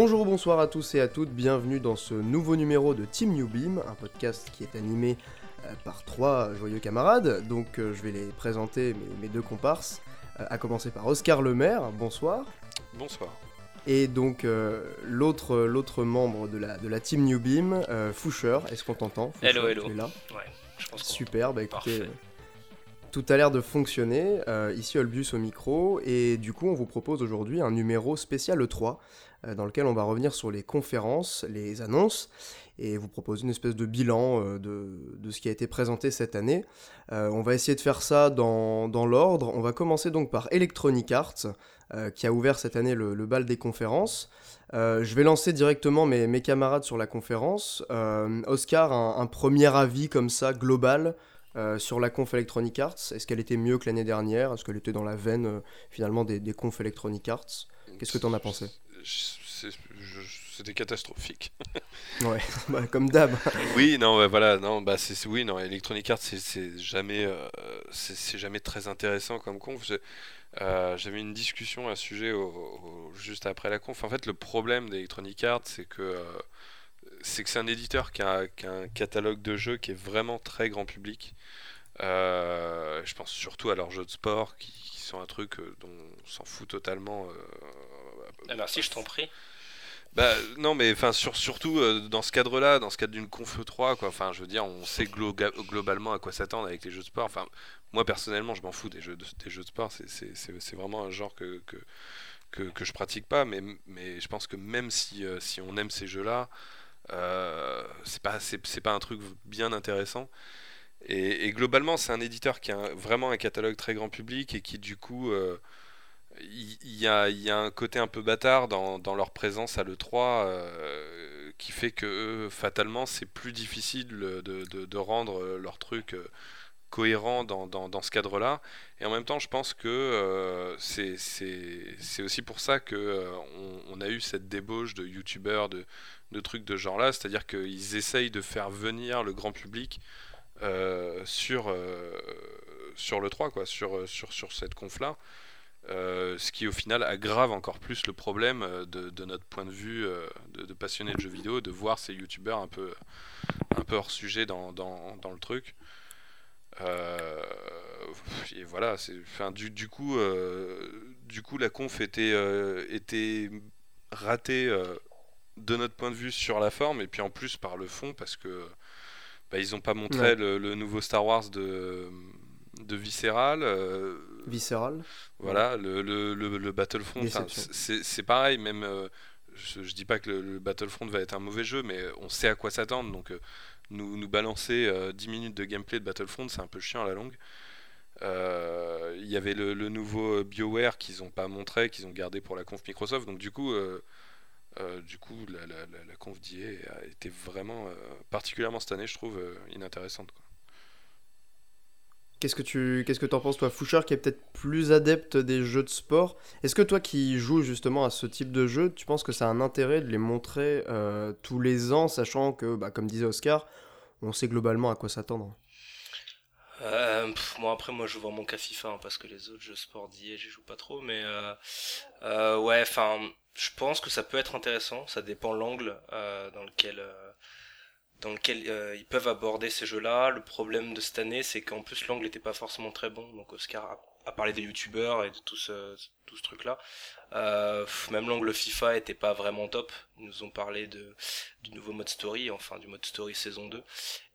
Bonjour, bonsoir à tous et à toutes, bienvenue dans ce nouveau numéro de Team New Beam, un podcast qui est animé euh, par trois joyeux camarades. Donc euh, je vais les présenter, mes, deux comparses, euh, à commencer par Oscar Lemaire, bonsoir. Bonsoir. Et donc l'autre l'autre membre de la, de la Team New Beam, Foucher, est-ce qu'on t'entend? Hello, hello. Tu es là? Ouais, je pense Super, bah écoutez, tout a l'air de fonctionner. ici Olbus au micro, et du coup on vous propose aujourd'hui un numéro spécial E3 euh, dans lequel on va revenir sur les conférences, les annonces, et vous proposer une espèce de bilan euh, de, ce qui a été présenté cette année. Euh, on va essayer de faire ça dans, l'ordre. On va commencer donc par Electronic Arts, qui a ouvert cette année le, bal des conférences. je vais lancer directement mes, camarades sur la conférence. Oscar, un, premier avis comme ça, global, sur la conf Electronic Arts? Est-ce qu'elle était mieux que l'année dernière? Est-ce qu'elle était dans la veine finalement des, des confs Electronic Arts? Qu'est-ce que tu en as pensé? C'était catastrophique. ouais, bah, comme d'hab. oui, non, voilà, non, bah c'est oui, non, Electronic Arts, c'est jamais, euh, c'est jamais très intéressant comme conf. Euh, j'avais une discussion à ce sujet juste après la conf. En fait, le problème d'Electronic Arts, c'est que euh, c'est que c'est un éditeur qui a, un catalogue de jeux qui est vraiment très grand public. je pense surtout à leurs jeux de sport qui, qui sont un truc dont on s'en fout totalement ah, merci, je t'en prie. Bah, non, mais enfin, sur, surtout euh, dans ce cadre-là, dans ce cadre d'une Conf 3, quoi. Enfin, je veux dire, on sait globalement à quoi s'attendre avec les jeux de sport. Enfin, moi personnellement, je m'en fous des jeux de, des sport. C'est vraiment un genre que, que, que, je pratique pas, mais, mais je pense que même si, euh, si on aime ces jeux-là, euh, c'est pas, c'est pas un truc bien intéressant. Et, et globalement, c'est un éditeur qui a vraiment un catalogue très grand public et qui, du coup, euh, il y, a, un côté un peu bâtard dans, leur présence à l'E3 euh, qui fait que fatalement c'est plus difficile de, rendre leur truc euh, cohérent dans, ce cadre-là. Et en même temps, je pense que euh, c'est aussi pour ça qu'on on a eu cette débauche de youtubeurs, de, trucs de genre-là, c'est-à-dire qu'ils essayent de faire venir le grand public sur, sur le 3, quoi, sur, sur, sur cette conf-là. Euh, ce qui au final aggrave encore plus le problème euh, de, notre point de vue euh, de, passionnés de jeux vidéo, de voir ces youtubeurs un peu, un peu hors sujet dans, dans, dans le truc. et voilà, enfin, du, du, coup, du coup, la conf était, était ratée de notre point de vue sur la forme, et puis en plus par le fond, parce que bah, ils n'ont pas montré le, le, nouveau Star Wars de de Visceral. Euh, Visceral. Voilà, le, le, le, Battlefront, c'est pareil, même. Euh, je, dis pas que le, Battlefront va être un mauvais jeu, mais on sait à quoi s'attendre. Donc, euh, nous, nous balancer 10 minutes de gameplay de Battlefront, c'est un peu chiant à la longue. Il y avait le, nouveau BioWare qu'ils n'ont pas montré, qu'ils ont gardé pour la conf Microsoft. Donc, du coup. du coup, la, la, la, conf d'IA a été vraiment, particulièrement cette année, je trouve, inintéressante. Quoi. Qu'est-ce que tu qu'est-ce que en penses toi Foucher qui est peut-être plus adepte des jeux de sport? Est-ce que toi qui joues justement à ce type de jeu, tu penses que ça a un intérêt de les montrer euh, tous les ans, sachant que, bah, comme disait Oscar, on sait globalement à quoi s'attendre? Euh, moi après moi je joue vraiment qu'à FIFA hein, parce que les autres jeux sport d'IA j'y joue pas trop mais euh, euh, ouais enfin je pense que ça peut être intéressant ça dépend l'angle dans lequel dans lequel euh, ils peuvent aborder ces jeux-là. Le problème de cette année, c'est qu'en plus l'angle n'était pas forcément très bon. Donc Oscar a, parlé des youtubeurs et de tout ce, tout ce truc-là. Euh, même l'angle FIFA était pas vraiment top. Ils nous ont parlé de du nouveau mode story, enfin du mode story saison 2.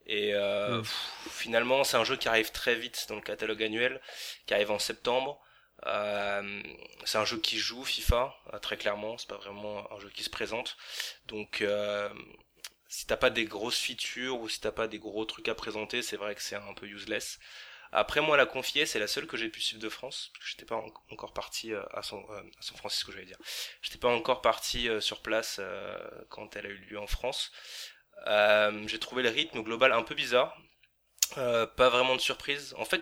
Et euh, mm. finalement, c'est un jeu qui arrive très vite dans le catalogue annuel, qui arrive en septembre. Euh, c'est un jeu qui joue FIFA très clairement, c'est pas vraiment un jeu qui se présente. Donc si t'as pas des grosses features ou si t'as pas des gros trucs à présenter, c'est vrai que c'est un peu useless. Après, moi, la confier, c'est la seule que j'ai pu suivre de France, parce que j'étais pas encore parti euh, euh, à San Francisco, j'allais dire. J'étais pas encore parti euh, sur place quand elle a eu lieu en France. j'ai trouvé le rythme global un peu bizarre. pas vraiment de surprise. En fait,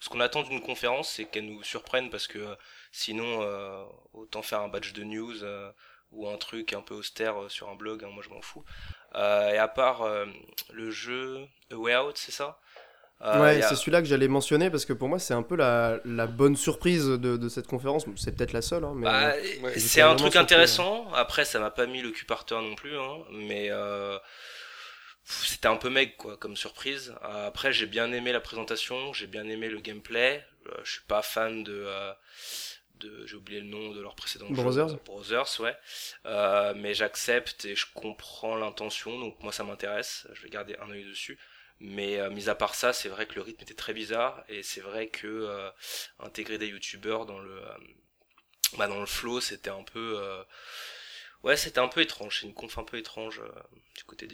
ce qu'on attend d'une conférence, c'est qu'elle nous surprenne parce que sinon, autant faire un badge de news ou un truc un peu austère sur un blog, hein, moi je m'en fous. Euh, et à part euh, le jeu A Way Out, c'est ça? Ouais, c'est celui-là que j'allais mentionner parce que pour moi c'est un peu la, la bonne surprise de, de cette conférence. C'est peut-être la seule, hein, mais bah, c'est un truc intéressant. Après, ça m'a pas mis le cul par terre non plus, hein, mais c'était un peu meg quoi comme surprise. après, j'ai bien aimé la présentation, j'ai bien aimé le gameplay. je suis pas fan de j'ai oublié le nom de leur précédent Brothers. jeu, Brothers, ouais. Euh, mais j'accepte et je comprends l'intention, donc moi ça m'intéresse, je vais garder un œil dessus. Mais euh, mis à part ça, c'est vrai que le rythme était très bizarre et c'est vrai que euh, intégrer des youtubeurs dans le bah, dans le flow, c'était un peu ouais, c'était un peu étrange, c'est une conf un peu étrange du côté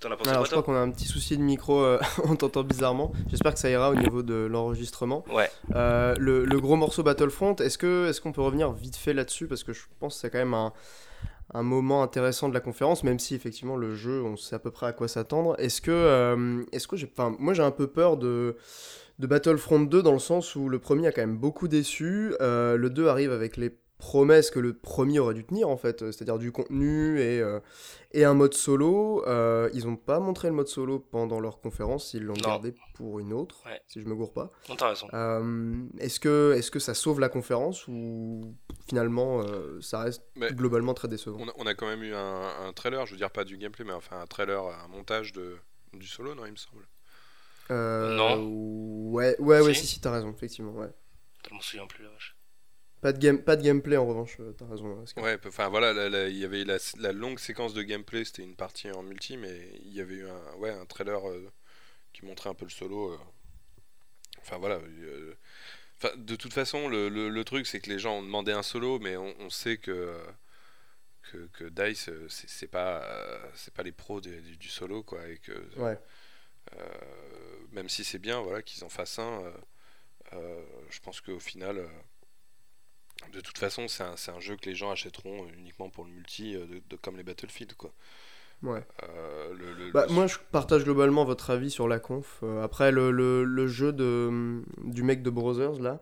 d'IA. Alors, je crois qu'on a un petit souci de micro, euh, on t'entend bizarrement. J'espère que ça ira au niveau de l'enregistrement. Ouais. Euh, le, le, gros morceau Battlefront, est-ce que est qu'on peut revenir vite fait là-dessus? Parce que je pense que c'est quand même un, un, moment intéressant de la conférence, même si effectivement le jeu, on sait à peu près à quoi s'attendre. Est-ce que, euh, est-ce que j'ai, moi j'ai un peu peur de de Battlefront 2 dans le sens où le premier a quand même beaucoup déçu. le 2 arrive avec les promesse que le premier aurait dû tenir en fait, c'est-à-dire du contenu et, euh, et un mode solo. Euh, ils n'ont pas montré le mode solo pendant leur conférence, ils l'ont gardé pour une autre, si je me gourre pas. Non, t'as raison. Euh, est-ce que, est que ça sauve la conférence ou finalement ça reste globalement très décevant? on a, on a, quand même eu un, trailer, je veux dire pas du gameplay, mais enfin un trailer, un montage de, du solo, non, il me semble. non. Ouais, ouais, ouais, si, si, t'as raison, effectivement, ouais. Je m'en souviens plus, la vache. Pas de, game, pas de gameplay en revanche, euh, t'as raison. Ouais, enfin voilà, il y avait la, longue séquence de gameplay, c'était une partie en multi, mais il y avait eu un, ouais, un trailer euh, qui montrait un peu le solo. Euh. Enfin voilà. de toute façon, le, le, truc c'est que les gens ont demandé un solo, mais on, sait que, que, que Dice, c'est pas, c'est pas les pros du, solo, quoi. Et que, ouais. même si c'est bien voilà, qu'ils en fassent un, je pense qu'au final de toute façon, c'est un, un, jeu que les gens achèteront uniquement pour le multi, euh, de, comme les Battlefield, quoi. Ouais. Euh, bah, moi, je partage globalement votre avis sur la conf. Euh, après, le, le, jeu de, du mec de Brothers, là,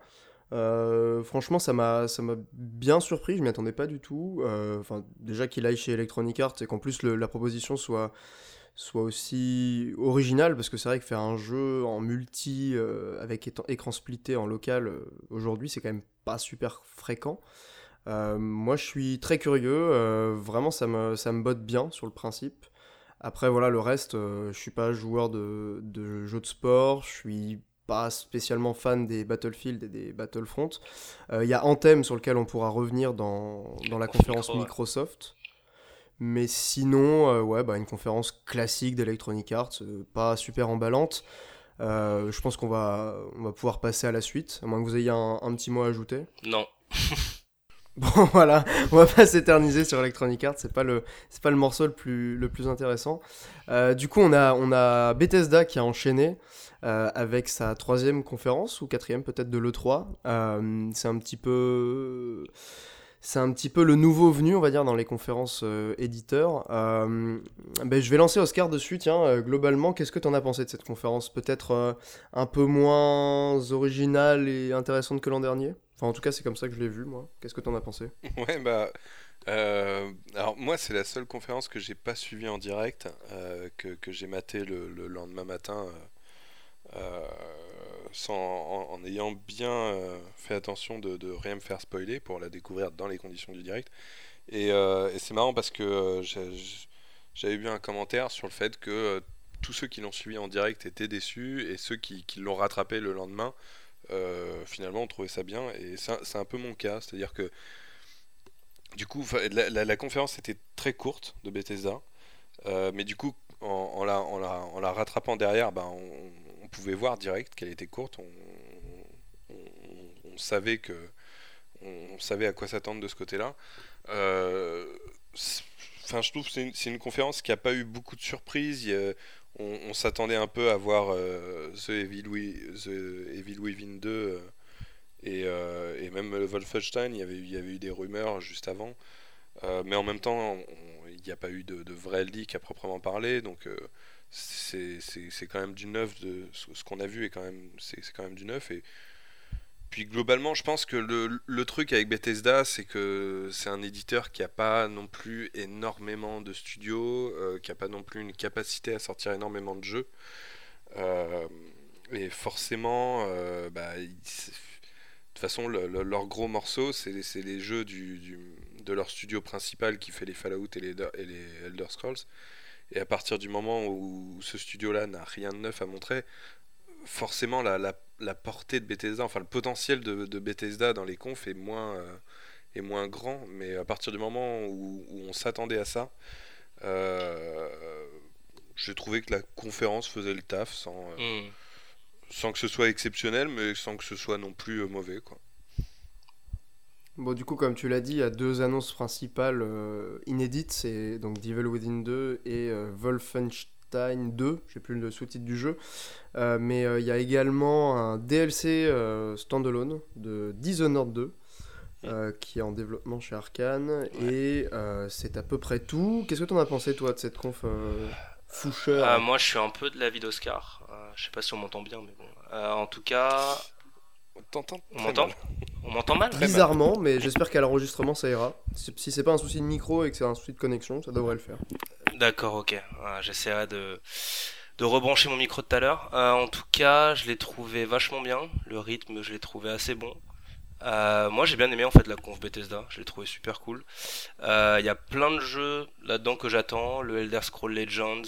franchement, ça m'a bien surpris. Je m'y attendais pas du tout. Enfin, déjà qu'il aille chez Electronic Arts et qu'en plus la proposition soit soit aussi original parce que c'est vrai que faire un jeu en multi euh, avec écran splitté en local euh, aujourd'hui c'est quand même pas super fréquent. Euh, moi je suis très curieux, vraiment ça me, ça me botte bien sur le principe. Après voilà le reste, je suis pas joueur de, de jeux de sport, je suis pas spécialement fan des Battlefield et des Battlefront. Il y a Anthem sur lequel on pourra revenir dans, dans la conférence Microsoft. Mais sinon, euh, ouais, bah, une conférence classique d'Electronic Arts, euh, pas super emballante. Euh, je pense qu'on va, on va pouvoir passer à la suite, à moins que vous ayez un, petit mot à ajouter. Non. bon, voilà, on va pas s'éterniser sur Electronic Arts, c'est pas le, c'est pas le morceau le plus, le plus intéressant. du coup, on a, on a Bethesda qui a enchaîné avec sa troisième conférence, ou quatrième peut-être de l'E3. c'est un petit peu c'est un petit peu le nouveau venu, on va dire, dans les conférences euh, éditeurs. Euh, ben, je vais lancer Oscar dessus, tiens, euh, globalement, qu'est-ce que tu en as pensé de cette conférence? Peut-être un peu moins originale et intéressante que l'an dernier? Enfin, en tout cas, c'est comme ça que je l'ai vu, moi. Qu'est-ce que tu en as pensé? Ouais, bah... alors moi c'est la seule conférence que j'ai pas suivie en direct, que, que j'ai maté le, le, lendemain matin en, ayant bien euh, fait attention de, rien me faire spoiler pour la découvrir dans les conditions du direct. Et, euh, c'est marrant parce que euh, j'avais vu un commentaire sur le fait que tous ceux qui l'ont suivi en direct étaient déçus et ceux qui, l'ont rattrapé le lendemain, finalement, ont trouvé ça bien. Et c'est un peu mon cas, c'est-à-dire que du coup, la, conférence était très courte de Bethesda, mais du coup, en, la, rattrapant derrière, ben, on pouvait voir direct qu'elle était courte. On, savait que on, savait à quoi s'attendre de ce côté-là. Euh, enfin, je trouve c'est une, conférence qui n'a pas eu beaucoup de surprises. on, s'attendait un peu à voir euh, The, Evil, The Evil Within 2 euh, et, et, même Wolfenstein. Il y, avait, il y avait eu des rumeurs juste avant. mais en même temps, il n'y a pas eu de, de vrai leak à proprement parler. Donc c'est quand même du neuf de ce qu'on a vu et quand même c'est quand même du neuf et puis globalement je pense que le, le truc avec Bethesda c'est que c'est un éditeur qui a pas non plus énormément de studios euh, qui a pas non plus une capacité à sortir énormément de jeux et forcément, bah, de toute façon, leurs gros morceaux, c'est les jeux du, de leur studio principal qui fait les Fallout et les, et les Elder Scrolls. Et à partir du moment où ce studio-là n'a rien de neuf à montrer, forcément la, la, portée de Bethesda, enfin le potentiel de, de Bethesda dans les confs est moins, euh, est moins grand. Mais à partir du moment où, on s'attendait à ça, euh, j'ai trouvé que la conférence faisait le taf sans, euh, hmm. sans que ce soit exceptionnel, mais sans que ce soit non plus mauvais. Quoi. Bon, du coup, comme tu l'as dit, il y a deux annonces principales euh, inédites, c'est donc Devil Within 2 et euh, Wolfenstein 2, je sais plus le sous-titre du jeu, euh, mais il y a également un DLC standalone de Dishonored 2, qui est en développement chez Arkane, et c'est à peu près tout. Qu'est-ce que tu en as pensé, toi, de cette conf foucheur ah, Moi, je suis un peu de l'avis d'Oscar. je sais pas si on m'entend bien, mais bon. en tout cas... On m'entend on m'entend mal Bizarrement, mais j'espère qu'à l'enregistrement ça ira. Si c'est pas un souci de micro et que c'est un souci de connexion, ça devrait le faire. D'accord, ok. J'essaierai de, de rebrancher mon micro de tout à l'heure. Euh, en tout cas, je l'ai trouvé vachement bien. Le rythme, je l'ai trouvé assez bon. Euh, moi j'ai bien aimé en fait la conf Bethesda, je l'ai trouvé super cool. Il euh, y a plein de jeux là-dedans que j'attends, le Elder Scroll Legends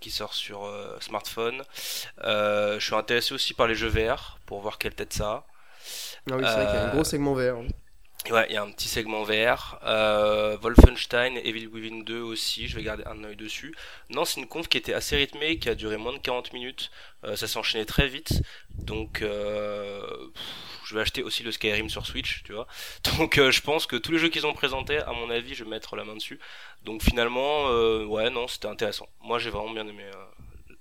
qui sort sur smartphone. je suis intéressé aussi par les jeux VR pour voir quelle tête ça a. Ah oui, c'est vrai qu'il y a un gros segment VR. Ouais, il y a un petit segment VR. Euh, Wolfenstein, Evil Within 2 aussi, je vais garder un œil dessus. Non, c'est une conf qui était assez rythmée, qui a duré moins de 40 minutes. Euh, ça s'enchaînait très vite. Donc, euh, je vais acheter aussi le Skyrim sur Switch, tu vois. Donc, euh, je pense que tous les jeux qu'ils ont présentés, à mon avis, je vais mettre la main dessus. Donc, finalement, euh, ouais, non, c'était intéressant. Moi, j'ai vraiment bien aimé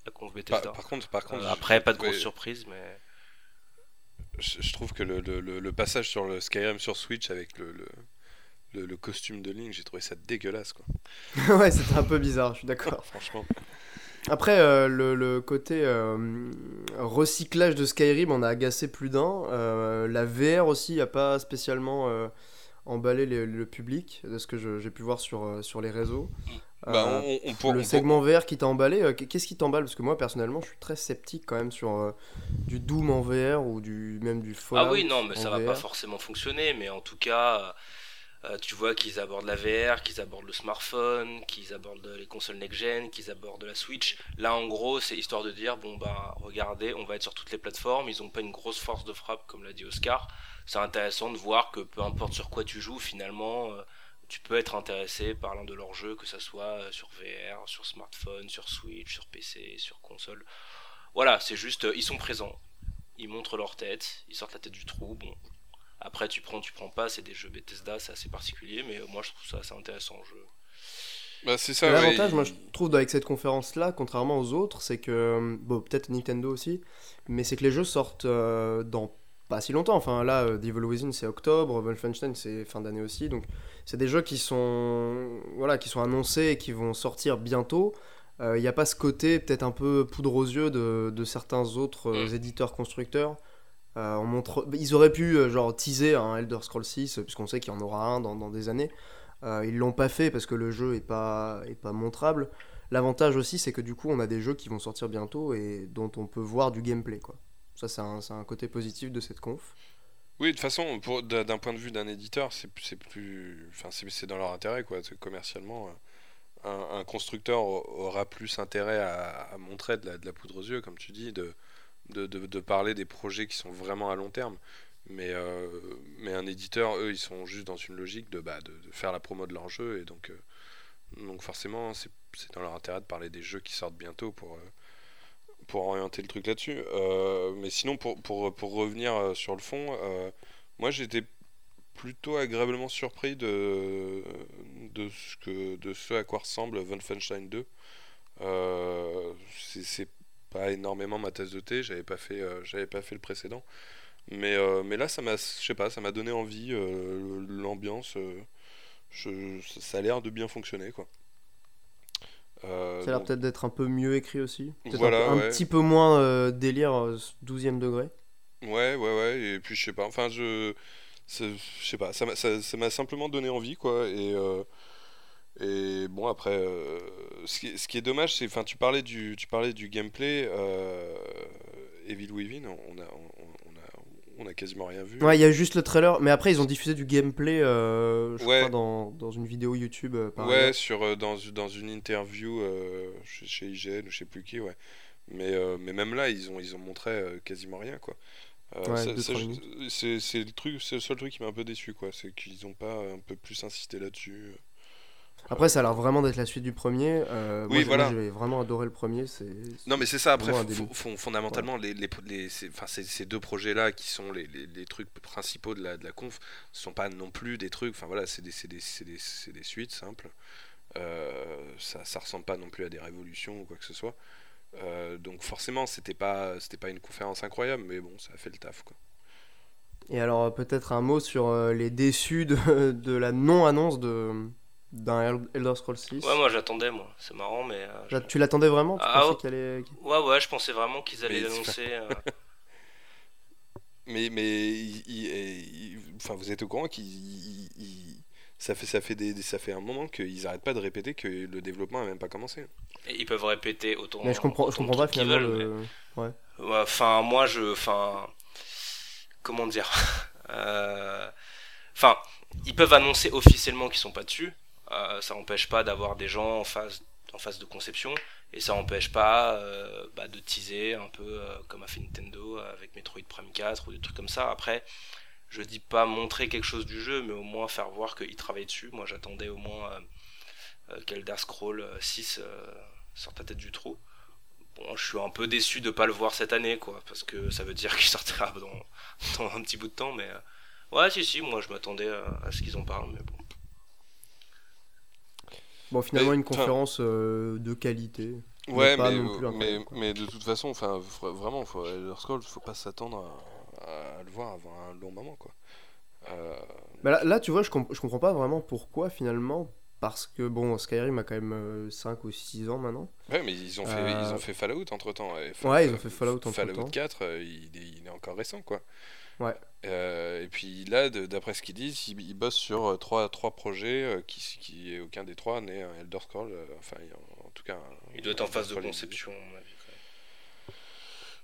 la conf Bethesda. Par, contre, par contre après, pas de grosse surprise, mais je, trouve que le, le, le, passage sur le Skyrim sur Switch avec le, le, costume de Link, j'ai trouvé ça dégueulasse. Quoi. ouais, c'était un peu bizarre, je suis d'accord. Franchement. Après, euh, le, côté euh, recyclage de Skyrim, on a agacé plus d'un. Euh, la VR aussi n'a pas spécialement emballé le public, de ce que j'ai pu voir sur, sur les réseaux. Bah, on, le segment VR qui t'a emballé, qu'est-ce qui t'emballe? Parce que moi, personnellement, je suis très sceptique quand même sur du Doom en VR ou du, même du Fallout. Ah oui, non, mais ça va pas forcément fonctionner, mais en tout cas. Euh, tu vois qu'ils abordent la VR, qu'ils abordent le smartphone, qu'ils abordent les consoles next-gen, qu'ils abordent la Switch. Là, en gros, c'est histoire de dire bon, bah, regardez, on va être sur toutes les plateformes. Ils n'ont pas une grosse force de frappe, comme l'a dit Oscar. C'est intéressant de voir que peu importe sur quoi tu joues, finalement, euh, tu peux être intéressé par l'un de leurs jeux, que ce soit euh, sur VR, sur smartphone, sur Switch, sur PC, sur console. Voilà, c'est juste, ils sont présents. Ils montrent leur tête, ils sortent la tête du trou. Bon, après, tu prends, tu prends pas, c'est des jeux Bethesda, c'est assez particulier, mais moi je trouve ça assez intéressant. Jeu. Bah, c'est ça. L'avantage, moi je trouve avec cette conférence-là, contrairement aux autres, c'est que, bon, peut-être Nintendo aussi, mais c'est que les jeux sortent euh, dans pas si longtemps. Enfin là, euh, Devil Within c'est octobre, Wolfenstein c'est fin d'année aussi, donc c'est des jeux qui sont, voilà, qui sont annoncés et qui vont sortir bientôt. Il euh, n'y a pas ce côté peut-être un peu poudre aux yeux de, de certains autres mm. éditeurs constructeurs euh, on montre... Ils auraient pu euh, genre teaser un Elder Scrolls 6, puisqu'on sait qu'il y en aura un dans, des années. Euh, ils l'ont pas fait parce que le jeu est pas, est pas montrable. L'avantage aussi, c'est que du coup, on a des jeux qui vont sortir bientôt et dont on peut voir du gameplay. Quoi. Ça, c'est un, un, côté positif de cette conf. Oui, de toute façon, d'un point de vue d'un éditeur, c'est plus, enfin, c'est dans leur intérêt, quoi. Commercialement, un, constructeur aura plus intérêt à, montrer de la, de la, poudre aux yeux, comme tu dis, de, de, de, parler des projets qui sont vraiment à long terme. Mais, euh, mais un éditeur, eux, ils sont juste dans une logique de, bah, de, faire la promo de leur jeu. Et donc, euh, donc forcément, c'est dans leur intérêt de parler des jeux qui sortent bientôt pour, euh, pour orienter le truc là-dessus. mais sinon, pour, pour, pour, revenir sur le fond, moi j'étais plutôt agréablement surpris de, de, ce que, de ce à quoi ressemble Wolfenstein 2. c'est pas énormément ma tasse de thé, j'avais pas fait, euh, pas fait le précédent. Mais, euh, mais là, ça m'a, je sais pas, ça m'a donné envie, euh, l'ambiance, ça a l'air de bien fonctionner, quoi. Ça a l'air peut-être d'être un peu mieux écrit aussi. Voilà, un, petit peu moins délire 12e degré. Ouais, ouais, ouais. Et puis, je sais pas, enfin, je. Je sais pas, ça m'a, ça, simplement donné envie, quoi. Et, Et bon, après, euh, ce, qui, ce qui est dommage, c'est. Enfin, tu parlais du, tu parlais du gameplay. Euh, Evil Within, on a, on, a, on a quasiment rien vu. Ouais, il y a juste le trailer. Mais après, ils ont diffusé du gameplay, euh, je crois, dans, dans, une vidéo YouTube. Euh, par ouais, sur, euh, dans, dans une interview chez, chez IGN ou je sais plus qui, ouais. Mais, mais même là, ils ont, ils ont montré quasiment rien, quoi. c'est le truc, le seul truc qui m'a un peu déçu, quoi. C'est qu'ils n'ont pas un peu plus insisté là-dessus. Après, ça a l'air vraiment d'être la suite du premier. Euh, oui, moi, voilà. J'ai vraiment adoré le premier. Non, mais c'est ça. Après, fondamentalement, les, les, les ces deux projets-là, qui sont les, les, trucs principaux de la, de la conf, sont pas non plus des trucs. Enfin voilà, c'est des, des, des, des, suites simples. Euh, ça, ça ressemble pas non plus à des révolutions ou quoi que ce soit. Euh, donc forcément, c'était pas, c'était pas une conférence incroyable, mais bon, ça a fait le taf, quoi. Et alors peut-être un mot sur les déçus de, de la non-annonce de d'un Elder Scrolls 6 Ouais, moi j'attendais, moi. C'est marrant, mais. Euh, tu l'attendais vraiment? Tu ah, allait... Ouais, ouais, je pensais vraiment qu'ils allaient l'annoncer. Euh. mais, mais, enfin, vous êtes au courant qu'ils. Ça fait, ça, fait des, ça fait un moment qu'ils arrêtent pas de répéter que le développement a même pas commencé. Et ils peuvent répéter autant. Mais je comprends, je comprends pas finalement. Veulent, ouais. Enfin, moi je. Enfin. Comment dire? Euh, Enfin, ils peuvent annoncer officiellement qu'ils sont pas dessus, euh, ça n'empêche pas d'avoir des gens en phase, en phase de conception et ça n'empêche pas euh, bah, de teaser un peu euh, comme a fait Nintendo avec Metroid Prime 4 ou des trucs comme ça. Après, je dis pas montrer quelque chose du jeu, mais au moins faire voir qu'ils travaillent dessus. Moi, j'attendais au moins qu'Elder Scroll 6 sorte la tête du trou. Bon, je suis un peu déçu de pas le voir cette année, quoi, parce que ça veut dire qu'il sortira dans, un petit bout de temps, mais ouais, si, si, moi je m'attendais à, à, ce qu'ils en parlent, mais bon. Bon, finalement, une conférence euh, de qualité. Ouais, mais, mais, de toute façon, enfin, vraiment, faut, Elder Scrolls, faut pas s'attendre à, le voir avant un long moment, quoi. Euh, bah là, tu vois, je, je comprends pas vraiment pourquoi finalement. Parce que bon, Skyrim a quand même 5 euh, ou 6 ans maintenant. Ouais, mais ils ont fait, ils ont fait Fallout entre temps. ouais, ils ont fait Fallout entre temps. Fallout 4, il, il, est encore récent, quoi. Ouais. Euh, et puis là, d'après ce qu'ils disent, ils, bossent sur euh, trois, trois projets euh, qui, qui, aucun des trois n'est un Elder Scroll. enfin, en, tout cas. il doit être en phase de conception,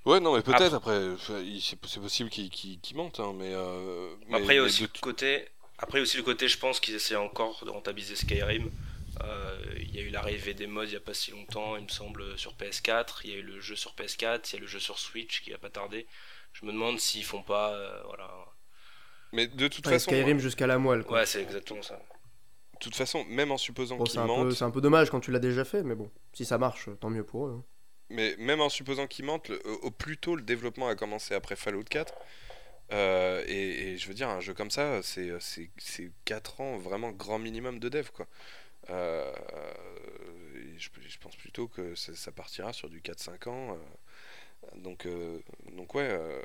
Ouais, non, mais peut-être après, c'est possible qu'il qu monte, hein, mais, Après, il y a aussi le côté. Après, aussi le côté, je pense qu'ils essaient encore de rentabiliser Skyrim. Il y a eu l'arrivée des mods il n'y a pas si longtemps, il me semble, sur PS4. Il y a eu le jeu sur PS4, il y a le jeu sur Switch qui n'a pas tardé je me demande s'ils font pas. Euh, voilà. Mais de toute façon. Skyrim jusqu'à la moelle. Quoi. Ouais, c'est exactement ça. De toute façon, même en supposant qu'ils mentent. C'est un peu dommage quand tu l'as déjà fait, mais bon, si ça marche, tant mieux pour eux. Hein. Mais même en supposant qu'ils mentent, au, plus tôt le développement a commencé après Fallout 4. Euh, et, je veux dire, un jeu comme ça, c'est 4 ans vraiment grand minimum de dev. quoi. Euh, je, je, pense plutôt que ça, ça partira sur du 4-5 ans. Donc, euh, donc ouais, euh,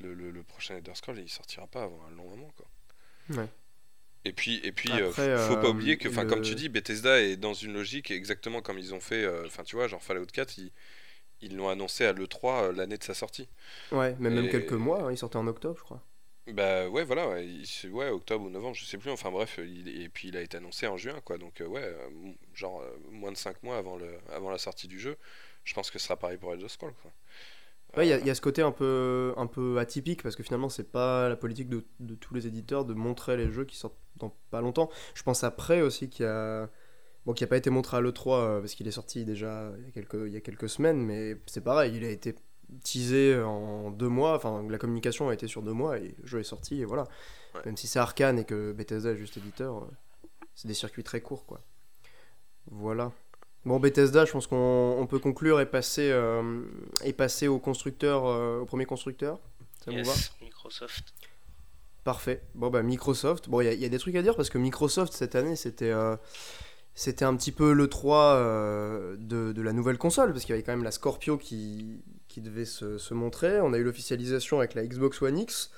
le, le, prochain Elder Scrolls il sortira pas avant un long moment quoi. Ouais. Et puis, et puis euh, faut, pas oublier que, enfin, comme tu dis, Bethesda est dans une logique exactement comme ils ont fait, enfin, tu vois, genre Fallout 4, ils l'ont annoncé à l'E3 l'année de sa sortie. Ouais, mais même quelques mois, hein, il sortait en octobre, je crois. Bah ouais, voilà, ouais, ouais, octobre ou novembre, je sais plus, enfin bref, et puis il a été annoncé en juin, quoi, donc ouais, genre moins de 5 mois avant, le, avant la sortie du jeu, je pense que ce sera pareil pour Elder Scrolls, quoi. Ouais, il y, a ce côté un peu, un peu atypique parce que finalement, c'est pas la politique de, de, tous les éditeurs de montrer les jeux qui sortent dans pas longtemps. Je pense après aussi qu'il y a. Bon, qui n'a pas été montré à l'E3 euh, parce qu'il est sorti déjà il y, a quelques, il y a quelques semaines, mais c'est pareil, il a été teasé en deux mois. Enfin, la communication a été sur deux mois et le jeu est sorti et voilà. Même si c'est Arkane et que Bethesda est juste éditeur, euh, c'est des circuits très courts quoi. Voilà. Bon, Bethesda, je pense qu'on peut conclure et passer, euh, et passer au constructeur, euh, au premier constructeur. Ça vous va? Microsoft. Parfait. Bon, bah, Microsoft. Bon, il y, a des trucs à dire parce que Microsoft, cette année, c'était euh, c'était un petit peu le 3 de, de, la nouvelle console parce qu'il y avait quand même la Scorpio qui, qui devait se, se montrer. On a eu l'officialisation avec la Xbox One X.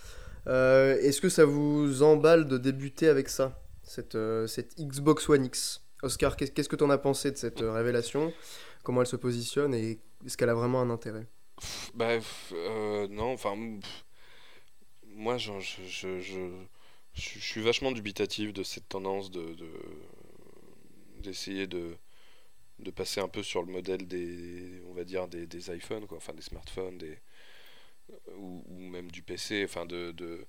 Est-ce que ça vous emballe de débuter avec ça, cette, cette Xbox One X? Oscar, qu'est-ce que tu en as pensé de cette euh, révélation? Comment elle se positionne et est-ce qu'elle a vraiment un intérêt? Bah euh, non, enfin moi je, je, je, je, suis vachement dubitatif de cette tendance de, d'essayer de, de passer un peu sur le modèle des, on va dire, des, des iPhones, quoi, enfin des smartphones, des, ou, même du PC, enfin de,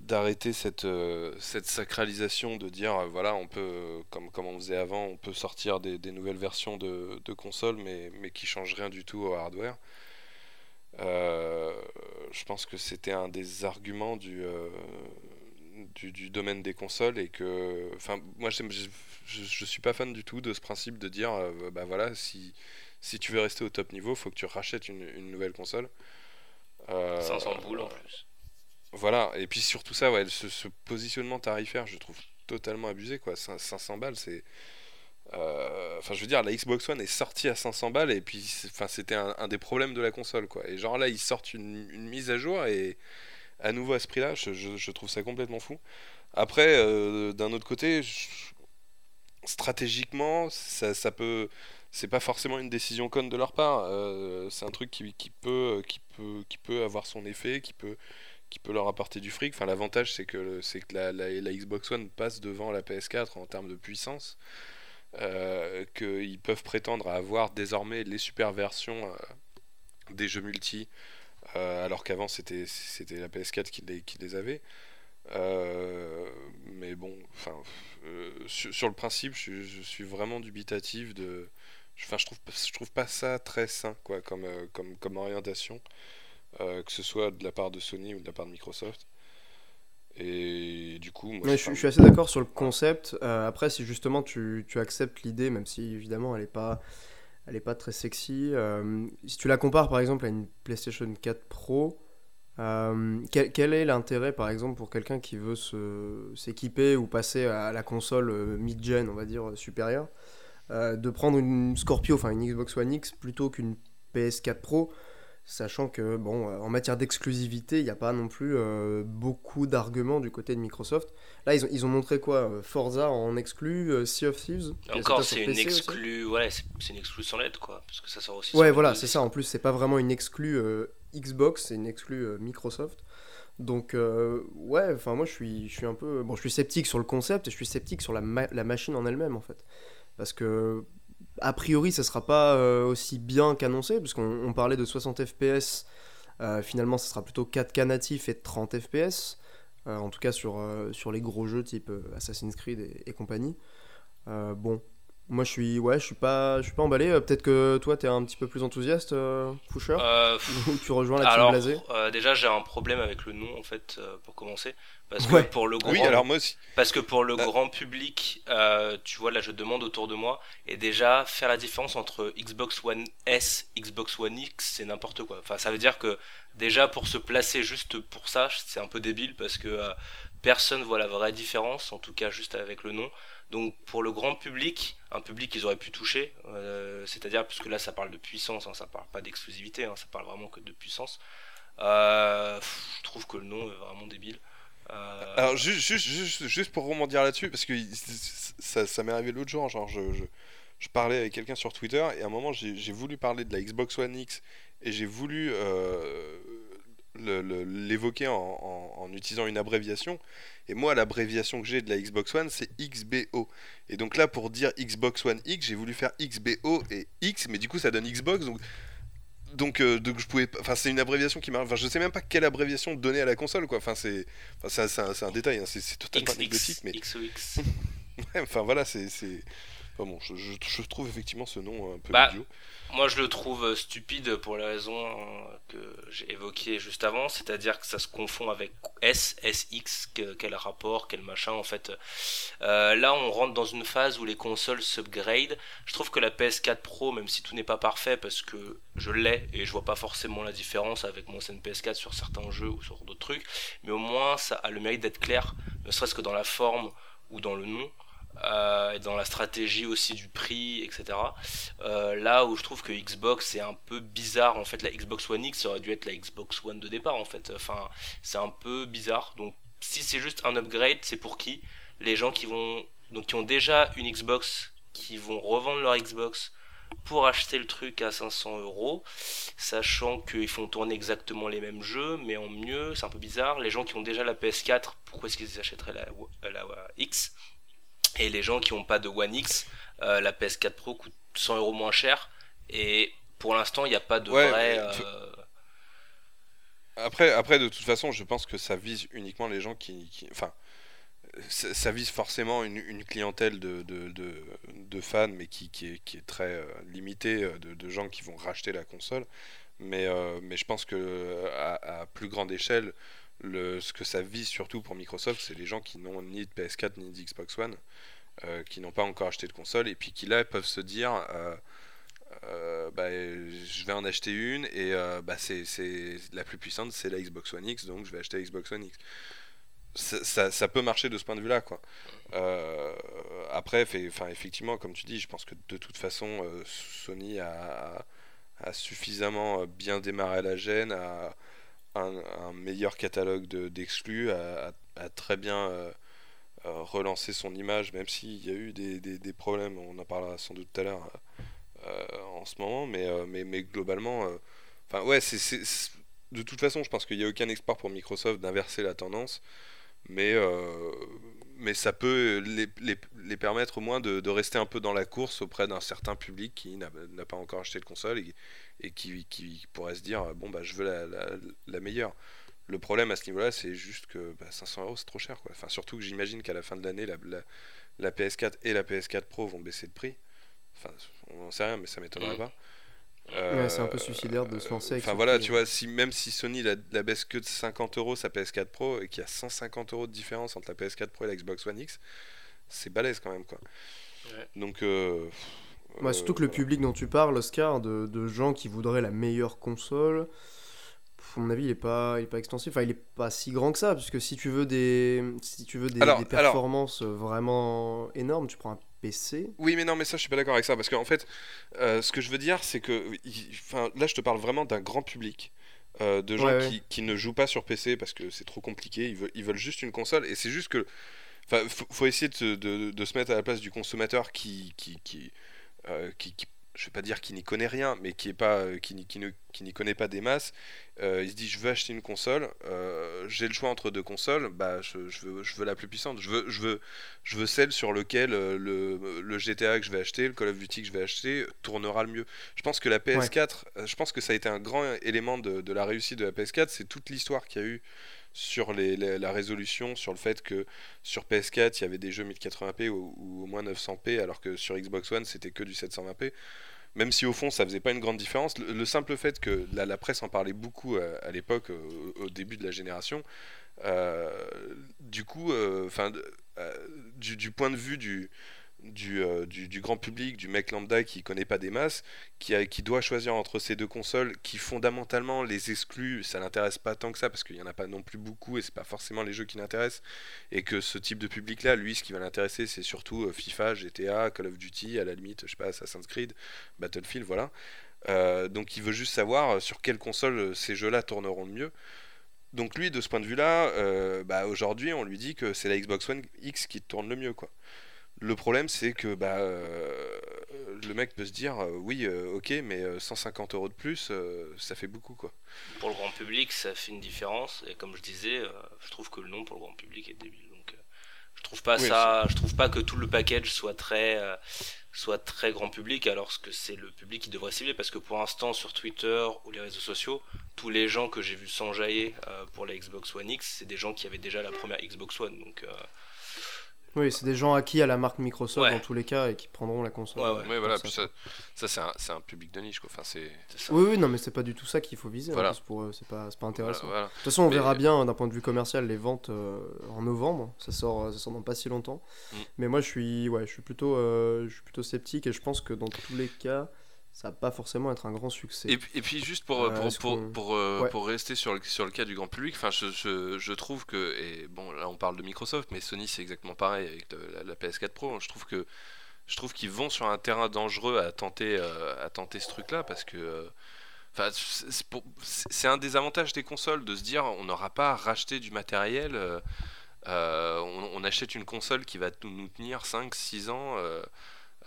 d'arrêter cette, euh, cette sacralisation de dire euh, voilà on peut comme, comme on faisait avant on peut sortir des, nouvelles versions de, de consoles mais, mais qui changent rien du tout au hardware. Euh, je pense que c'était un des arguments du, du, domaine des consoles et que enfin moi je, je, suis pas fan du tout de ce principe de dire bah voilà si, si tu veux rester au top niveau faut que tu rachètes une, une nouvelle console. 500 boules en plus voilà, et puis surtout ça, ce, positionnement tarifaire, je trouve totalement abusé, quoi. 500 balles, c'est. Euh, enfin, je veux dire, la Xbox One est sortie à 500 balles, et puis c'était un, des problèmes de la console, quoi. Et genre là, ils sortent une, mise à jour, et à nouveau à ce prix-là, je, trouve ça complètement fou. Après, euh, d'un autre côté, stratégiquement, ça, peut c'est pas forcément une décision conne de leur part. Euh, c'est un truc qui, peut, qui, qui peut avoir son effet, qui peut, qui peut leur apporter du fric. Enfin, l'avantage, c'est que, c'est que la, Xbox One passe devant la PS4 en termes de puissance. Euh, qu'ils peuvent prétendre à avoir désormais les super versions euh, des jeux multi, euh, alors qu'avant c'était, la PS4 qui les, qui les avait. mais bon, sur, le principe, je, suis vraiment dubitatif de. Enfin, je trouve, je trouve pas ça très sain, quoi, comme, comme orientation. Euh, que ce soit de la part de Sony ou de la part de Microsoft. Et du coup, moi, je, suis assez d'accord sur le concept. Euh, après, si justement tu, tu acceptes l'idée, même si évidemment elle n'est pas, elle est pas très sexy, euh, si tu la compares par exemple à une PlayStation 4 Pro, quel, quel, est l'intérêt par exemple pour quelqu'un qui veut s'équiper ou passer à la console mid-gen, on va dire supérieure, de prendre une Scorpio, enfin une Xbox One X plutôt qu'une PS4 Pro? Sachant que, bon, euh, en matière d'exclusivité, il n'y a pas non plus euh, beaucoup d'arguments du côté de Microsoft. Là, ils ont, ils ont montré quoi euh, Forza en exclu, Sea of Thieves Encore, c'est une exclu, ouais, c'est une exclu sans lettre, quoi. Parce que ça sort aussi. Ouais, voilà, c'est ça. En plus, c'est pas vraiment une exclu Xbox, c'est une exclu Microsoft. Donc, ouais, enfin, moi, je suis, je suis un peu. Bon, je suis sceptique sur le concept et je suis sceptique sur la, la machine en elle-même, en fait. Parce que a priori, ça sera pas euh, aussi bien qu'annoncé, puisqu'on parlait de 60 FPS. Euh, finalement, ça sera plutôt 4K natif et 30 FPS. Euh, en tout cas, sur, sur les gros jeux type Assassin's Creed et, compagnie. bon, moi, je suis, ouais, je suis pas, je suis pas emballé. Peut-être que toi, tu es un petit peu plus enthousiaste, Foucher, ou tu rejoins la team blasée. déjà, j'ai un problème avec le nom, en fait, pour commencer. Parce que pour le grand, alors moi aussi. Parce que pour le bah. grand public, euh, tu vois, là je demande autour de moi, et déjà faire la différence entre Xbox One S, Xbox One X, c'est n'importe quoi. Enfin, ça veut dire que déjà pour se placer juste pour ça, c'est un peu débile parce que euh, personne voit la vraie différence, en tout cas juste avec le nom. Donc pour le grand public, un public qu'ils auraient pu toucher, euh, c'est-à-dire puisque là ça parle de puissance, hein, ça parle pas d'exclusivité, hein, ça parle vraiment que de puissance. je trouve que le nom est vraiment débile. Euh, Alors, juste, juste, juste, pour rebondir là-dessus, parce que ça, m'est arrivé l'autre jour, genre, je, je, parlais avec quelqu'un sur Twitter, et à un moment, j'ai voulu parler de la Xbox One X, et j'ai voulu euh, l'évoquer en, en, utilisant une abréviation. Et moi, l'abréviation que j'ai de la Xbox One, c'est XBO. Et donc là, pour dire Xbox One X, j'ai voulu faire XBO et X, mais du coup, ça donne Xbox. Donc donc, euh, donc je pouvais enfin c'est une abréviation qui marche enfin je sais même pas quelle abréviation donner à la console quoi enfin c'est enfin, c'est un, détail hein. c'est totalement anecdotique mais XOX enfin voilà c'est bon je, je, trouve effectivement ce nom un peu bah, idiot moi, je le trouve stupide pour les raisons euh, que j'ai évoquées juste avant, c'est-à-dire que ça se confond avec S, SX, quel rapport, quel machin, en fait. Euh, là, on rentre dans une phase où les consoles s'upgrade. Je trouve que la PS4 Pro, même si tout n'est pas parfait, parce que je l'ai et je vois pas forcément la différence avec mon ancienne PS4 sur certains jeux ou sur d'autres trucs, mais au moins, ça a le mérite d'être clair, ne serait-ce que dans la forme ou dans le nom. Euh, et dans la stratégie aussi du prix, etc. Euh, là où je trouve que Xbox c'est un peu bizarre, en fait la Xbox One X aurait dû être la Xbox One de départ en fait. Enfin, c'est un peu bizarre. Donc si c'est juste un upgrade, c'est pour qui? Les gens qui vont donc qui ont déjà une Xbox, qui vont revendre leur Xbox pour acheter le truc à 500 euros, sachant qu'ils font tourner exactement les mêmes jeux, mais en mieux, c'est un peu bizarre. Les gens qui ont déjà la PS4, pourquoi est-ce qu'ils achèteraient la, la X? Et les gens qui n'ont pas de One X, la PS4 Pro coûte 100 euros moins cher. Et pour l'instant, il n'y a pas de vrai. Après, après, de toute façon, je pense que ça vise uniquement les gens qui. enfin, ça vise forcément une, clientèle de, de, fans, mais qui, qui, est, qui est, très euh, limitée euh, de, gens qui vont racheter la console. Mais, euh, mais je pense que à, plus grande échelle, ce que ça vise surtout pour Microsoft, c'est les gens qui n'ont ni de PS4 ni de Xbox One, qui n'ont pas encore acheté de console, et puis qui là peuvent se dire. bah, je vais en acheter une et bah, c'est la plus puissante c'est la Xbox One X donc je vais acheter la Xbox One X ça, peut marcher de ce point de vue-là. Euh, après, effectivement, comme tu dis, je pense que de toute façon, euh, Sony a, suffisamment euh, bien démarré la gêne, un, meilleur catalogue d'exclus, a, très bien relancé son image, même s'il y a eu des, des, problèmes, on en parlera sans doute tout à l'heure en ce moment, mais, mais, mais globalement, enfin, ouais, c'est de toute façon, je pense qu'il n'y a aucun espoir pour Microsoft d'inverser la tendance mais, euh, mais ça peut les, les, les, permettre au moins de, de, rester un peu dans la course auprès d'un certain public qui n'a pas encore acheté de console et, et qui, qui, pourrait se dire bon bah je veux la, la, la meilleure. Le problème à ce niveau-là, c'est juste que bah, 500 euros c'est trop cher quoi. Enfin surtout que j'imagine qu'à la fin de l'année la, la, PS4 et la PS4 Pro vont baisser de prix. Enfin on n'en sait rien mais ça m'étonnerait mm. pas c'est un peu suicidaire de se lancer avec Enfin voilà, tu vois, si, même si Sony la, la, baisse que de 50 euros sa PS4 Pro et qu'il y a 150 euros de différence entre la PS4 Pro et la Xbox One X, c'est balèze quand même quoi. Donc. Euh, surtout que le public dont tu parles, Oscar, de, de, gens qui voudraient la meilleure console, à mon avis, il est pas, il est pas extensif. Enfin, il est pas si grand que ça, puisque si tu veux des, si tu veux des, des performances vraiment énormes, tu prends un PC. Oui, mais non, mais ça, je suis pas d'accord avec ça. Parce qu'en fait, euh, ce que je veux dire, c'est que. Enfin, là, je te parle vraiment d'un grand public. Euh, de gens qui, qui, ne jouent pas sur PC parce que c'est trop compliqué. Ils veulent, ils veulent juste une console. Et c'est juste que. Enfin, faut, faut essayer de, de, de, se mettre à la place du consommateur qui, qui, qui, euh, qui, qui je vais pas dire qu'il n'y connaît rien, mais qui est pas, euh, qui, qui, ne, qui n'y connaît pas des masses, euh, il se dit je veux acheter une console, euh, j'ai le choix entre deux consoles, bah je, je, veux, je veux la plus puissante, je veux, je veux, je veux celle sur lequel le, le, GTA que je vais acheter, le Call of Duty que je vais acheter tournera le mieux. Je pense que la PS4, je pense que ça a été un grand élément de, de la réussite de la PS4, c'est toute l'histoire qu'il y a eu sur les, la résolution, sur le fait que sur PS4 il y avait des jeux 1080p ou, ou au moins 900p, alors que sur Xbox One c'était que du 720p. Même si au fond ça faisait pas une grande différence, le, simple fait que la, presse en parlait beaucoup euh, à, l'époque, au, début de la génération, euh, du coup, euh, enfin, du, du, point de vue du, euh, du, du, grand public, du mec lambda qui connaît pas des masses, qui, qui doit choisir entre ces deux consoles, qui fondamentalement les excluent, ça l'intéresse pas tant que ça parce qu'il y en a pas non plus beaucoup et c'est pas forcément les jeux qui l'intéressent, et que ce type de public là, lui, ce qui va l'intéresser, c'est surtout euh, FIFA, GTA, Call of Duty, à la limite, je sais pas, Assassin's Creed, Battlefield, voilà. Euh, donc il veut juste savoir sur quelle console ces jeux-là tourneront le mieux. Donc lui, de ce point de vue-là, bah, aujourd'hui, on lui dit que c'est la Xbox One X qui tourne le mieux, quoi. Le problème, c'est que bah, euh, le mec peut se dire euh, oui, euh, ok, mais 150 euros de plus, ça fait beaucoup quoi. Pour le grand public, ça fait une différence. Et comme je disais, je trouve que le nom pour le grand public est débile. Donc, je trouve pas ça. Je trouve pas que tout le package soit très, soit très grand public, alors que c'est le public qui devrait cibler. Parce que pour l'instant, sur Twitter ou les réseaux sociaux, tous les gens que j'ai vus s'enjailler pour la Xbox One X, c'est des gens qui avaient déjà la première Xbox One. Donc oui, c'est des gens acquis à la marque Microsoft dans tous les cas et qui prendront la console. Ouais, ouais. voilà, ça, ça, c'est un, un, public de niche. Quoi. Enfin, c'est, oui, oui, non, mais c'est pas du tout ça qu'il faut viser. Voilà. pour eux, c'est pas, pas intéressant. de toute façon, on verra bien d'un point de vue commercial les ventes euh, en novembre. Ça sort, ça sort dans pas si longtemps. Mm. Mais moi, je suis, ouais, je suis plutôt, euh, je suis plutôt sceptique et je pense que dans tous les cas ça va pas forcément être un grand succès. Et, et puis juste pour, euh, pour, pour, pour, euh, pour, rester sur le, sur le cas du grand public, enfin je, je, je, trouve que, et bon là on parle de Microsoft, mais Sony c'est exactement pareil avec la, PS4 Pro, je trouve que je trouve qu'ils vont sur un terrain dangereux à tenter, euh, à tenter ce truc-là parce que enfin, c'est un des avantages des consoles de se dire on n'aura pas à racheter du matériel, on, on, achète une console qui va nous tenir 5-6 ans.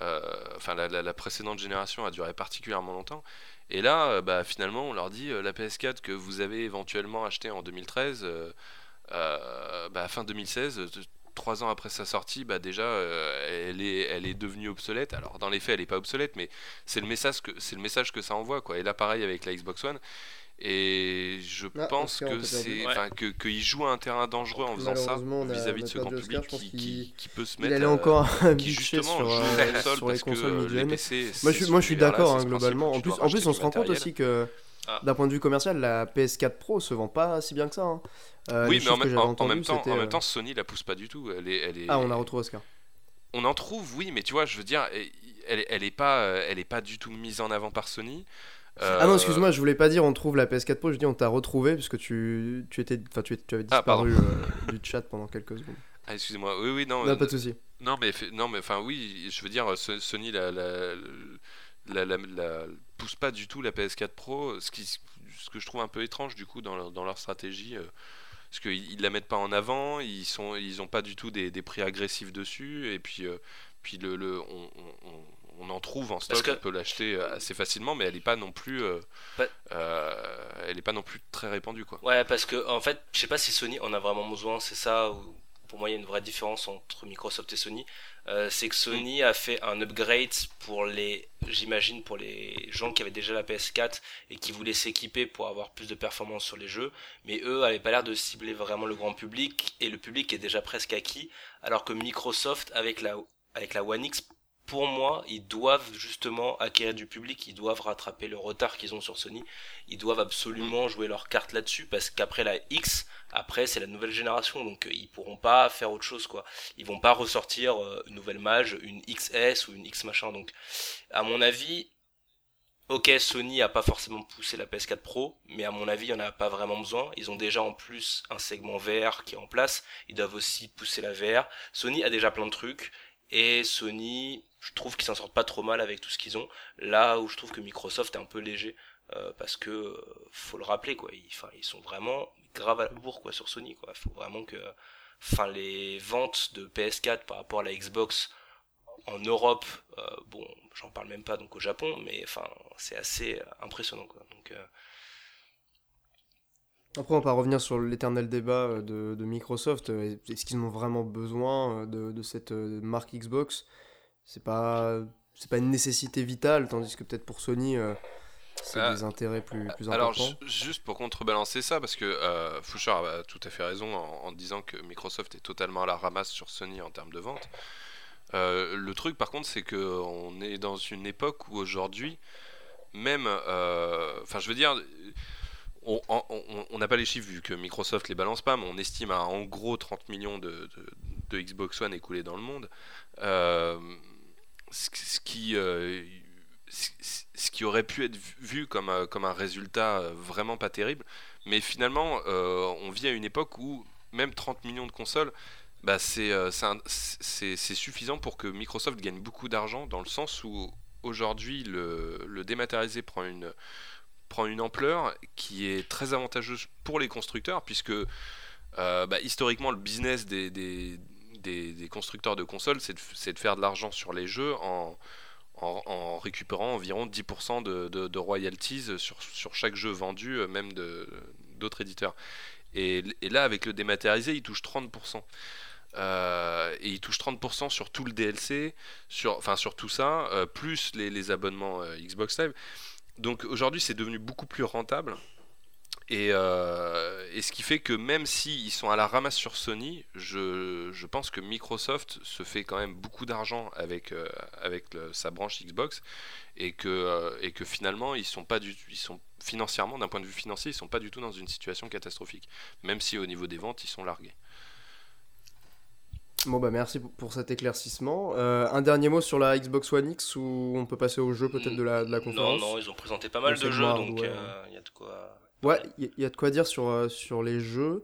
Euh, enfin, la, précédente génération a duré particulièrement longtemps. Et là, euh, bah, finalement, on leur dit euh, la PS4 que vous avez éventuellement acheté en 2013, bah, fin 2016, trois ans après sa sortie, bah déjà, elle, est, elle est devenue obsolète. Alors, dans les faits, elle n'est pas obsolète, mais c'est le, message que, c'est le message que ça envoie. Quoi. Et là, pareil avec la Xbox One. Et je Ah, pense Oscar, que c'est, que qu'il joue à un terrain dangereux en faisant ça vis-à-vis de ce grand public qui, qu'il- qui, qui peut se Il mettre, allait euh, encore qui bitcher justement sur, joue euh, la console sur les parce que consoles euh, les. PC. Moi je, moi je suis d'accord hein, globalement. En plus, en plus on se rend compte aussi que Ah. d'un point de vue commercial, la PS4 Pro se vend pas si bien que ça. hein. Euh, Oui, mais en que même, j'avais en- même temps, en euh, même temps, Sony la pousse pas du tout. Elle est, elle est... Ah, on a retrouvé Oscar. On en trouve, oui, mais tu vois, je veux dire, elle, elle est pas, euh, elle est pas du tout mise en avant par Sony. Ah non, Euh, excuse-moi, je voulais pas dire on trouve la PS4 Pro, je dis on t'a retrouvé puisque tu, tu étais, enfin tu, tu avais Ah, disparu euh, du chat pendant quelques secondes. Ah, excusez-moi. Oui, oui, non. Non, euh, pas de souci. Non, mais non, mais enfin oui, je veux dire, euh, So- Sony la, la, la, la- pousse pas du tout la PS4 Pro, ce qui, ce que je trouve un peu étrange du coup dans leur, dans leur stratégie, euh, parce qu'ils ils la mettent pas en avant, ils sont, ils ont pas du tout des, des prix agressifs dessus, et puis, euh, puis le, le on, on- on- on en trouve en stock, que- on peut l'acheter euh, assez facilement, mais elle est pas non plus, euh, Pas- euh, elle est pas non plus très répandue quoi. Ouais, parce que en fait, je sais pas si Sony en a vraiment besoin, c'est ça. Ou, pour moi, il y a une vraie différence entre Microsoft et Sony. Euh, c'est que Sony a fait un upgrade pour les, j'imagine, pour les gens qui avaient déjà la PS4 et qui voulaient s'équiper pour avoir plus de performance sur les jeux. Mais eux avaient pas l'air de cibler vraiment le grand public et le public est déjà presque acquis. Alors que Microsoft, avec la, avec la One X, pour moi, ils doivent justement acquérir du public, ils doivent rattraper le retard qu'ils ont sur Sony, ils doivent absolument jouer leur carte là-dessus parce qu'après la X, après c'est la nouvelle génération, donc euh, ils pourront pas faire autre chose quoi. Ils vont pas ressortir euh, une nouvelle mage, une XS ou une X machin. Donc, à mon avis, ok, Sony a pas forcément poussé la PS4 Pro, mais à mon avis, il y en a pas vraiment besoin. Ils ont déjà en plus un segment VR qui est en place. Ils doivent aussi pousser la VR. Sony a déjà plein de trucs. Et Sony, je trouve qu'ils s'en sortent pas trop mal avec tout ce qu'ils ont. Là où je trouve que Microsoft est un peu léger, euh, parce que euh, faut le rappeler quoi. Ils, sont vraiment grave à la bourre quoi sur Sony quoi. Faut vraiment que, les ventes de PS4 par rapport à la Xbox en Europe, euh, bon, j'en parle même pas donc au Japon, mais c'est assez impressionnant quoi. Après, on va pas revenir sur l'éternel débat euh, de, de Microsoft. euh, Est-ce qu'ils en ont vraiment besoin euh, de, de cette marque Xbox? C'est pas, c'est pas une nécessité vitale, tandis que peut-être pour Sony, euh, c'est Ah, des intérêts plus, plus Alors, importants. ju- juste pour contrebalancer ça, parce que euh, Foucher a tout à fait raison en, en disant que Microsoft est totalement à la ramasse sur Sony en termes de vente. Le truc, par contre, c'est qu'on est dans une époque où aujourd'hui, même, enfin, je veux dire, on n'a pas les chiffres vu que Microsoft les balance pas, mais on estime à en gros 30 millions de, Xbox One écoulés dans le monde. Euh, ce, ce qui, euh, ce, qui aurait pu être vu comme, comme un résultat euh, vraiment pas terrible, mais finalement, on vit à une époque où même 30 millions de consoles, bah, c'est suffisant pour que Microsoft gagne beaucoup d'argent, dans le sens où aujourd'hui le dématérialisé prend une, prend une ampleur qui est très avantageuse pour les constructeurs, puisque euh, bah, historiquement le business des, des, constructeurs de consoles, c'est de, faire de l'argent sur les jeux en, en, récupérant environ 10% de, royalties sur, sur chaque jeu vendu, euh, même d'autres éditeurs. Et, là, avec le dématérialisé, ils touchent 30%. Euh, et ils touchent 30% sur tout le DLC, sur, enfin sur tout ça, plus les, abonnements Xbox Live. Donc aujourd'hui, c'est devenu beaucoup plus rentable. Et, euh, ce qui fait que même s'ils sont à la ramasse sur Sony, je, pense que Microsoft se fait quand même beaucoup d'argent avec, euh, sa branche Xbox et que, euh, et que finalement ils sont pas du ils sont financièrement d'un point de vue financier ils sont pas du tout dans une situation catastrophique même si au niveau des ventes ils sont largués Bon bah merci pour- cet éclaircissement. Euh, un dernier mot sur la Xbox One X ou on peut passer au jeu peut-être de la, de la non, conférence non, ils ont présenté pas mal de jeux, donc il hardware. y a de quoi. Ouais, il y, y a de quoi dire sur, euh, sur les jeux.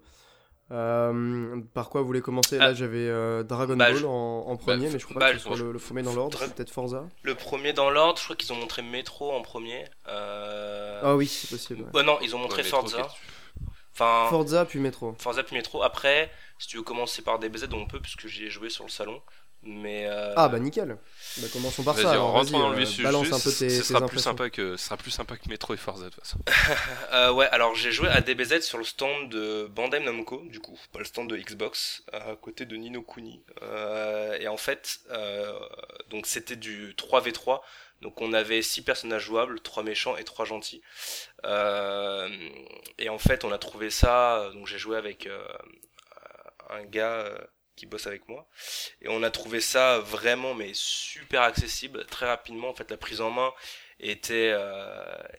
Euh, par quoi vous voulez commencer? Là Ah. j'avais euh, Dragon Bah, Ball je- en, en premier, bah, mais je crois bah, pas que soit le, le premier dans l'ordre, peut-être Forza. Le premier dans l'ordre, je crois qu'ils ont montré Metro en premier. Euh... Ah oui, c'est possible. ouais. Non, ils ont montré Ouais, Forza. Enfin, Forza puis Metro. Forza puis Metro. Après, si tu veux commencer par DBZ, on peut, puisque j'y ai joué sur le salon. Mais euh, Ah bah nickel. Bah, commençons par ça. alors, dans le euh, vif du sujet. balance un peu Ce- tes, ce tes sera plus sympa que ce sera plus sympa que Metro et Forza de toute façon. Euh, ouais, alors j'ai joué à DBZ sur le stand de Bandai Namco, du coup, pas le stand de Xbox, à côté de Nino Kuni. Euh, et en fait, euh, donc c'était du 3v3, donc on avait 6 personnages jouables, 3 méchants et 3 gentils. Euh, et en fait, on a trouvé ça, donc j'ai joué avec euh, un gars euh, qui bosse avec moi, et on a trouvé ça vraiment mais super accessible, très rapidement. En fait, la prise en main était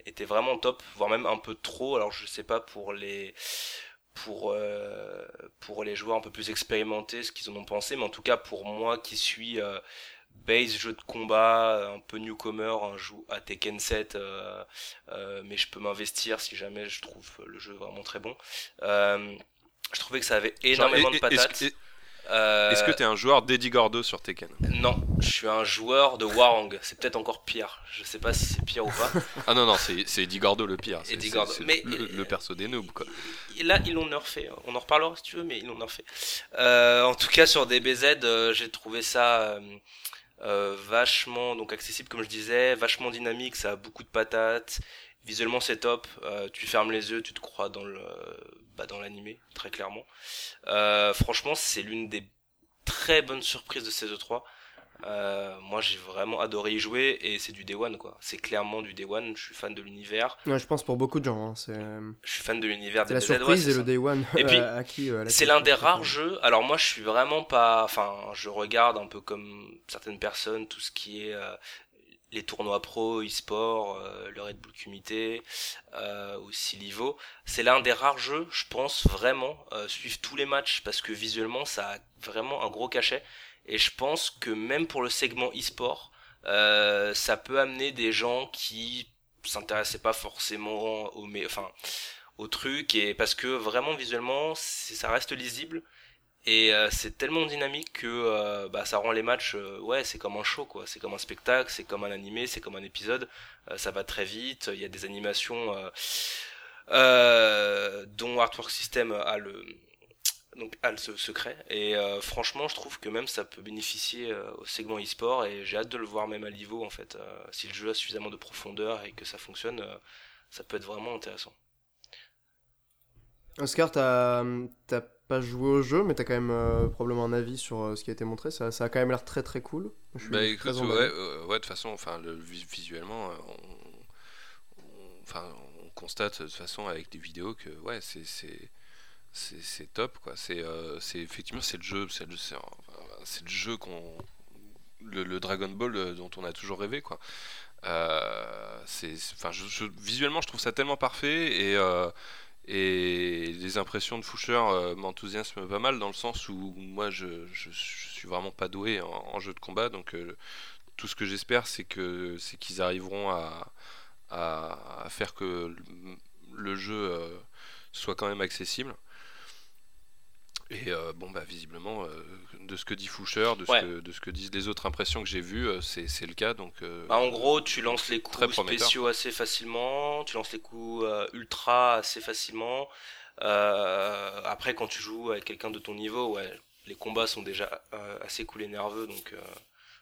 était vraiment top, voire même un peu trop. Alors je sais pas pour les pour pour les joueurs un peu plus expérimentés ce qu'ils en ont pensé, mais en tout cas pour moi qui suis base jeu de combat, un peu newcomer, un joue à Tekken 7, euh, euh, mais je peux m'investir si jamais je trouve le jeu vraiment très bon. Euh, je trouvais que ça avait Genre, énormément et- de patates. est- Euh, Est-ce que t'es un joueur d'Eddie Gordo sur Tekken? Non, je suis un joueur de Warang. C'est peut-être encore pire. Je sais pas si c'est pire ou pas. Ah non, non, c'est Eddie Gordo le pire. C'est- Eddie c'est- Gordo. c'est Mais- le, le perso des noobs, quoi. Et là, ils l'ont nerfé. On en reparlera si tu veux, mais ils l'ont nerfé. Euh, en tout cas, sur DBZ, euh, j'ai trouvé ça euh, vachement donc accessible, comme je disais, vachement dynamique. Ça a beaucoup de patates. Visuellement, c'est top. Euh, tu fermes les yeux, tu te crois dans le bah, dans l'animé, très clairement. Euh, franchement, c'est l'une des très bonnes surprises de ces E3. Euh, moi, j'ai vraiment adoré y jouer et c'est du Day One quoi. C'est clairement du Day One. Je suis fan de l'univers. Ouais, je pense pour beaucoup de gens. hein, c'est Je suis fan de l'univers c'est la ouais, surprise et le day one. Et puis, euh, C'est l'un des rares jeux. Alors moi, je suis vraiment pas. Enfin, je regarde un peu comme certaines personnes tout ce qui est euh, les tournois pro, e-sport, euh, le Red Bull Comité, euh, aussi l'Ivo. C'est l'un des rares jeux, je pense vraiment euh, suivre tous les matchs parce que visuellement, ça a vraiment un gros cachet. Et je pense que même pour le segment e-sport, euh, ça peut amener des gens qui s'intéressaient pas forcément au, mais enfin truc et parce que vraiment visuellement ça reste lisible et euh, c'est tellement dynamique que euh, bah, ça rend les matchs ouais c'est comme un show quoi. C'est comme un spectacle c'est comme un animé c'est comme un épisode. Ça va très vite. Il y a des animations dont Artwork System a le donc a se- secret et euh, franchement je trouve que même ça peut bénéficier euh, au segment e-sport et j'ai hâte de le voir même à l'IVO en fait Euh, si le jeu a suffisamment de profondeur et que ça fonctionne euh, ça peut être vraiment intéressant Oscar, t'as t'as pas joué au jeu, mais t'as quand même euh, probablement un avis sur euh, ce qui a été montré. Ça, ça a quand même l'air très très cool. Je suis Bah très écoute, ouais, euh, ouais, de toute façon, enfin, le, vis- visuellement, euh, on, on- enfin, on constate de toute façon avec des vidéos que ouais, c'est c'est top quoi. C'est euh, c'est effectivement c'est le jeu, c'est le le jeu qu'on le, Dragon Ball euh, dont on a toujours rêvé quoi. Euh, c'est enfin visuellement je trouve ça tellement parfait et et les impressions de Foucher m'enthousiasment pas mal dans le sens où moi je, je, suis vraiment pas doué en, jeu de combat donc tout ce que j'espère c'est que c'est qu'ils arriveront à, à, faire que le, jeu soit quand même accessible et euh, bon bah visiblement euh, de ce que dit Foucher de ce, Ouais. que, de ce que disent les autres impressions que j'ai vues euh, c'est c'est le cas donc euh, Bah, en gros, tu lances les Très coups spéciaux assez facilement, tu lances les coups euh, ultra assez facilement. Euh, après, quand tu joues avec quelqu'un de ton niveau, ouais, les combats sont déjà euh, assez cool et nerveux, donc euh,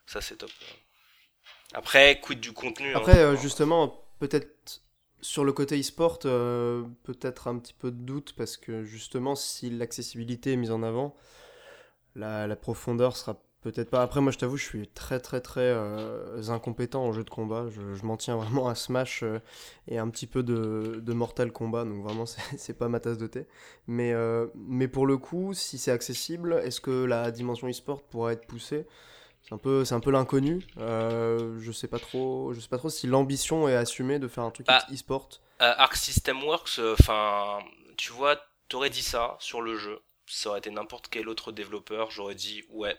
ça c'est top. Après, quid du contenu. hein, Après, euh, justement, peut-être sur le côté e-sport, euh, peut-être un petit peu de doute parce que justement, si l'accessibilité est mise en avant, la, profondeur sera peut-être pas. Après, moi, je t'avoue, je suis très, très, très euh, incompétent en jeu de combat. Je, m'en tiens vraiment à Smash euh, et un petit peu de, Mortal Kombat, donc vraiment, c'est pas ma tasse de thé. Mais, mais pour le coup, si c'est accessible, est-ce que la dimension e-sport pourra être poussée? C'est un peu, c'est un peu l'inconnu. Euh, je sais pas trop, je sais pas trop si l'ambition est assumée de faire un truc Bah, e-sport. Euh, Arc System Works, enfin, tu vois, t'aurais dit ça sur le jeu. Ça aurait été n'importe quel autre développeur, j'aurais dit ouais.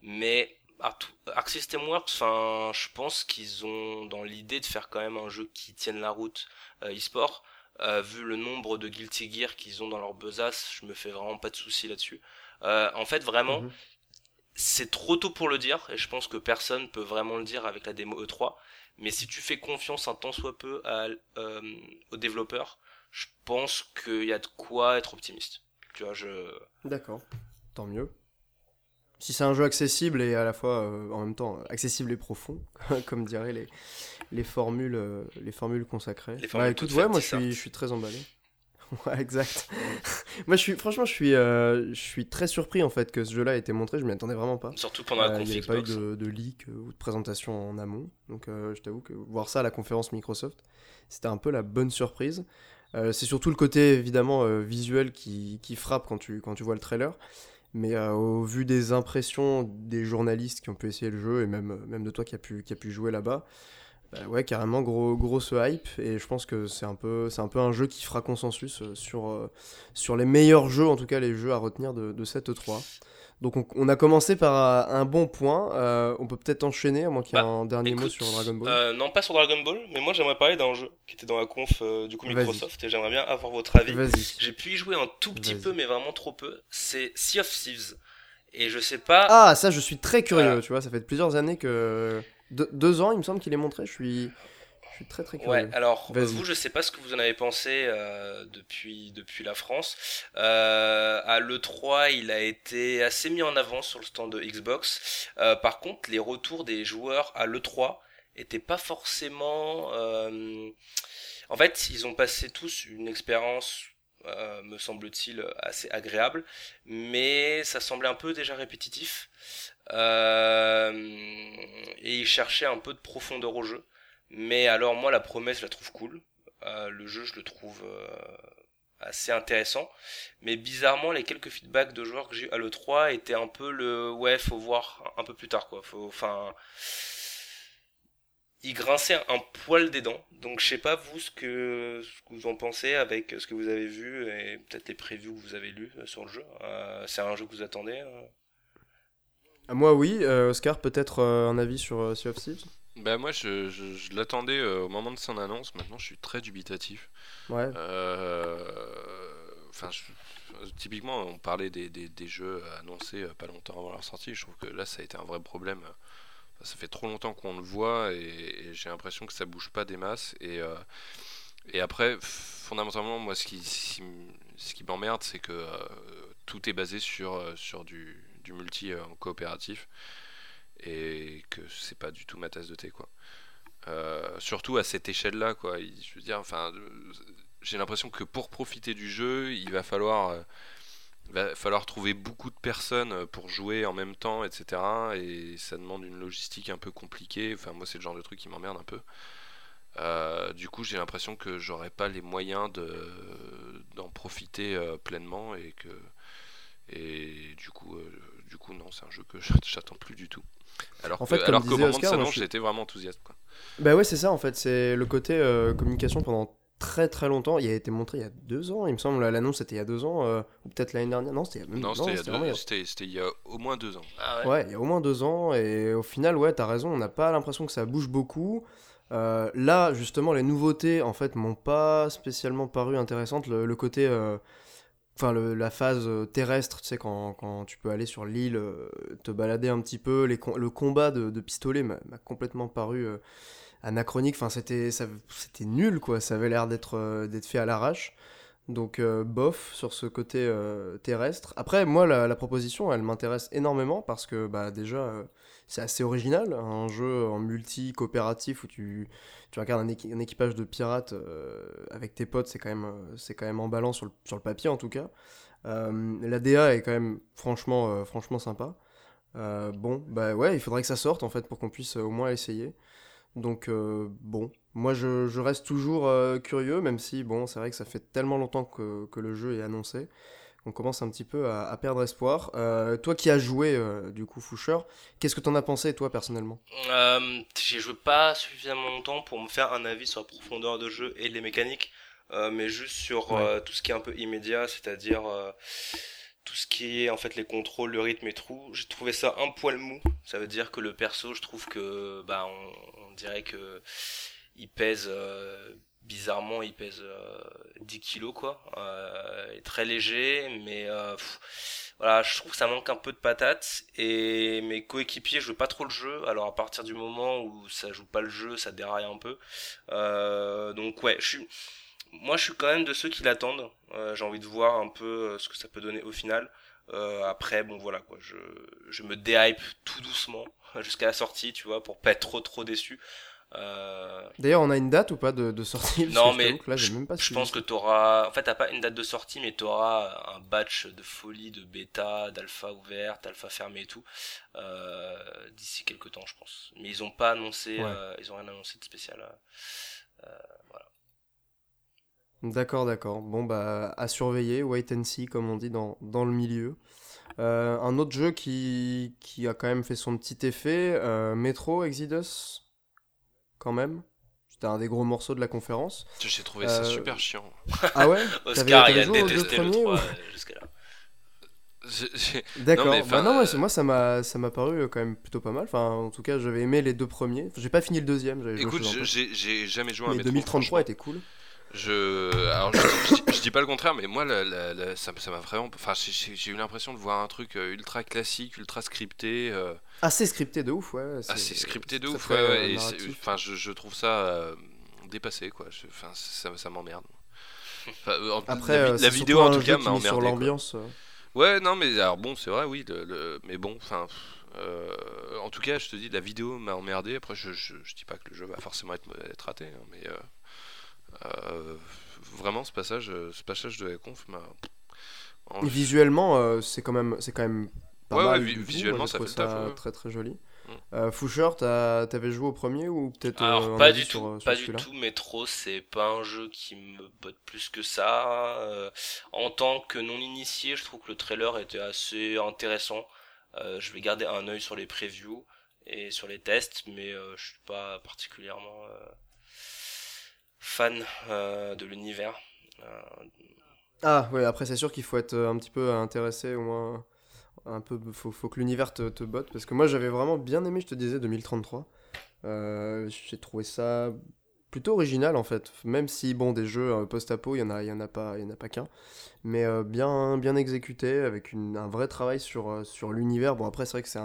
Mais Arc System Works, enfin, je pense qu'ils ont dans l'idée de faire quand même un jeu qui tienne la route euh, e-sport. Euh, vu le nombre de Guilty Gear qu'ils ont dans leur besace, je me fais vraiment pas de soucis là-dessus. Euh, en fait, vraiment, Mhm. C'est trop tôt pour le dire, et je pense que personne peut vraiment le dire avec la démo E3. Mais si tu fais confiance un tant soit peu à, euh, aux développeurs, je pense qu'il y a de quoi être optimiste. Tu vois, je. D'accord, tant mieux. Si c'est un jeu accessible et à la fois euh, en même temps accessible et profond, comme diraient les, les, formules, euh, les formules consacrées. Les formules bah écoute, ouais, moi suis, je suis très emballé. Ouais, exact. moi je suis, franchement, je suis, euh, je suis très surpris en fait que ce jeu-là ait été montré, je m'y attendais vraiment pas. Surtout pendant la Euh, conf Il n'y avait pas eu de, de leak euh, ou de présentation en amont. Donc euh, je t'avoue que voir ça à la conférence Microsoft, c'était un peu la bonne surprise. Euh, c'est surtout le côté évidemment euh, visuel qui, qui frappe quand tu, quand tu vois le trailer. Mais euh, au vu des impressions des journalistes qui ont pu essayer le jeu et même, même de toi qui a pu, qui a pu jouer là-bas, bah ouais, carrément gros, grosse hype. Et je pense que c'est un, peu, un peu un jeu qui fera consensus euh, sur, euh, sur les meilleurs jeux, en tout cas les jeux à retenir de, de cette E3. Donc on, on a commencé par euh, un bon point. Euh, on peut peut-être enchaîner, à moins qu'il y ait Bah, un dernier mot sur Dragon Ball. euh, non, pas sur Dragon Ball, mais moi j'aimerais parler d'un jeu qui était dans la conf euh, du coup. Microsoft et j'aimerais bien avoir votre avis. J'ai pu y jouer un tout petit peu, mais vraiment trop peu. C'est Sea of Thieves. Et je sais pas. Ah, ça, je suis très curieux, Voilà. tu vois. Ça fait plusieurs années que. De- deux ans, il me semble qu'il est montré. Je suis, je suis très très curieux. Ouais, alors vous, je sais pas ce que vous en avez pensé euh, depuis, depuis la France. Euh, à l'E3, il a été assez mis en avant sur le stand de Xbox. Euh, par contre, les retours des joueurs à l'E3 étaient pas forcément. En fait, ils ont passé tous une expérience, euh, me semble-t-il, assez agréable, mais ça semblait un peu déjà répétitif. Euh, et ils cherchaient un peu de profondeur au jeu. Mais alors moi la promesse je la trouve cool. Euh, le jeu je le trouve euh, assez intéressant. Mais bizarrement les quelques feedbacks de joueurs que j'ai eu à l'E3 étaient un peu le ouais faut voir un peu plus tard quoi. Faut, enfin ils grinçaient un poil des dents. Donc je sais pas vous ce que, ce que vous en pensez avec ce que vous avez vu et peut-être les previews que vous avez lus euh, sur le jeu. Euh, c'est un jeu que vous attendez euh? Moi, oui. Euh, Oscar, peut-être euh, un avis sur euh, Sea of Thieves? Bah moi je, je- je l'attendais euh, au moment de son annonce, maintenant je suis très dubitatif. Ouais. Enfin, je- typiquement on parlait des, des- des jeux annoncés pas longtemps avant leur sortie, je trouve que là ça a été un vrai problème. Enfin, ça fait trop longtemps qu'on le voit et, et j'ai l'impression que ça bouge pas des masses. Et, et après, fondamentalement, moi ce qui, ce qui m'emmerde c'est que tout est basé sur, sur du, du multi euh, coopératif et que c'est pas du tout ma tasse de thé quoi. Euh, surtout à cette échelle là quoi. Je veux dire, enfin, euh, j'ai l'impression que pour profiter du jeu, il va falloir, falloir trouver beaucoup de personnes pour jouer en même temps, etc. Et ça demande une logistique un peu compliquée. Enfin, moi, c'est le genre de truc qui m'emmerde un peu. Du coup, j'ai l'impression que j'aurais pas les moyens de d'en profiter pleinement et que et du coup, du coup, non, c'est un jeu que j'attends plus du tout. Alors En que- fait, comme alors disait moment Oscar, de j'étais vraiment enthousiaste. Quoi. Bah ouais, c'est ça en fait. C'est le côté euh, communication pendant très très longtemps. Il a été montré il y a deux ans, il me semble. L'annonce c'était il y a deux ans, euh, ou peut-être l'année dernière. Non, c'était il y a même Non, c'était il il y a- c'était c'était il y a au moins deux ans. Ah Ouais, il y a au moins deux ans, et au final, ouais, t'as raison, on n'a pas l'impression que ça bouge beaucoup. Euh, là, justement, les nouveautés, en fait, m'ont pas spécialement paru intéressantes. Le, le côté, euh, enfin, la phase euh, terrestre, tu sais, quand, quand tu peux aller sur l'île, euh, te balader un petit peu, le combat de, pistolet m'a complètement paru euh, anachronique. Enfin, c'était nul, quoi. Ça avait l'air d'être fait à l'arrache. Donc, bof sur ce côté terrestre. Après, moi, la, proposition, elle m'intéresse énormément parce que, bah, déjà, c'est assez original. Un jeu en multi-coopératif où tu, tu incarnes un, équi- un équipage de pirates euh, avec tes potes, c'est quand, même, euh, c'est quand même emballant sur le, papier, en tout cas. Euh, la DA est quand même franchement, franchement sympa. Bon, bah ouais, il faudrait que ça sorte, en fait, pour qu'on puisse au moins essayer. Donc, bon, moi je, reste toujours curieux, même si, bon, c'est vrai que ça fait tellement longtemps que le jeu est annoncé, qu'on commence un petit peu à, à perdre espoir. Euh, toi qui as joué, euh, du coup, Foucher, qu'est-ce que t'en as pensé, toi, personnellement? Euh, j'ai joué pas suffisamment longtemps pour me faire un avis sur la profondeur de jeu et les mécaniques, euh, mais juste sur Ouais. euh, tout ce qui est un peu immédiat, c'est-à-dire euh, tout ce qui est en fait les contrôles, le rythme et tout. J'ai trouvé ça un poil mou. Ça veut dire que le perso, je trouve que bah on, on dirait que il pèse euh, bizarrement, il pèse euh, 10 kilos quoi. Euh, il est très léger, mais euh, voilà, je trouve que ça manque un peu de patate et mes coéquipiers jouent pas trop le jeu. Alors à partir du moment où ça joue pas le jeu, ça déraille un peu. Euh, donc ouais, je moi je suis quand même de ceux qui l'attendent. Euh, J'ai envie de voir un peu ce que ça peut donner au final. après, bon voilà quoi, je, je me déhype tout doucement jusqu'à la sortie, tu vois, pour pas être trop trop déçu. Euh, D'ailleurs, on a une date ou pas de, sortie Non, mais je, même pas je pense que tu auras. En fait, t'as pas une date de sortie, mais tu auras un batch de folie, de bêta, d'alpha ouverte, alpha fermé et tout, euh, d'ici quelques temps, je pense. Mais ils ont pas annoncé, euh, ils ont rien annoncé de spécial. voilà. D'accord, d'accord. Bon, bah, à surveiller, wait and see, comme on dit dans, dans le milieu. un autre jeu qui, qui a quand même fait son petit effet, Metro Exodus quand même. C'était un des gros morceaux de la conférence. J'ai trouvé ça euh, super chiant. Ah ouais Oscar, il a détesté le 3 jusqu'à là. D'accord. Bah non, euh, moi ça m'a ça m'a paru euh, quand même plutôt pas mal. Enfin, en tout cas, j'avais aimé les deux premiers. J'ai pas fini le deuxième. Écoute, j'ai jamais joué à un Mais 2033 était cool. Je, alors je, dis pas le contraire, mais moi, ça m'a vraiment. Enfin, j'ai eu l'impression de voir un truc ultra classique, ultra scripté. Assez scripté de ouf, ouais. Assez scripté de ouf, ouais. Enfin, je, trouve ça euh, dépassé, quoi. Enfin, ça, ça m'emmerde. Euh, Après, la, vidéo en tout cas m'a emmerdé. Sur l'ambiance. Euh. Ouais, non, mais alors bon, c'est vrai, oui. Le, mais bon, enfin. en tout cas, je te dis, la vidéo m'a emmerdé. Après, je, je, je, dis pas que le jeu va forcément être, être raté, hein, mais vraiment, ce passage, ce passage de la conf m'a. Visuellement, c'est quand même, c'est quand même ouais, visuellement, ça fait ça très très joli. Mm. Euh, Foucher, t'avais joué au premier ou peut-être Alors euh, pas du tout, euh, pas du tout. Metro, c'est pas un jeu qui me botte plus que ça. Euh, en tant que non initié, je trouve que le trailer était assez intéressant. je vais garder un œil sur les previews et sur les tests, mais je suis pas particulièrement fan de l'univers. Ah ouais, après c'est sûr qu'il faut être un petit peu intéressé au moins un peu faut, faut que l'univers te, te, botte parce que moi j'avais vraiment bien aimé je te disais 2033 euh, j'ai trouvé ça plutôt original en fait. Même si bon des jeux euh, post-apo il y en a il y en a pas il y en a pas qu'un. Mais euh, bien bien exécuté avec un vrai travail sur sur l'univers. Bon après c'est vrai que c'est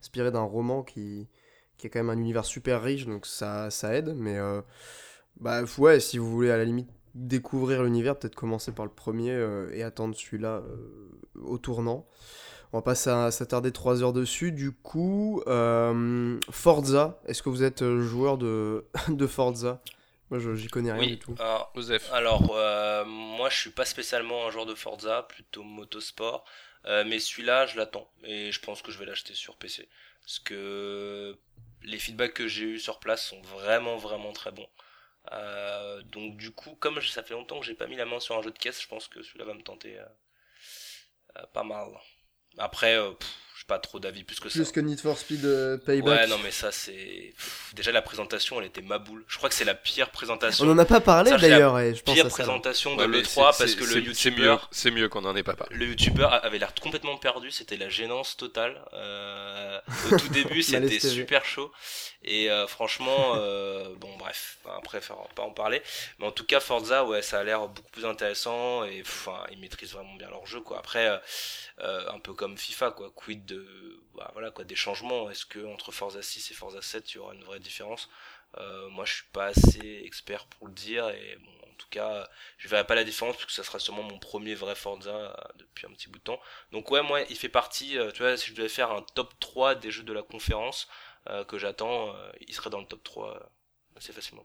inspiré d'un roman qui qui est quand même un univers super riche donc ça ça aide. Mais bah ouais si vous voulez à la limite découvrir l'univers peut-être commencer par le premier et attendre celui-là au tournant on va pas s'attarder 3 heures dessus. Du coup, euh, Forza, est-ce que vous êtes euh, joueur de, de Forza? Moi, j'y connais rien du tout. Alors, alors euh, moi, je suis pas spécialement un joueur de Forza, plutôt motosport. mais celui-là, je l'attends. Et je pense que je vais l'acheter sur PC. Parce que les feedbacks que j'ai eu sur place sont vraiment, vraiment très bons. Donc du coup, comme ça fait longtemps que j'ai pas mis la main sur un jeu de caisse, je pense que celui-là va me tenter pas mal. Après, euh, j'ai pas trop d'avis plus que ça. Plus que Need for Speed euh, Payback. Ouais, non, mais ça, c'est. Déjà, la présentation, elle était maboule. Je crois que c'est la pire présentation. On en a pas parlé d'ailleurs, et je pense Pire présentation de l'E3 parce que le youtubeur. C'est mieux, qu'on en ait pas parlé. Le youtubeur avait l'air complètement perdu, c'était la gênance totale. Euh, au tout début, c'était super chaud. Et euh, franchement, euh, bon, bref, après, pas en parler. Mais en tout cas, Forza, ouais, ça a l'air beaucoup plus intéressant et enfin, ils maîtrisent vraiment bien leur jeu, quoi. Après, euh, un peu comme FIFA, quoi. Quid de, bah, voilà, quoi, des changements. Est-ce que entre Forza 6 et Forza 7, il y aura une vraie différence? Moi, je suis pas assez expert pour le dire et en tout cas, je verrai pas la différence parce que ça sera sûrement mon premier vrai Forza depuis un petit bout de temps. Donc ouais, moi, il fait partie, tu vois, si je devais faire un top 3 des jeux de la conférence, euh, que j'attends, euh, il serait dans le top 3 euh, assez facilement.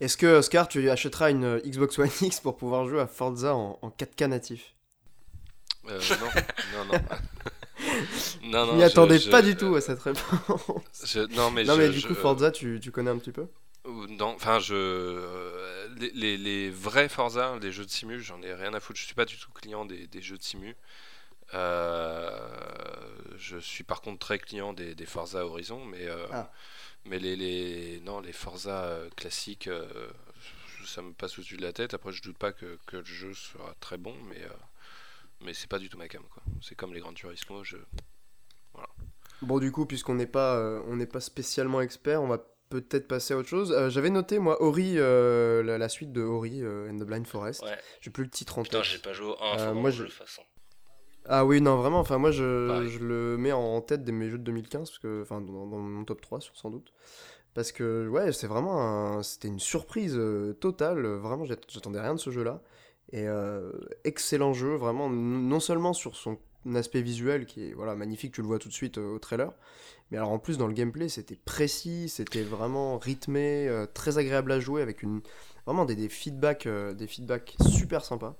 Est-ce que, Oscar, tu achèteras une Xbox One X pour pouvoir jouer à Forza en, 4K natif? Euh, non, non, non. non, non, je n'y attendais pas du tout à cette réponse. non, mais, non, mais du coup, Forza, tu, tu, connais un petit peu? Non, enfin, je. Les, les, les, vrais Forza, les jeux de simu, j'en ai rien à foutre. Je suis pas du tout client des, des jeux de simu. Euh, je suis par contre très client des, Forza Horizon, mais, euh, ah. mais les, les, non, les Forza euh, classiques, ça me passe au-dessus de la tête. Après, je doute pas que, que le jeu sera très bon, mais, mais c'est pas du tout ma cam. C'est comme les Grands Turismo. Je... Voilà. Bon, du coup, puisqu'on n'est pas, on n'est pas spécialement expert, on va peut-être passer à autre chose. J'avais noté, moi, Ori, la, suite de Ori and the Blind Forest. J'ai plus le titre en tête. Putain, j'ai pas joué un moi, je... de façon. Ah oui, non, vraiment, enfin moi je, je, le mets en tête de mes jeux de 2015, parce que, enfin dans, mon top 3 sans doute. Parce que ouais, c'est vraiment c'était une surprise euh, totale, vraiment j'attendais rien de ce jeu-là. Et excellent jeu, vraiment, non seulement sur son aspect visuel qui est voilà, magnifique, tu le vois tout de suite au trailer, mais alors en plus dans le gameplay c'était précis, c'était vraiment rythmé, très agréable à jouer avec une, vraiment des, des feedbacks, des feedbacks super sympas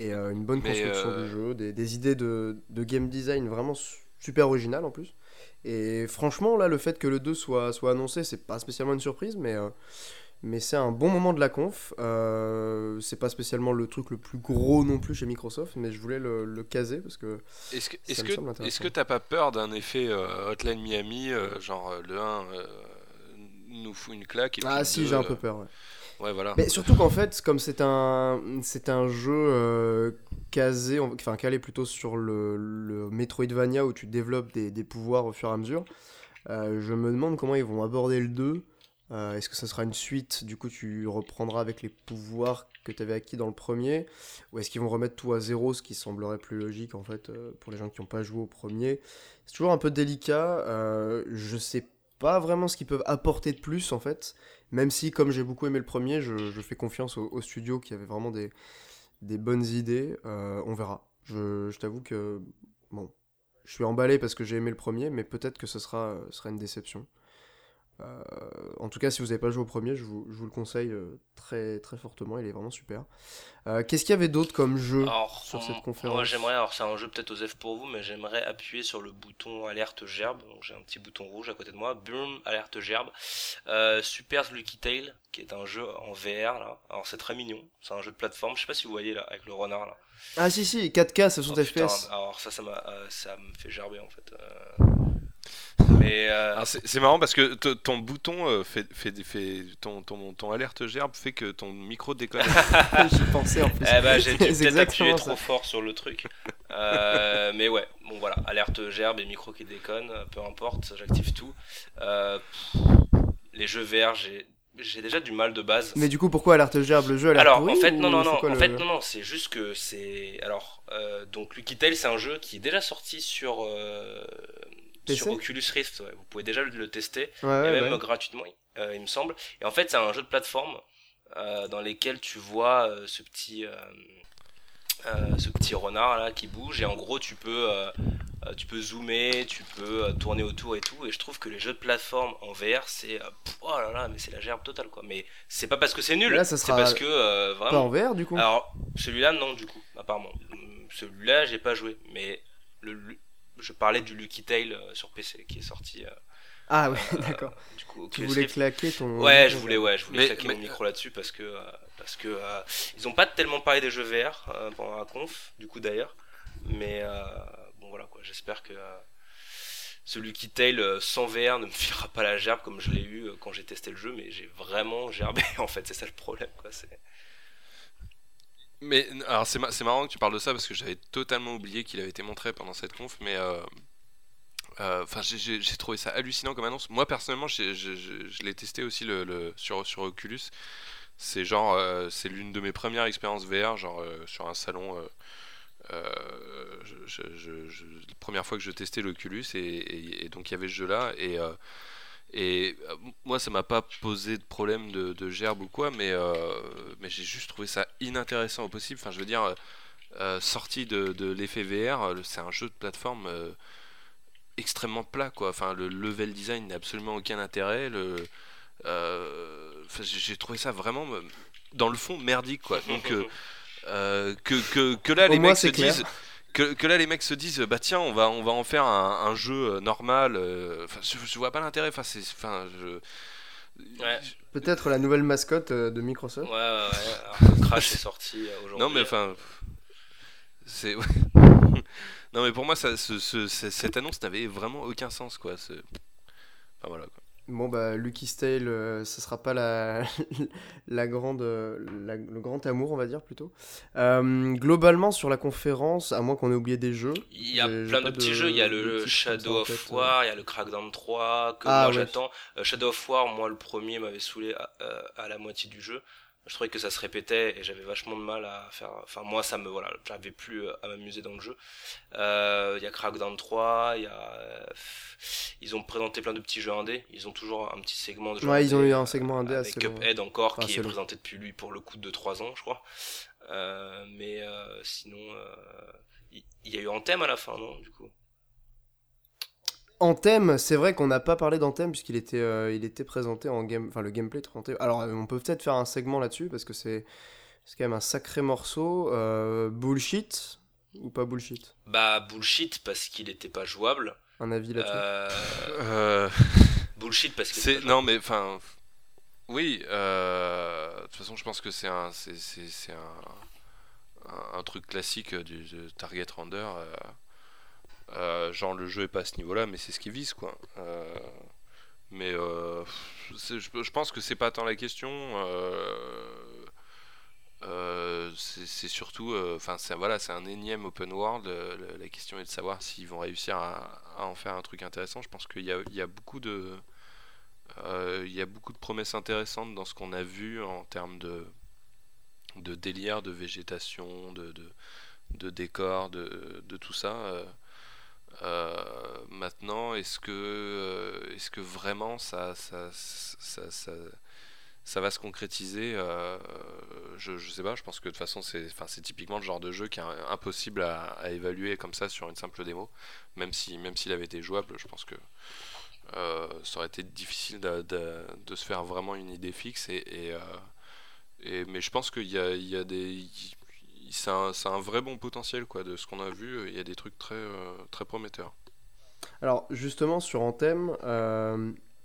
et une bonne construction du jeu, des, des idées de, de, game design vraiment super originales en plus. Et franchement, là, le fait que le 2 soit, soit annoncé, c'est pas spécialement une surprise, mais, euh, mais c'est un bon moment de la conf. Euh, c'est pas spécialement le truc le plus gros non plus chez Microsoft, mais je voulais le, le caser parce que. Est-ce que est-ce que est-ce que t'as pas peur d'un effet euh, Hotline Miami, genre le 1 nous fout une claque et Ah si, j'ai un peu peur. Ouais. Ouais, voilà. Mais surtout qu'en fait, comme c'est un, c'est un jeu euh, casé, enfin calé plutôt sur le, le, Metroidvania où tu développes des, des, pouvoirs au fur et à mesure, euh, je me demande comment ils vont aborder le 2. Euh, est-ce que ça sera une suite Du coup, tu reprendras avec les pouvoirs que tu avais acquis dans le premier Ou est-ce qu'ils vont remettre tout à zéro, ce qui semblerait plus logique en fait pour les gens qui n'ont pas joué au premier? C'est toujours un peu délicat. je sais pas vraiment ce qu'ils peuvent apporter de plus en fait. Même si, comme j'ai beaucoup aimé le premier, je, fais confiance au, studio qui avait vraiment des, bonnes idées. Euh, on verra. Je, t'avoue que, bon, je suis emballé parce que j'ai aimé le premier, mais peut-être que ce sera une déception. Euh, en tout cas, si vous n'avez pas joué au premier, je vous, le conseille euh, très, très fortement, il est vraiment super. Euh, qu'est-ce qu'il y avait d'autre comme jeu sur cette conférence Moi j'aimerais, alors c'est un jeu peut-être aux F pour vous, mais j'aimerais appuyer sur le bouton alerte gerbe. Donc j'ai un petit bouton rouge à côté de moi, boom, alerte gerbe. Super Lucky Tail, qui est un jeu en VR là. Alors c'est très mignon, c'est un jeu de plateforme, je sais pas si vous voyez là, avec le renard là. Ah si si, 4K, 60 oh, FPS. Alors ça, ça, ça me fait gerber en fait. Mais euh, c'est marrant parce que ton bouton euh, fait, fait, fait ton, ton, ton, alerte gerbe fait que ton micro déconne. J'y pensais en plus. Eh ben, j'ai peut-être appuyé trop fort sur le truc. Euh, mais ouais, bon voilà, alerte gerbe et micro qui déconne, peu importe, j'active tout. les jeux verts, j'ai j'ai déjà du mal de base. Mais du coup, pourquoi alerte gerbe le jeu Alors, en fait, non, non, non, en fait, non, non, c'est juste que c'est. Alors, donc, Lucky Tale, c'est un jeu qui est déjà sorti sur sur Oculus Rift. Vous pouvez déjà le tester, et même gratuitement, euh, il me semble. Et en fait, c'est un jeu de plateforme euh, dans lequel tu vois euh, ce petit ce petit renard là qui bouge et en gros tu peux tu peux zoomer, tu peux tourner autour et tout. Et je trouve que les jeux de plateforme en VR, c'est oh là là, mais c'est la gerbe totale quoi. Mais c'est pas parce que c'est nul, c'est parce que vraiment. Pas en VR du coup? Alors celui-là non du coup, apparemment. Celui-là j'ai pas joué, mais le, je parlais du Lucky Tail euh, sur PC qui est sorti. Euh, ah ouais, euh, d'accord. tu voulais claquer ton. Ouais, je voulais, ouais, je voulais claquer mon micro là-dessus parce que parce que ils ont pas tellement parlé des jeux VR pendant la conf, du coup d'ailleurs. Mais bon voilà quoi, j'espère que ce Lucky Tail sans VR ne me fera pas la gerbe comme je l'ai eu quand j'ai testé le jeu, mais j'ai vraiment gerbé en fait, c'est ça le problème quoi. C'est mais alors c'est marrant que tu parles de ça parce que j'avais totalement oublié qu'il avait été montré pendant cette conf, mais euh, euh, enfin j'ai trouvé ça hallucinant comme annonce. Moi personnellement, je l'ai testé aussi le, sur, sur Oculus. C'est genre euh, c'est l'une de mes premières expériences VR, genre sur un salon. La première fois que je testais l'Oculus et, et, donc il y avait ce jeu là et et euh, moi, ça m'a pas posé de problème de, gerbe ou quoi, mais, euh, mais j'ai juste trouvé ça inintéressant au possible. Enfin, je veux dire, euh, sorti de, de l'effet VR, c'est un jeu de plateforme extrêmement plat, quoi. Enfin, le level design n'a absolument aucun intérêt. Le, j'ai trouvé ça vraiment, dans le fond, merdique, quoi. Donc, que, que, que, là, les mecs se disent que, là les mecs se disent bah tiens on va on va en faire un, jeu euh, normal euh, enfin je, vois pas l'intérêt enfin c'est enfin peut-être la nouvelle mascotte euh, de Microsoft. Ouais ouais, ouais. Crash est sorti aujourd'hui non mais enfin c'est non mais pour moi ça, cette annonce n'avait vraiment aucun sens quoi enfin voilà quoi Bon bah Lucky Stale, euh, ce sera pas la, la grande, le grand amour on va dire plutôt. Euh, globalement sur la conférence, à moins qu'on ait oublié des jeux. Il y a plein de petits jeux, il y a le Shadow of War, il y a le Crackdown 3 que ah, moi j'attends. Euh, Shadow of War, moi le premier m'avait saoulé à, la moitié du jeu je trouvais que ça se répétait et j'avais vachement de mal à faire enfin moi ça me voilà j'avais plus à m'amuser dans le jeu il y a Crackdown 3 il y a ils ont présenté plein de petits jeux indés. Ils ont toujours un petit segment de jeux Ouais, ils ont eu un segment indé avec Cuphead encore, qui est présenté depuis lui pour le coup de 3 ans, je crois. mais sinon, il y, a eu Anthem à la fin, non Du coup? Anthem, c'est vrai qu'on n'a pas parlé d'Anthem puisqu'il était, il était présenté en game, enfin le gameplay présenté. Alors on peut peut-être faire un segment là-dessus parce que c'est quand même un sacré morceau. bullshit ou pas bullshit? Bah bullshit parce qu'il n'était pas jouable. Un avis là-dessus? Euh... Bullshit parce que. C'est non mais enfin. Oui, euh, de toute façon, je pense que c'est un, c'est, un, un, truc classique du, target render. Euh, euh, genre le jeu est pas à ce niveau-là, mais c'est ce qu'il vise quoi. mais je, je, pense que c'est pas tant la question. Euh, c'est surtout, euh, enfin voilà, c'est un énième open world. Euh, la question est de savoir s'ils vont réussir à, en faire un truc intéressant. Je pense qu'il y, y, a beaucoup de, il y a beaucoup de promesses intéressantes dans ce qu'on a vu en termes de, de délire, de végétation, de, de, de décor, de, de, tout ça. Maintenant, est-ce que, est-ce que vraiment ça, ça, ça, ça ça va se concrétiser euh, je, je, sais pas, je pense que de toute façon c'est typiquement le genre de jeu qui est impossible à, évaluer comme ça sur une simple démo, même si même s'il avait été jouable, je pense que euh, ça aurait été difficile de, se faire vraiment une idée fixe et, et, euh, mais je pense qu'il y a, y a des c'est un, un, vrai bon potentiel quoi de ce qu'on a vu, il y a des trucs très très prometteurs. Alors justement sur Anthem,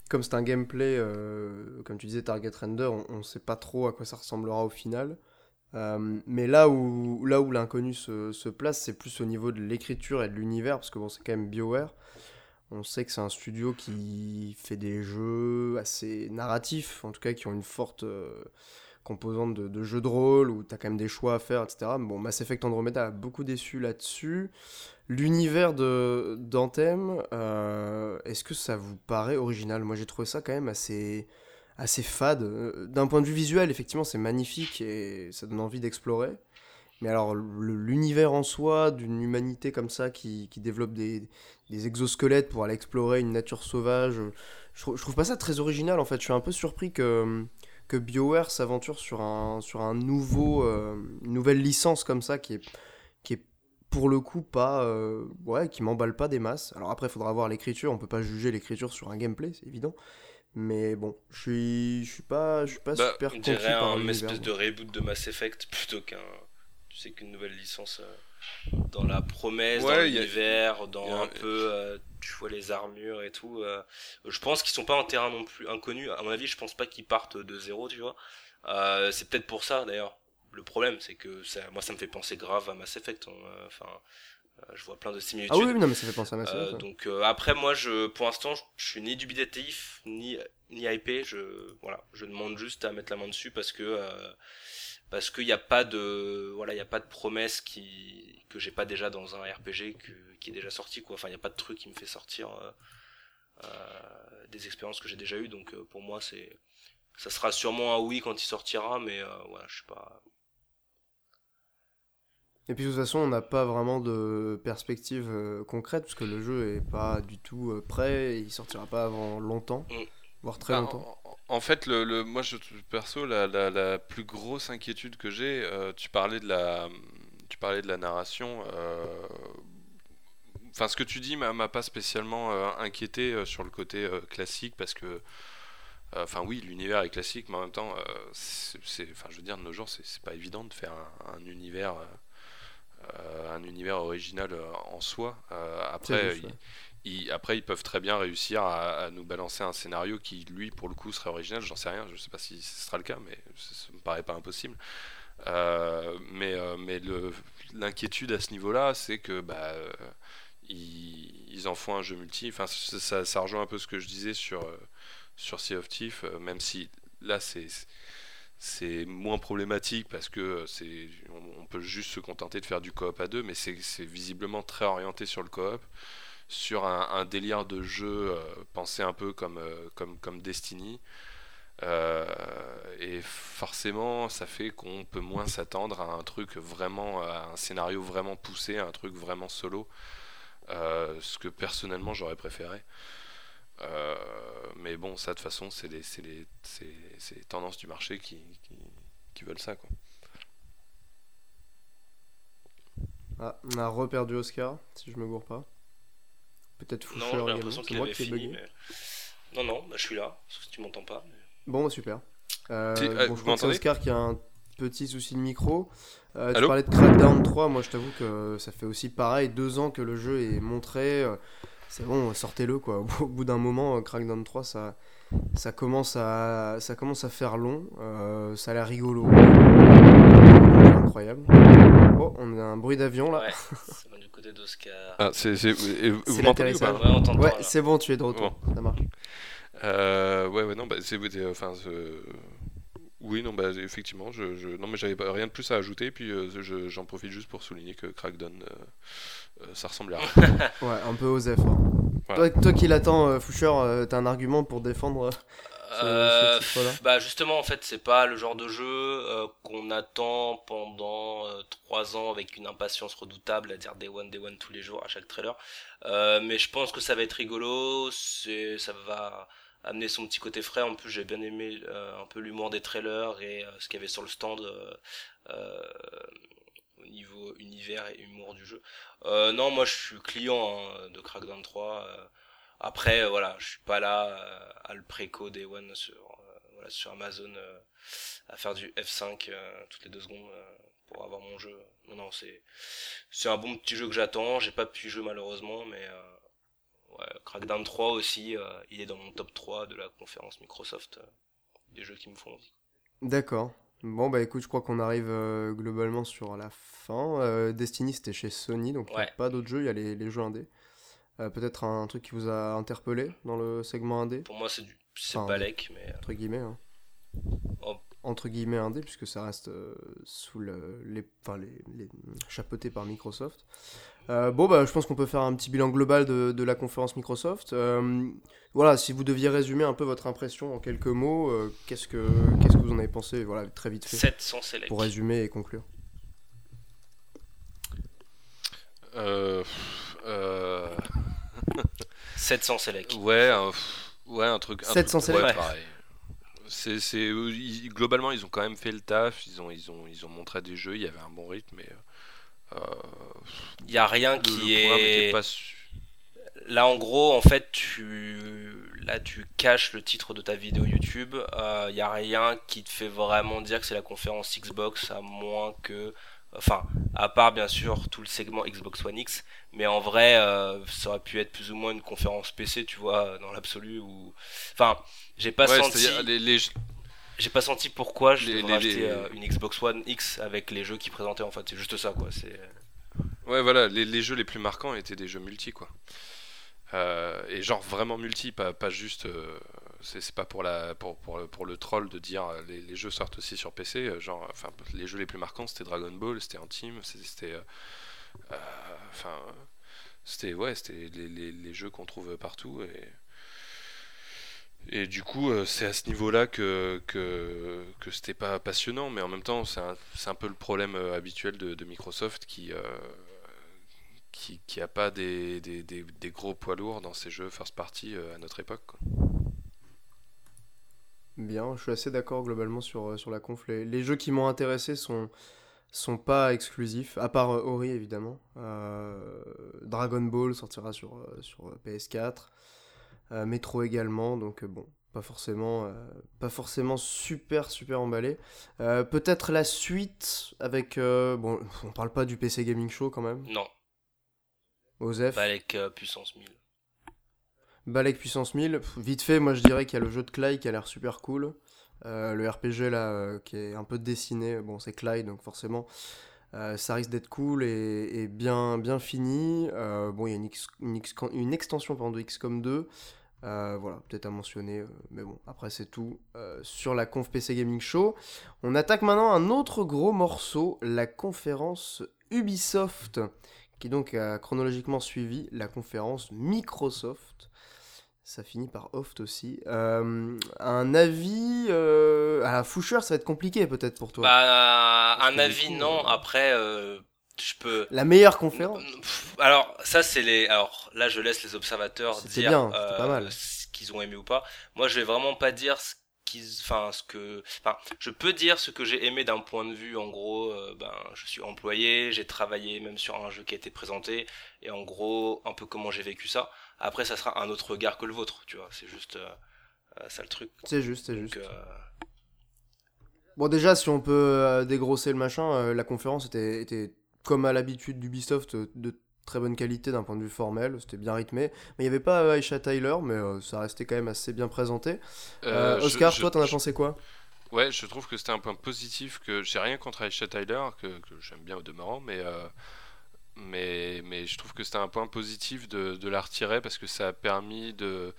comme c'est un gameplay, euh, comme tu disais, Target Render, on ne sait pas trop à quoi ça ressemblera au final. Euh, mais là où, là où l'inconnu se, se, place, c'est plus au niveau de l'écriture et de l'univers, parce que bon, c'est quand même BioWare. On sait que c'est un studio qui fait des jeux assez narratifs, en tout cas qui ont une forte euh, composante de, de, jeu de rôle, où tu as quand même des choix à faire, etc. Bon, Mass Effect Andromeda a beaucoup déçu là-dessus. L'univers de d'Anthem, euh, est-ce que ça vous paraît original? Moi j'ai trouvé ça quand même assez, assez fade. Euh, d'un point de vue visuel, effectivement c'est magnifique et ça donne envie d'explorer. Mais alors l'univers en soi, d'une humanité comme ça qui, qui développe des, exosquelettes pour aller explorer une nature sauvage, je, trouve pas ça très original en fait. Je suis un peu surpris que, que BioWare s'aventure sur, un, sur un nouveau, euh, une nouvelle licence comme ça qui est, qui est pour le coup pas euh, ouais qui m'emballe pas des masses. Alors après il faudra voir l'écriture. On peut pas juger l'écriture sur un gameplay c'est évident. Mais bon je suis je suis pas je suis pas bah, super on dirait un espèce de reboot de Mass Effect plutôt qu'un tu sais qu'une nouvelle licence euh, dans la promesse dans l'univers dans un peu euh, tu vois les armures et tout je pense qu'ils sont pas en terrain non plus inconnu à mon avis je pense pas qu'ils partent de zéro tu vois c'est peut-être pour ça d'ailleurs le problème, c'est que ça, moi, ça me fait penser grave à Mass Effect. Hein, euh, enfin, euh, je vois plein de similitudes. Ah oui, non, mais ça fait penser à Mass Effect. Euh, donc après, moi, je, pour l'instant, je, suis ni dubitatif ni ni hypé. Je voilà, je demande juste à mettre la main dessus parce que parce qu'il n'y a pas de voilà, il y a pas de promesse qui que j'ai pas déjà dans un RPG qui est déjà sorti quoi. Enfin, il n'y a pas de truc qui me fait sortir des expériences que j'ai déjà eues. Donc pour moi, c'est ça sera sûrement un oui quand il sortira, mais voilà, je suis pas et puis de toute façon, on n'a pas vraiment de perspective euh, concrète, parce que le jeu est pas du tout euh, prêt, il sortira pas avant longtemps, mm. voire très bah, longtemps. En, fait, le, moi, je, perso, la, la, plus grosse inquiétude que j'ai, euh, tu parlais de la, tu parlais de la narration. Enfin, ce que tu dis m'a pas spécialement inquiété sur le côté classique, parce que Enfin oui, l'univers est classique, mais en même temps, c'est, enfin je veux dire, de nos jours, c'est, pas évident de faire un, un univers euh, un univers original euh, en soi. Euh, après, ils, après, ils peuvent très bien réussir à, nous balancer un scénario qui, lui, pour le coup, serait original. J'en sais rien, je sais pas si ce sera le cas, mais ça, me paraît pas impossible. mais mais l'inquiétude à ce niveau-là, c'est que bah, ils, en font un jeu multi. Enfin, ça, rejoint un peu ce que je disais sur, sur Sea of Thief, même si là, c'est c'est moins problématique parce que c'est on, peut juste se contenter de faire du coop à deux mais c'est visiblement très orienté sur le coop sur un, délire de jeu euh, pensé un peu comme, euh, comme, comme Destiny euh, et forcément ça fait qu'on peut moins s'attendre à un truc vraiment à un scénario vraiment poussé un truc vraiment solo ce que personnellement j'aurais préféré euh, mais bon, ça de toute façon, c'est les, les, les, les, tendances du marché qui, qui, qui veulent ça. Quoi. Ah, on a reperdu Oscar, si je me gourre pas. Peut-être Non, Foucher j'ai l'impression C'est qu'il moi avait qui ai fini. bugué. Mais... Non, non, bah, je suis là, parce que tu m'entends pas. mais- Bon, super. Euh, Si, euh, bon, vous je crois que c'est m'entendez? Oscar qui a un petit souci de micro. Euh, tu Allô parlais de Crackdown 3, moi je t'avoue que ça fait aussi pareil, deux ans que le jeu est montré. euh, C'est bon, sortez-le quoi. Au bout d'un moment, euh, Crackdown 3, ça, ça, commence, à, ça commence à faire long. euh, ça a l'air rigolo. Incroyable. Oh, on a un bruit d'avion là. Ouais, c'est bon, du côté d'Oscar. Ah, c'est, c'est- et vous C'est m'entendez ou pas l'atterrissage. Ouais, on t'entend. Ouais, là. c'est bon, tu es de retour. Ça marche. Euh, ouais, ouais, non, bah, c'est, enfin, c'est- oui, non, bah, effectivement, je, je- non, mais j'avais rien de plus à ajouter, puis euh, je- j'en profite juste pour souligner que Crackdown, euh, euh, ça ressemble à rien. Ouais, un peu hein. Voilà. Toi, toi qui l'attends, euh, Foucher, euh, t'as un argument pour défendre euh, ce- ce bah justement en fait c'est pas le genre de jeu euh, qu'on attend pendant 3 ans avec une impatience redoutable à dire Day One Day One tous les jours à chaque trailer Euh, mais je pense que ça va être rigolo c'est ça va amener son petit côté frais en plus j'ai bien aimé euh, un peu l'humour des trailers et euh, ce qu'il y avait sur le stand euh, euh, au niveau univers et humour du jeu euh, non moi je suis client hein, de Crackdown 3 euh, après, voilà, je suis pas là à le préco Day One sur, voilà, sur Amazon à faire du F5 euh, toutes les deux secondes pour avoir mon jeu. Non, non, c'est c'est un bon petit jeu que j'attends. J'ai pas pu jouer malheureusement, mais euh, ouais, Crackdown 3 aussi, euh, il est dans mon top 3 de la conférence Microsoft euh, des jeux qui me font envie. D'accord. Bon, bah écoute, je crois qu'on arrive euh, globalement sur la fin. Destiny, c'était chez Sony, donc il n'y a pas d'autres jeux, il y a les, les jeux indés. Peut-être un truc qui vous a interpellé dans le segment indé, Pour moi, c'est du c'est Enfin, Balek, mais entre guillemets. hein. Oh. Entre guillemets indé, puisque ça reste euh, sous le, les, enfin, les, les- chapeauté par Microsoft. Euh, bon, bah je pense qu'on peut faire un petit bilan global de, de la conférence Microsoft. Euh, voilà, si vous deviez résumer un peu votre impression en quelques mots, euh, qu'est-ce que qu'est-ce que vous en avez pensé Voilà, très vite fait, 700 select. pour résumer et conclure. Euh, euh, 700 select. ouais, un, ouais, un truc. un 700 truc- ouais, select. pareil. C'est, globalement, ils ont quand même fait le taf. Ils ont, ils ont, ils ont montré des jeux. Il y avait un bon rythme, mais euh, Il y a rien le, qui le est pas Là, en gros, en fait, tu là tu caches le titre de ta vidéo YouTube. Il y a rien qui te fait vraiment dire que c'est la conférence Xbox, à moins que, enfin, à part bien sûr tout le segment Xbox One X, mais en vrai, euh, ça aurait pu être plus ou moins une conférence PC, tu vois, dans l'absolu. Ou, enfin, j'ai pas Ouais, senti, les, les- j'ai pas senti pourquoi je les- devrais acheter euh, une Xbox One X avec les jeux qui présentaient. En fait, c'est juste ça, quoi. C'est Ouais, voilà, les, les jeux les plus marquants étaient des jeux multi, quoi. Euh, et genre vraiment multi, pas, juste. euh, c'est pas pour, le- troll de dire euh, les, jeux sortent aussi sur PC. genre, enfin, les jeux les plus marquants c'était Dragon Ball, c'était Antime, c'était. Enfin. c'était ouais, les, jeux qu'on trouve partout. Et, du coup, c'est à ce niveau-là que, c'était pas passionnant, mais en même temps, c'est un, peu le problème habituel de, Microsoft qui, qui, qui a pas des, des, des, des gros poids lourds dans ses jeux first party euh, à notre époque. quoi. Bien, je suis assez d'accord globalement sur, euh, sur la conf. Les, les jeux qui m'ont intéressé sont, sont pas exclusifs, à part euh, Ori évidemment. Euh, Dragon Ball sortira sur, sur euh, PS4. Euh, Metro également, donc bon, pas forcément, euh, pas forcément super super emballé. Euh, Peut-être la suite avec, euh, bon, on parle pas du PC Gaming Show quand même. non, Osef, avec euh, puissance 1000. Balek puissance 1000, pff, vite fait, moi je dirais qu'il y a le jeu de Clay qui a l'air super cool. Euh, le RPG là euh, qui est un peu dessiné, bon c'est Clay donc forcément euh, ça risque d'être cool et, et bien, bien fini. Bon il y a une, X- une, X- une extension pardon, de XCOM 2, euh, voilà peut-être à mentionner, mais bon après c'est tout sur la conf PC Gaming Show. On attaque maintenant un autre gros morceau, la conférence Ubisoft qui donc a chronologiquement suivi la conférence Microsoft. Ça finit par Oft aussi. Euh, un avis euh, à la Foucher, ça va être compliqué peut-être pour toi. Bah, un avis, coup, non. euh, Après, euh, je peux. la meilleure conférence? Alors, ça, c'est les. Alors, là, je laisse les observateurs dire bien, pas mal. ce qu'ils ont aimé ou pas. Moi, je vais vraiment pas dire ce qu'ils, enfin ce que, enfin je peux dire ce que j'ai aimé d'un point de vue en gros, euh, ben je suis employé, j'ai travaillé même sur un jeu qui a été présenté et en gros un peu comment j'ai vécu ça. Après ça sera un autre regard que le vôtre, tu vois, c'est juste ça le truc. C'est juste, c'est juste. Bon déjà si on peut dégrosser le machin, la conférence était, était comme à l'habitude d'Ubisoft de très bonne qualité d'un point de vue formel, c'était bien rythmé. Mais il n'y avait pas Aisha Tyler, mais euh, ça restait quand même assez bien présenté. Euh, euh, Oscar, toi, t'en as pensé quoi? Ouais, je trouve que c'était un point positif, que j'ai rien contre Aisha Tyler, que, j'aime bien au demeurant, mais, mais, mais je trouve que c'était un point positif de, de la retirer parce que ça a permis de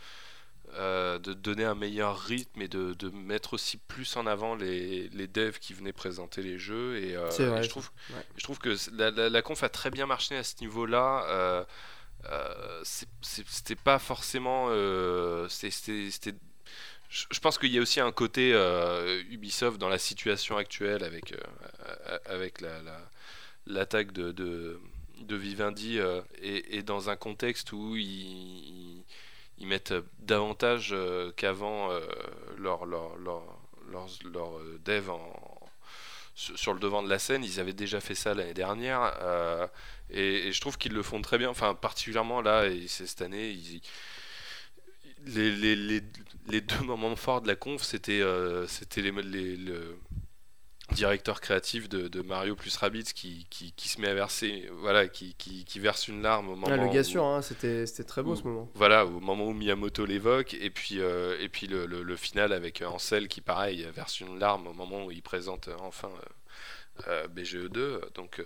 euh, de donner un meilleur rythme et de, de, mettre aussi plus en avant les, les devs qui venaient présenter les jeux. Et, euh, je, trouve, je trouve que la, la, conf a très bien marché à ce niveau-là. Euh, c'était pas forcément. c'était je pense qu'il y a aussi un côté Ubisoft dans la situation actuelle avec, avec l'attaque la, de, de, de, Vivendi et, et, dans un contexte où il ils mettent davantage euh, qu'avant euh, leur, leur, leur, leur, euh, dev sur le devant de la scène. Ils avaient déjà fait ça l'année dernière. et, je trouve qu'ils le font très bien. Enfin, particulièrement là, et cette année, ils, les, les, les, deux moments forts de la conf, c'était c'était les, les, le, directeur créatif de, Mario plus Rabbids qui, qui, qui, se met à verser voilà qui, qui, verse une larme au moment ah, le gars sûr hein, c'était très beau ce moment. voilà au moment où Miyamoto l'évoque et puis euh, et puis le, le, final avec Ansel qui pareil verse une larme au moment où il présente euh, enfin euh, BGE2 donc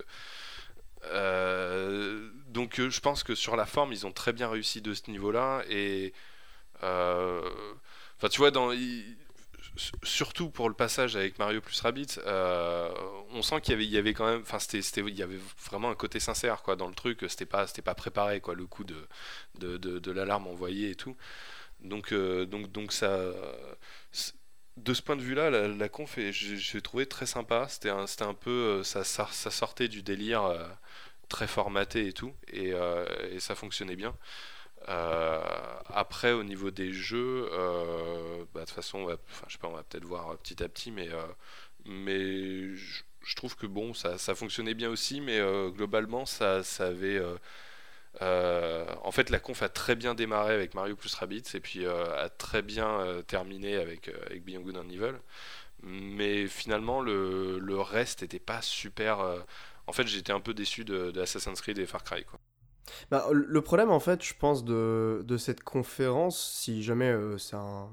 donc je pense que sur la forme ils ont très bien réussi de ce niveau là et enfin tu vois dans surtout pour le passage avec Mario plus Rabbit, euh, on sent qu'il y avait, quand même, enfin c'était, il y avait vraiment un côté sincère quoi dans le truc. C'était pas, c'était pas préparé quoi le coup de de, de, l'alarme envoyée et tout. Donc euh, donc donc ça, de ce point de vue-là, la, conf, j'ai trouvé très sympa. C'était un, c'était un peu, euh, ça, ça, sortait du délire très formaté et tout, et, et ça fonctionnait bien. Euh, après, au niveau des jeux, euh, bah, de toute façon, on va, je sais pas, on va peut-être voir petit à petit, mais, euh, mais je, trouve que bon, ça, ça, fonctionnait bien aussi, mais globalement, ça, ça avait. en fait, la conf a très bien démarré avec Mario plus Rabbids et puis a très bien terminé avec, avec Beyond Good and Evil. Mais finalement, le, le reste n'était pas super. En fait, j'étais un peu déçu de, de Assassin's Creed et Far Cry. Quoi. Bah, le problème, en fait, je pense, de, cette conférence, si jamais euh, un,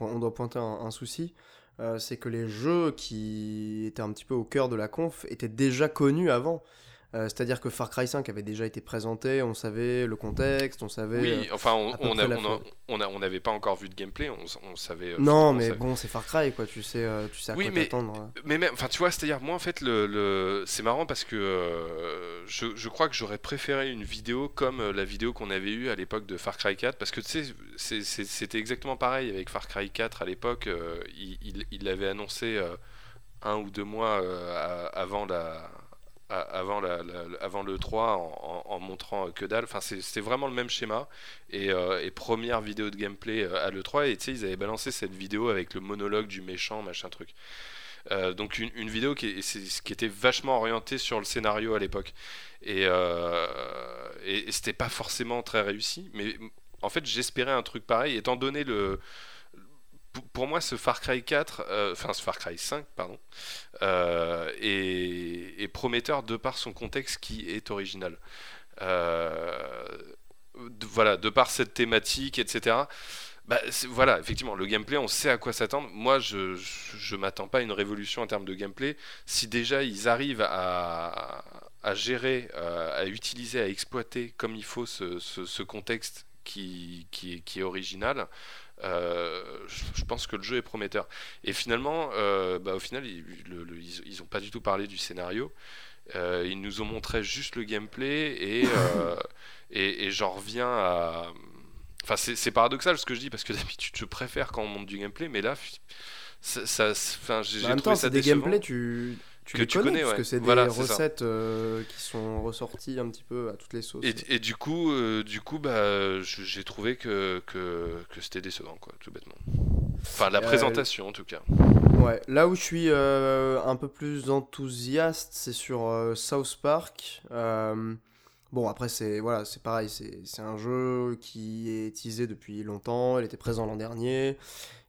on, doit, pointer un, souci, euh, c'est que les jeux qui étaient un petit peu au cœur de la conf étaient déjà connus avant. Euh, c'est-à-dire que Far Cry 5 avait déjà été présenté, on savait le contexte, on savait. Oui, euh, enfin, on on n'avait pas encore vu de gameplay, on, savait. Euh, non, mais bon, c'est Far Cry, quoi, tu sais, tu sais à oui, quoi mais, t'attendre. Mais même, enfin, tu vois, c'est-à-dire, moi, en fait, le, le... c'est marrant parce que je, je, crois que j'aurais préféré une vidéo comme la vidéo qu'on avait eue à l'époque de Far Cry 4, parce que tu sais, c'était exactement pareil avec Far Cry 4 à l'époque, il, il, il l'avait annoncé un ou deux mois avant la avant, le 3 en, montrant que dalle. Enfin, c'était vraiment le même schéma. Et, euh, première vidéo de gameplay euh, à l'E3. Et tu sais, ils avaient balancé cette vidéo avec le monologue du méchant, machin truc. Euh, donc une, vidéo qui, qui, était vachement orientée sur le scénario à l'époque. Et, et c'était pas forcément très réussi. Mais en fait, j'espérais un truc pareil, étant donné le pour moi, ce Far Cry 4, euh, ce Far Cry 5, pardon, euh, est, prometteur de par son contexte qui est original. Euh, voilà, de par cette thématique, etc. Bah, voilà, effectivement, le gameplay, on sait à quoi s'attendre. Moi, je, je, m'attends pas à une révolution en termes de gameplay. Si déjà ils arrivent à, gérer, à utiliser, à exploiter comme il faut ce, contexte qui, est original, euh, je, pense que le jeu est prometteur. Et finalement, euh, bah, au final, ils, n'ont pas du tout parlé du scénario. Euh, ils nous ont montré juste le gameplay et, et, j'en reviens à. Enfin, c'est paradoxal ce que je dis parce que d'habitude je préfère quand on monte du gameplay, mais là, ça, enfin, j'ai bah, trouvé ça des tu tu que tu connais, parce que c'est des recettes euh, qui sont ressorties un petit peu à toutes les sauces. Et, du coup, euh, du coup, bah, j'ai trouvé que, que, que c'était décevant, quoi, tout bêtement. Enfin, la présentation en tout cas. Ouais, là où je suis un peu plus enthousiaste, c'est sur South Park. Bon, après, c'est voilà, c'est pareil, c'est un jeu qui est teasé depuis longtemps, il était présent l'an dernier,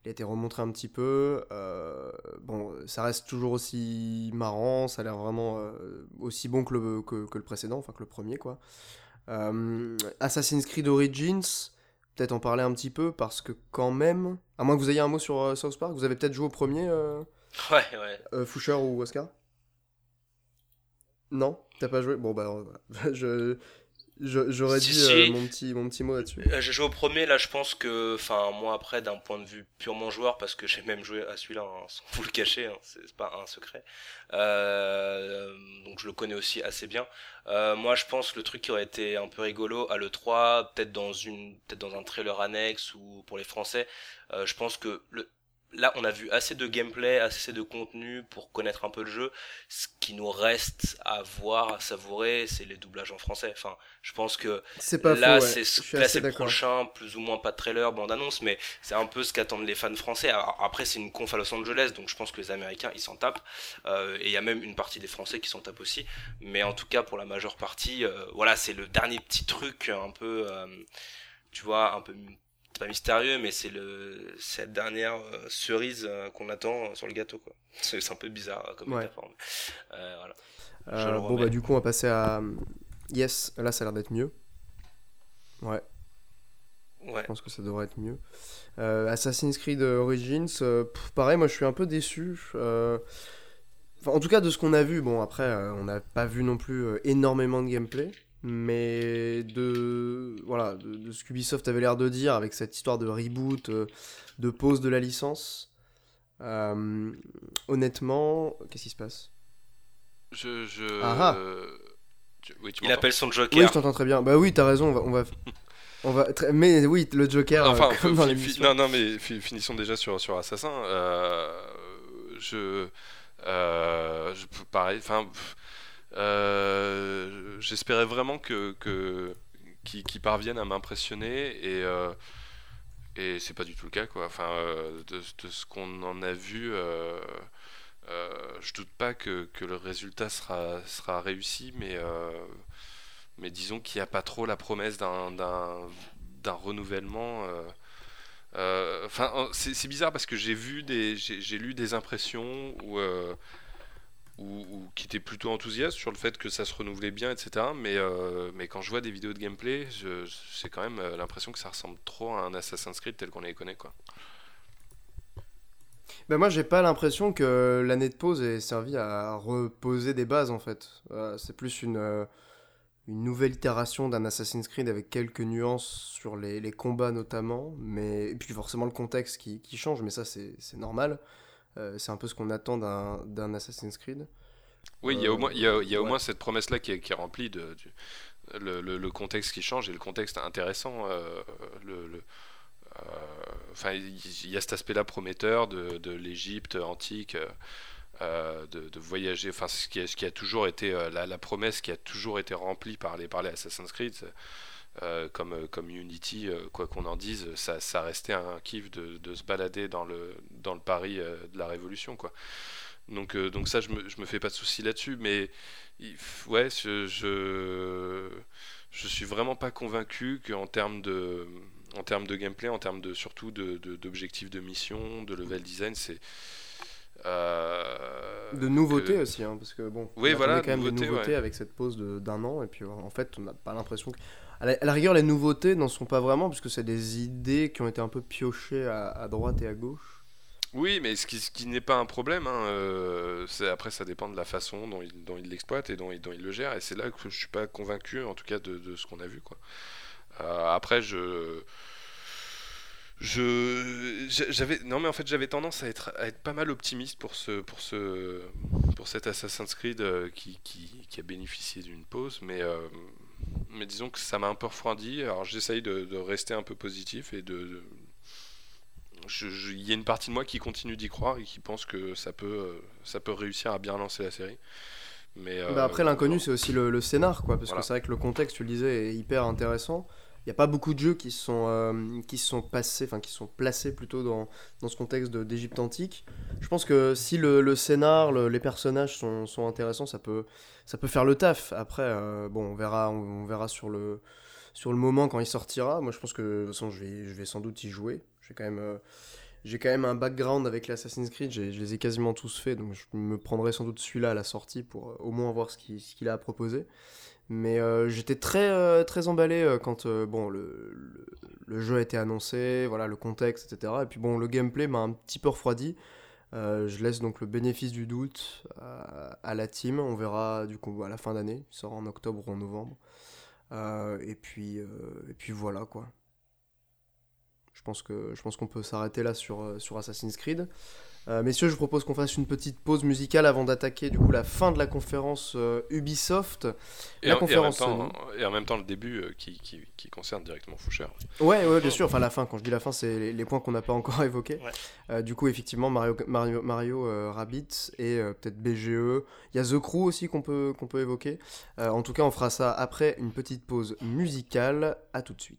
il a été remontré un petit peu. Euh, bon, ça reste toujours aussi marrant, ça a l'air vraiment euh, aussi bon que le, que, le précédent, enfin que le premier, quoi. Euh, Assassin's Creed Origins, peut-être en parler un petit peu, parce que quand même, à moins que vous ayez un mot sur South Park, vous avez peut-être joué au premier Ouais, ouais. Foucher ou Oscar? Non? T'as pas joué? Bon, bah voilà. Je, J'aurais dit euh, mon, petit, mon petit mot là-dessus. Euh, j'ai joué au premier, là je pense que, enfin moi après d'un point de vue purement joueur, parce que j'ai même joué à celui-là hein, sans vous le cacher, hein, c'est pas un secret, euh, donc je le connais aussi assez bien. moi je pense que le truc qui aurait été un peu rigolo à l'E3, peut-être dans, une, peut dans un trailer annexe ou pour les Français, je pense que le, là, on a vu assez de gameplay, assez de contenu pour connaître un peu le jeu. Ce qui nous reste à voir, à savourer, c'est les doublages en français. Enfin, je pense que pas là, c'est c'est le prochain, plus ou moins pas de trailer, bande annonce, mais c'est un peu ce qu'attendent les fans français. après, c'est une conf à Los Angeles, donc je pense que les Américains, ils s'en tapent. Euh, et il y a même une partie des Français qui s'en tapent aussi. Mais en tout cas, pour la majeure partie, euh, voilà, c'est le dernier petit truc un peu, euh, tu vois, un peu c'est pas mystérieux, mais c'est le cette dernière euh, cerise euh, qu'on attend sur le gâteau quoi. C'est un peu bizarre comme ouais. voilà. bon bah du coup on va passer à Yes, là ça a l'air d'être mieux. Ouais. Ouais. Je pense que ça devrait être mieux. Assassin's Creed Origins, pareil, moi je suis un peu déçu. en tout cas, de ce qu'on a vu, bon, après, on n'a pas vu non plus énormément de gameplay mais de voilà de, ce qu'Ubisoft avait l'air de dire avec cette histoire de reboot, euh, de pause de la licence. Euh, honnêtement, qu'est-ce qui se passe? Je, je... Ah, ah. Il appelle son Joker. Oui, je t'entends très bien. Bah oui, t'as raison. On va, on va, Mais oui, le Joker. Enfin, euh, non, non, mais finissons déjà sur sur Assassin. je, je, pareil. Enfin. Euh, j'espérais vraiment que, que parviennent à m'impressionner et euh, et c'est pas du tout le cas quoi. Enfin, euh, de, ce qu'on en a vu, je doute pas que, que, le résultat sera sera réussi, mais mais disons qu'il n'y a pas trop la promesse d'un renouvellement. Enfin, c'est bizarre parce que j'ai vu des, j'ai lu des impressions où ou, qui était plutôt enthousiaste sur le fait que ça se renouvelait bien, etc. Mais, euh, mais quand je vois des vidéos de gameplay, j'ai quand même euh, l'impression que ça ressemble trop à un Assassin's Creed tel qu'on les connaît. Quoi. Ben moi, j'ai pas l'impression que l'année de pause ait servi à reposer des bases en fait. Euh, c'est plus une, nouvelle itération d'un Assassin's Creed avec quelques nuances sur les, combats notamment, mais et puis forcément le contexte qui change, mais ça c'est normal. Euh, c'est un peu ce qu'on attend d'un Assassin's Creed. Oui, il y a au moins, y a, y a au moins cette promesse-là qui est, qui est, remplie de, le, le, contexte qui change et le contexte intéressant. Euh, le, euh, enfin, il y a cet aspect-là prometteur de, de l'Égypte antique. de, de, voyager, enfin ce qui, a, ce qui a toujours été la, la, promesse qui a toujours été remplie par les, par les Assassin's Creed, euh, comme, euh, comme Unity, euh, quoi qu'on en dise, ça, ça restait un kiff de, de, se balader dans le, dans le Paris de la Révolution. Quoi. Donc, donc ça, je me, je me fais pas de soucis là-dessus, mais ouais, je, je, je suis vraiment pas convaincu qu'en termes de en termes de gameplay, en termes de surtout d'objectifs de, de, mission, de level design, c'est de nouveautés aussi, hein, parce que bon, oui, on voilà, quand même nouveautés, nouveautés avec cette pause d'un an, et puis en fait, on n'a pas l'impression que à la, rigueur, les nouveautés n'en sont pas vraiment, puisque c'est des idées qui ont été un peu piochées à, droite et à gauche. Oui, mais ce qui, n'est pas un problème. Hein, euh, après, ça dépend de la façon dont il, dont l'exploite et dont dont il le gère. Et c'est là que je suis pas convaincu, en tout cas, de, ce qu'on a vu. Euh, après, je je j'avais non mais en fait j'avais tendance à être pas mal optimiste pour ce pour ce pour cet Assassin's Creed euh, qui a bénéficié d'une pause mais mais disons que ça m'a un peu refroidi. Alors j'essaye de, rester un peu positif et de. Il y a une partie de moi qui continue d'y croire et qui pense que ça peut, euh, ça peut réussir à bien lancer la série. Mais bah après, l'inconnu, c'est aussi le, scénar, quoi. Parce que c'est vrai que le contexte, tu le disais, est hyper intéressant. N'y a pas beaucoup de jeux qui sont, euh, qui sont passés, enfin qui sont placés plutôt dans, dans ce contexte d'Égypte antique. Je pense que si le, scénar, le- les personnages sont, sont intéressants, ça peut, ça peut faire le taf. Après, euh, bon, on verra, on, verra sur le, sur le moment quand il sortira. Moi, je pense que de toute façon, je vais, je vais sans doute y jouer. J'ai quand même, euh, j'ai quand même un background avec l'Assassin's Creed. Je les ai quasiment tous faits, donc je me prendrai sans doute celui-là à la sortie pour au moins voir ce qu'il a à proposer. Mais euh, j'étais très, euh, très emballé euh, quand bon, le, jeu a été annoncé, voilà, le contexte, etc. Et puis bon, le gameplay m'a un petit peu refroidi. Je laisse donc le bénéfice du doute à, la team. On verra du coup à la fin d'année. Il sort en octobre ou en novembre. Et, puis, et puis voilà quoi. Je pense qu'on peut s'arrêter là sur Assassin's Creed. Euh, messieurs, je vous propose qu'on fasse une petite pause musicale avant d'attaquer du coup la fin de la conférence euh, Ubisoft. Et, La en- et en même conférence temps, et en même temps le début euh, qui, qui, qui concerne directement Foucher. Ouais, ouais, bien sûr. Enfin, la fin, quand je dis la fin, c'est les, les points qu'on n'a pas encore évoqués. Ouais. Euh, du coup, effectivement, Mario, Mario, Mario euh, Rabbids et euh, peut-être BGE. Il y a The Crew aussi qu'on peut, qu'on peut évoquer. Euh, en tout cas, on fera ça après une petite pause musicale. À tout de suite.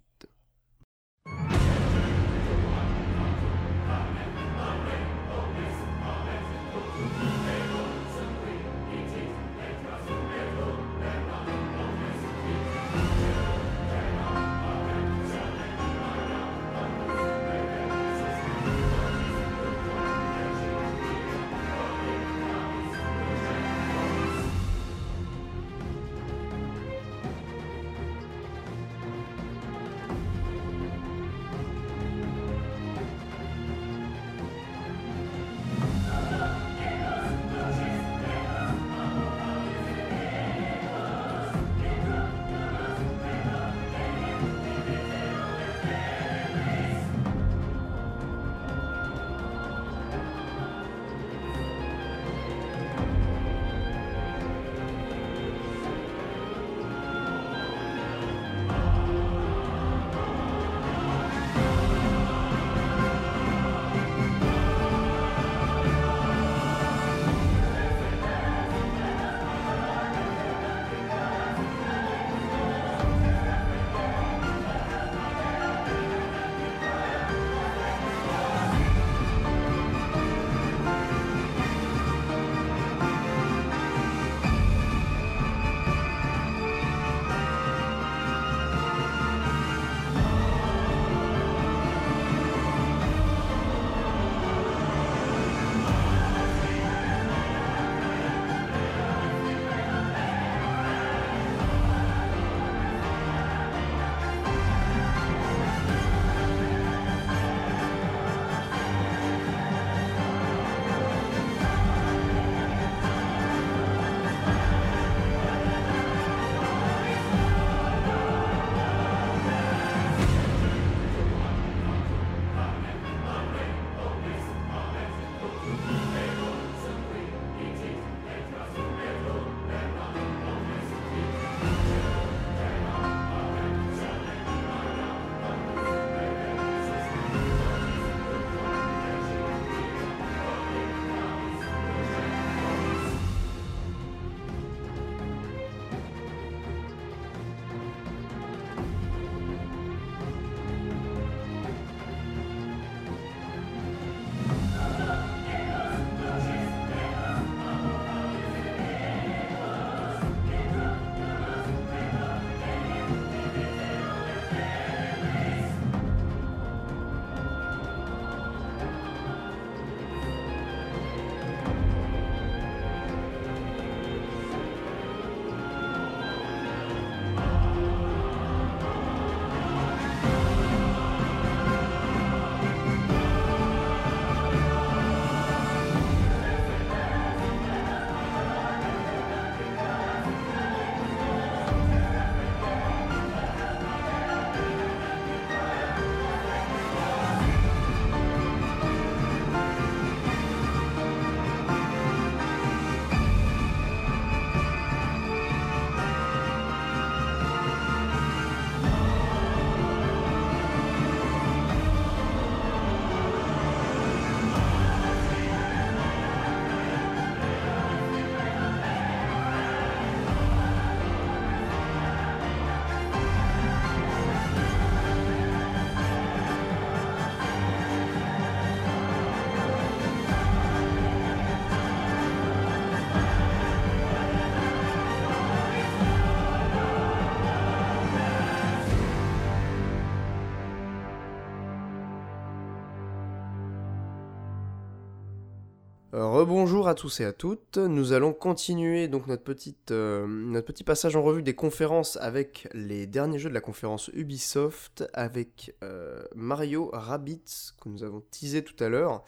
Rebonjour à tous et à toutes. Nous allons continuer donc euh, notre petit passage en revue des conférences avec les derniers jeux de la conférence Ubisoft, avec euh, Mario Rabbids que nous avons teasé tout à l'heure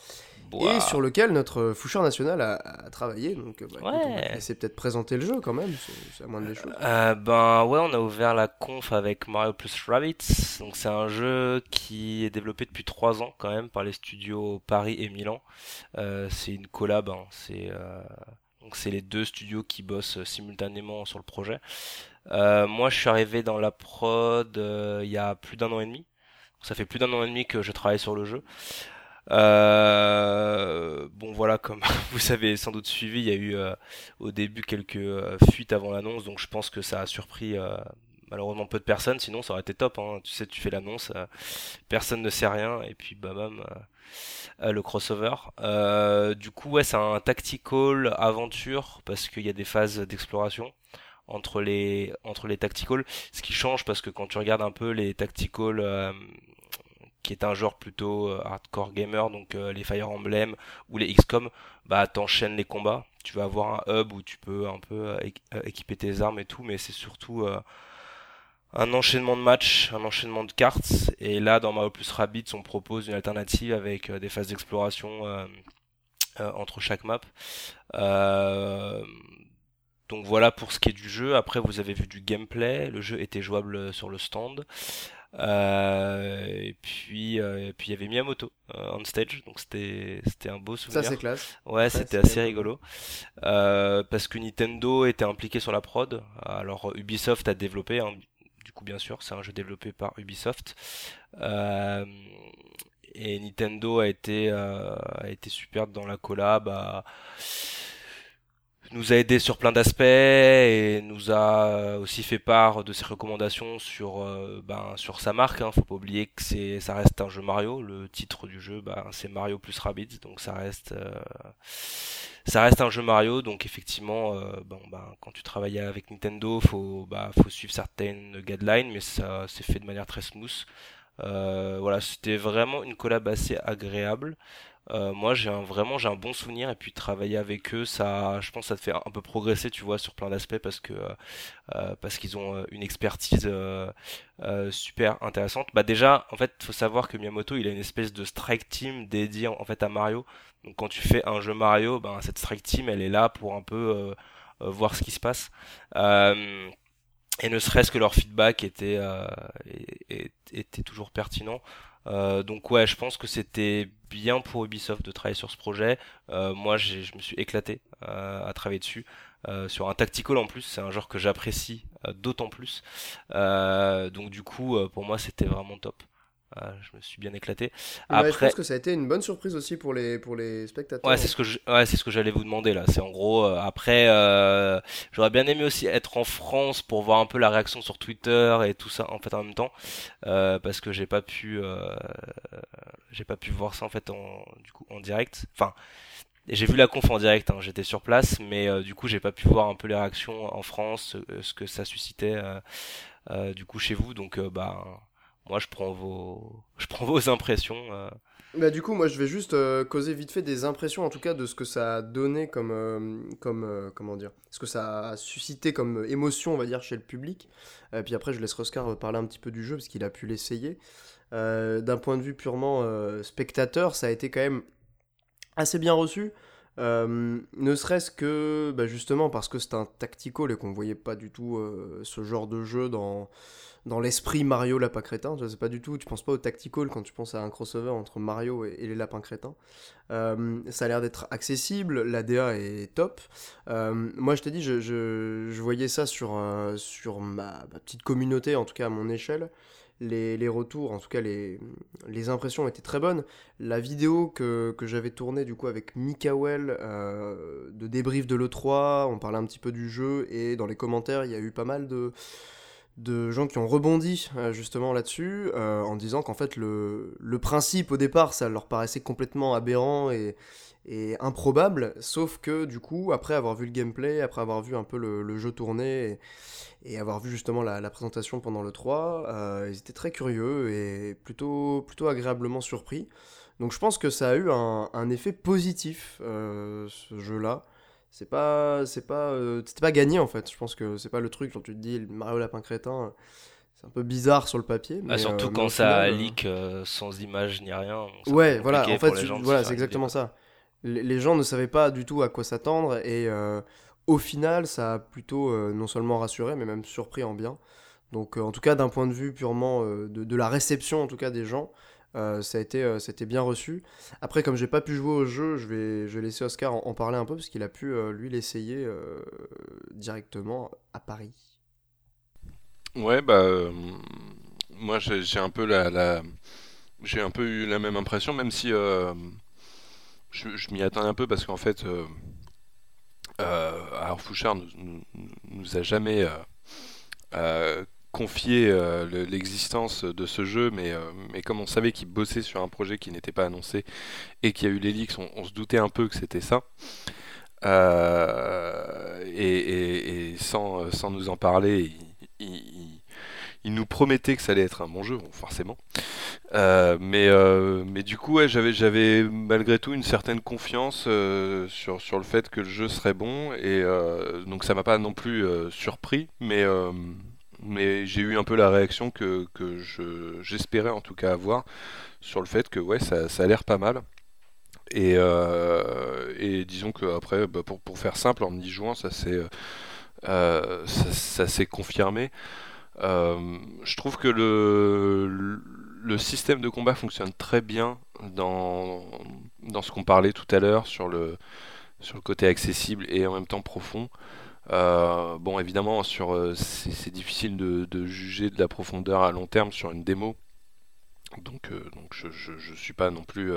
et sur lequel notre foucheur national a, travaillé. Donc, bah, ouais. on va essayer peut-être présenter le jeu quand même, c'est à moins des choses. ben ouais, on a ouvert la conf avec Mario plus Rabbids. Donc c'est un jeu qui est développé depuis 3 ans quand même par les studios Paris et Milan. c'est une collab. Hein. C'est euh, donc c'est les deux studios qui bossent simultanément sur le projet. Euh, moi, je suis arrivé dans la prod euh, il y a plus d'un an et demi. Ça fait plus d'un an et demi que je travaille sur le jeu. Bon voilà, comme vous avez sans doute suivi, il y a eu au début quelques fuites avant l'annonce, donc je pense que ça a surpris malheureusement peu de personnes, sinon ça aurait été top. Hein. Tu sais, tu fais l'annonce, personne ne sait rien, et puis bam bam, euh, le crossover. Euh, du coup, ouais, c'est un tactical aventure parce qu'il y a des phases d'exploration entre les entre les tactical. Ce qui change parce que quand tu regardes un peu les tactical euh, qui est un genre plutôt hardcore gamer, donc les Fire Emblem ou les XCOM, bah t'enchaînes les combats. Tu vas avoir un hub où tu peux un peu équiper tes armes et tout, mais c'est surtout un enchaînement de matchs, un enchaînement de cartes. Et là, dans Mario Plus Rabbids, on propose une alternative avec euh, des phases d'exploration euh, euh, entre chaque map. donc voilà pour ce qui est du jeu. Après, vous avez vu du gameplay. Le jeu était jouable sur le stand. Et puis puis il y avait Miyamoto on stage. Donc c'était c'était un beau souvenir. ça c'est classe. Ouais, c'était assez rigolo. Parce que Nintendo était impliqué sur la prod. Alors Ubisoft a développé hein, bien sûr, c'est un jeu développé par Ubisoft. Euh, et Nintendo a été, euh, a été super dans la collab, nous a aidé sur plein d'aspects et nous a aussi fait part de ses recommandations sur euh, ben, sur sa marque. Hein. Faut pas oublier que c'est ça reste un jeu Mario. Le titre du jeu, ben, c'est Mario plus Rabbids, donc ça reste ça reste un jeu Mario, donc effectivement, euh, bah, quand tu travailles avec Nintendo, faut, bah, faut suivre certaines guidelines, mais ça c'est fait de manière très smooth. Euh, voilà, c'était vraiment une collab assez agréable. Euh, moi, j'ai un, vraiment j'ai un bon souvenir et puis travailler avec eux, ça, je pense, ça te fait un peu progresser, tu vois, sur plein d'aspects parce que parce qu'ils ont une expertise super intéressante. Bah déjà, en fait, faut savoir que Miyamoto, il a une espèce de strike team dédié en fait à Mario. Donc quand tu fais un jeu Mario, ben, cette strike team, elle est là pour un peu euh, euh, voir ce qui se passe. Euh, et ne serait-ce que leur feedback était, était toujours pertinent. Donc ouais, je pense que c'était bien pour Ubisoft de travailler sur ce projet. moi, je me suis éclaté à travailler dessus. sur un tactical en plus, c'est un genre que j'apprécie d'autant plus. donc du coup, pour moi, c'était vraiment top. Ah, je me suis bien éclaté. Après... je pense que ça a été une bonne surprise aussi pour les, pour les spectateurs. Ouais, c'est ce que ouais, c'est ce que j'allais vous demander là. C'est en gros euh, après, euh, j'aurais bien aimé aussi être en France pour voir un peu la réaction sur Twitter et tout ça en fait en même temps, euh, parce que j'ai pas pu, j'ai pas pu voir ça en fait en du coup en direct. Enfin, j'ai vu la conf en direct, hein, j'étais sur place, mais du coup j'ai pas pu voir un peu les réactions en France, ce que ça suscitait du coup chez vous. Donc bah moi je prends vos, je prends vos impressions. Euh. Bah, du coup, moi je vais juste euh, causer vite fait des impressions en tout cas de ce que ça a donné comme, euh, comme comment dire, ce que ça a suscité comme émotion, on va dire, chez le public. puis après, je laisse Oscar parler un petit peu du jeu parce qu'il a pu l'essayer. D'un point de vue purement spectateur, ça a été quand même assez bien reçu. ne serait-ce que bah, justement parce que c'est un tactical et qu'on voyait pas du tout ce genre de jeu dans, dans l'esprit Mario lapin crétin. Je sais pas du tout, tu penses pas au tactical quand tu penses à un crossover entre Mario et, les lapins crétins. Euh, ça a l'air d'être accessible, la DA est top. Euh, moi je t'ai dit, je, voyais ça sur, euh, sur ma, petite communauté, en tout cas à mon échelle. Les, retours, en tout cas les, les impressions étaient très bonnes. La vidéo que, que j'avais tournée du coup avec Mikael de débrief de l'E3, on parlait un petit peu du jeu et dans les commentaires il y a eu pas mal de, de gens qui ont rebondi euh, justement là-dessus euh, en disant qu'en fait le, le, principe au départ ça leur paraissait complètement aberrant et, et, improbable sauf que du coup après avoir vu le gameplay après avoir vu un peu le, jeu tourner et, avoir vu justement la, présentation pendant le 3 euh, ils étaient très curieux et plutôt, plutôt agréablement surpris Donc je pense que ça a eu un, effet positif, ce jeu-là. C'est pas, c'est pas, euh, c'était pas gagné en fait. Je pense que c'est pas le truc quand tu te dis Mario Lapin Crétin. C'est un peu bizarre sur le papier. Ah, surtout quand ça leak sans image ni rien. Ouais, voilà. En fait, voilà, c'est exactement ça. Les, gens ne savaient pas du tout à quoi s'attendre et au final, ça a plutôt non seulement rassuré, mais même surpris en bien. Donc, en tout cas, d'un point de vue purement de, de, la réception, en tout cas des gens, euh, ça a été, euh, c'était bien reçu. Après, comme j'ai pas pu jouer au jeu, je vais, je vais laisser Oscar en, parler un peu parce qu'il a pu euh, lui l'essayer directement à Paris. Ouais, bah moi j'ai un peu la, j'ai un peu eu la même impression, même si je, m'y attendais un peu parce qu'en fait, alors Fouchard nous, nous a jamais confier euh, l'existence de ce jeu, mais, euh, mais comme on savait qu'il bossait sur un projet qui n'était pas annoncé et qu'il y a eu l'Elix, on, se doutait un peu que c'était ça. Euh, et, sans, sans, nous en parler, il, il, nous promettait que ça allait être un bon jeu, forcément. mais, mais du coup, ouais, j'avais malgré tout une certaine confiance sur, sur le fait que le jeu serait bon, et donc ça m'a pas non plus surpris, mais mais j'ai eu un peu la réaction que, que j'espérais en tout cas avoir sur le fait que ouais, ça, ça a l'air pas mal. Et, euh, disons que après, bah, pour, pour, faire simple, en y jouant, ça s'est euh, ça, s'est confirmé. Euh, je trouve que le, le système de combat fonctionne très bien dans, dans ce qu'on parlait tout à l'heure sur le, sur le côté accessible et en même temps profond. Euh, bon, évidemment, sur euh, c'est difficile de, juger de la profondeur à long terme sur une démo. Donc, euh, je, je, suis pas non plus,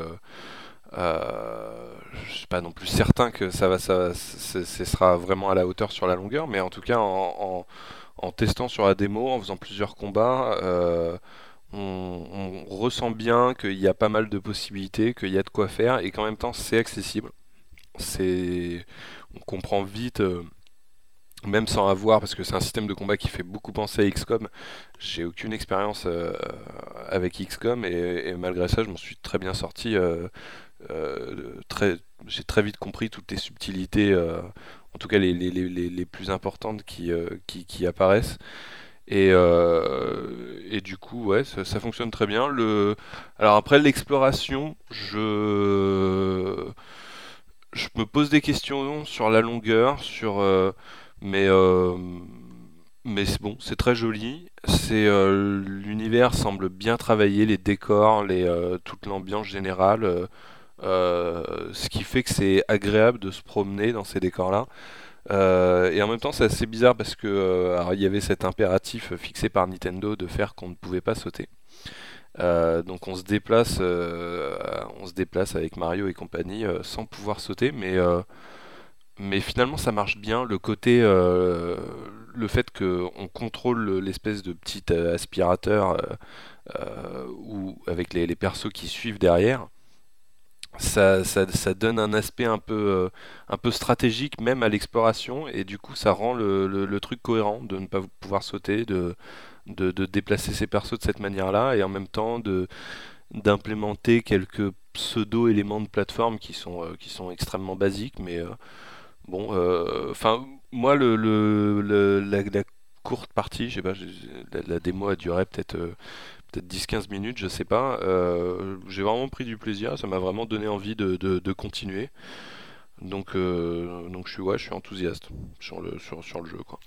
je suis pas non plus certain que ça va, ce sera vraiment à la hauteur sur la longueur. Mais en tout cas, en, testant sur la démo, en faisant plusieurs combats, on, ressent bien qu'il y a pas mal de possibilités, qu'il y a de quoi faire et qu'en même temps c'est accessible. On comprend vite même sans avoir, parce que c'est un système de combat qui fait beaucoup penser à XCOM, j'ai aucune expérience euh, avec XCOM et, malgré ça, je m'en suis très bien sorti. Euh, euh, très, j'ai très vite compris toutes les subtilités, en tout cas les, plus importantes qui, qui, apparaissent. Et, et, du coup, ouais, ça, ça, fonctionne très bien. Le... Alors après l'exploration, je... je me pose des questions sur la longueur, sur mais, euh, mais bon, c'est très joli. C'est euh, l'univers semble bien travaillé, les décors, les, euh, toute l'ambiance générale, ce qui fait que c'est agréable de se promener dans ces décors-là. et en même temps, c'est assez bizarre parce que il y avait cet impératif fixé par Nintendo de faire qu'on ne pouvait pas sauter. donc on se déplace, on se déplace avec Mario et compagnie sans pouvoir sauter, mais mais finalement ça marche bien. Le côté, euh, le fait qu'on contrôle l'espèce de petit euh, aspirateur euh, ou avec les, persos qui suivent derrière, ça, ça, donne un aspect un peu, un peu stratégique même à l'exploration et du coup ça rend le, truc cohérent de ne pas pouvoir sauter, de, de, déplacer ses persos de cette manière-là et en même temps de d'implémenter quelques pseudo éléments de plateforme qui sont, qui sont extrêmement basiques mais Bon, euh, enfin, moi, le, le, la, courte partie, je sais pas, la, démo a duré peut-être euh, peut-être 10-15 minutes, je sais pas. Euh, j'ai vraiment pris du plaisir, ça m'a vraiment donné envie de, de, continuer. Donc, donc je suis je suis enthousiaste sur le sur, sur le jeu quoi.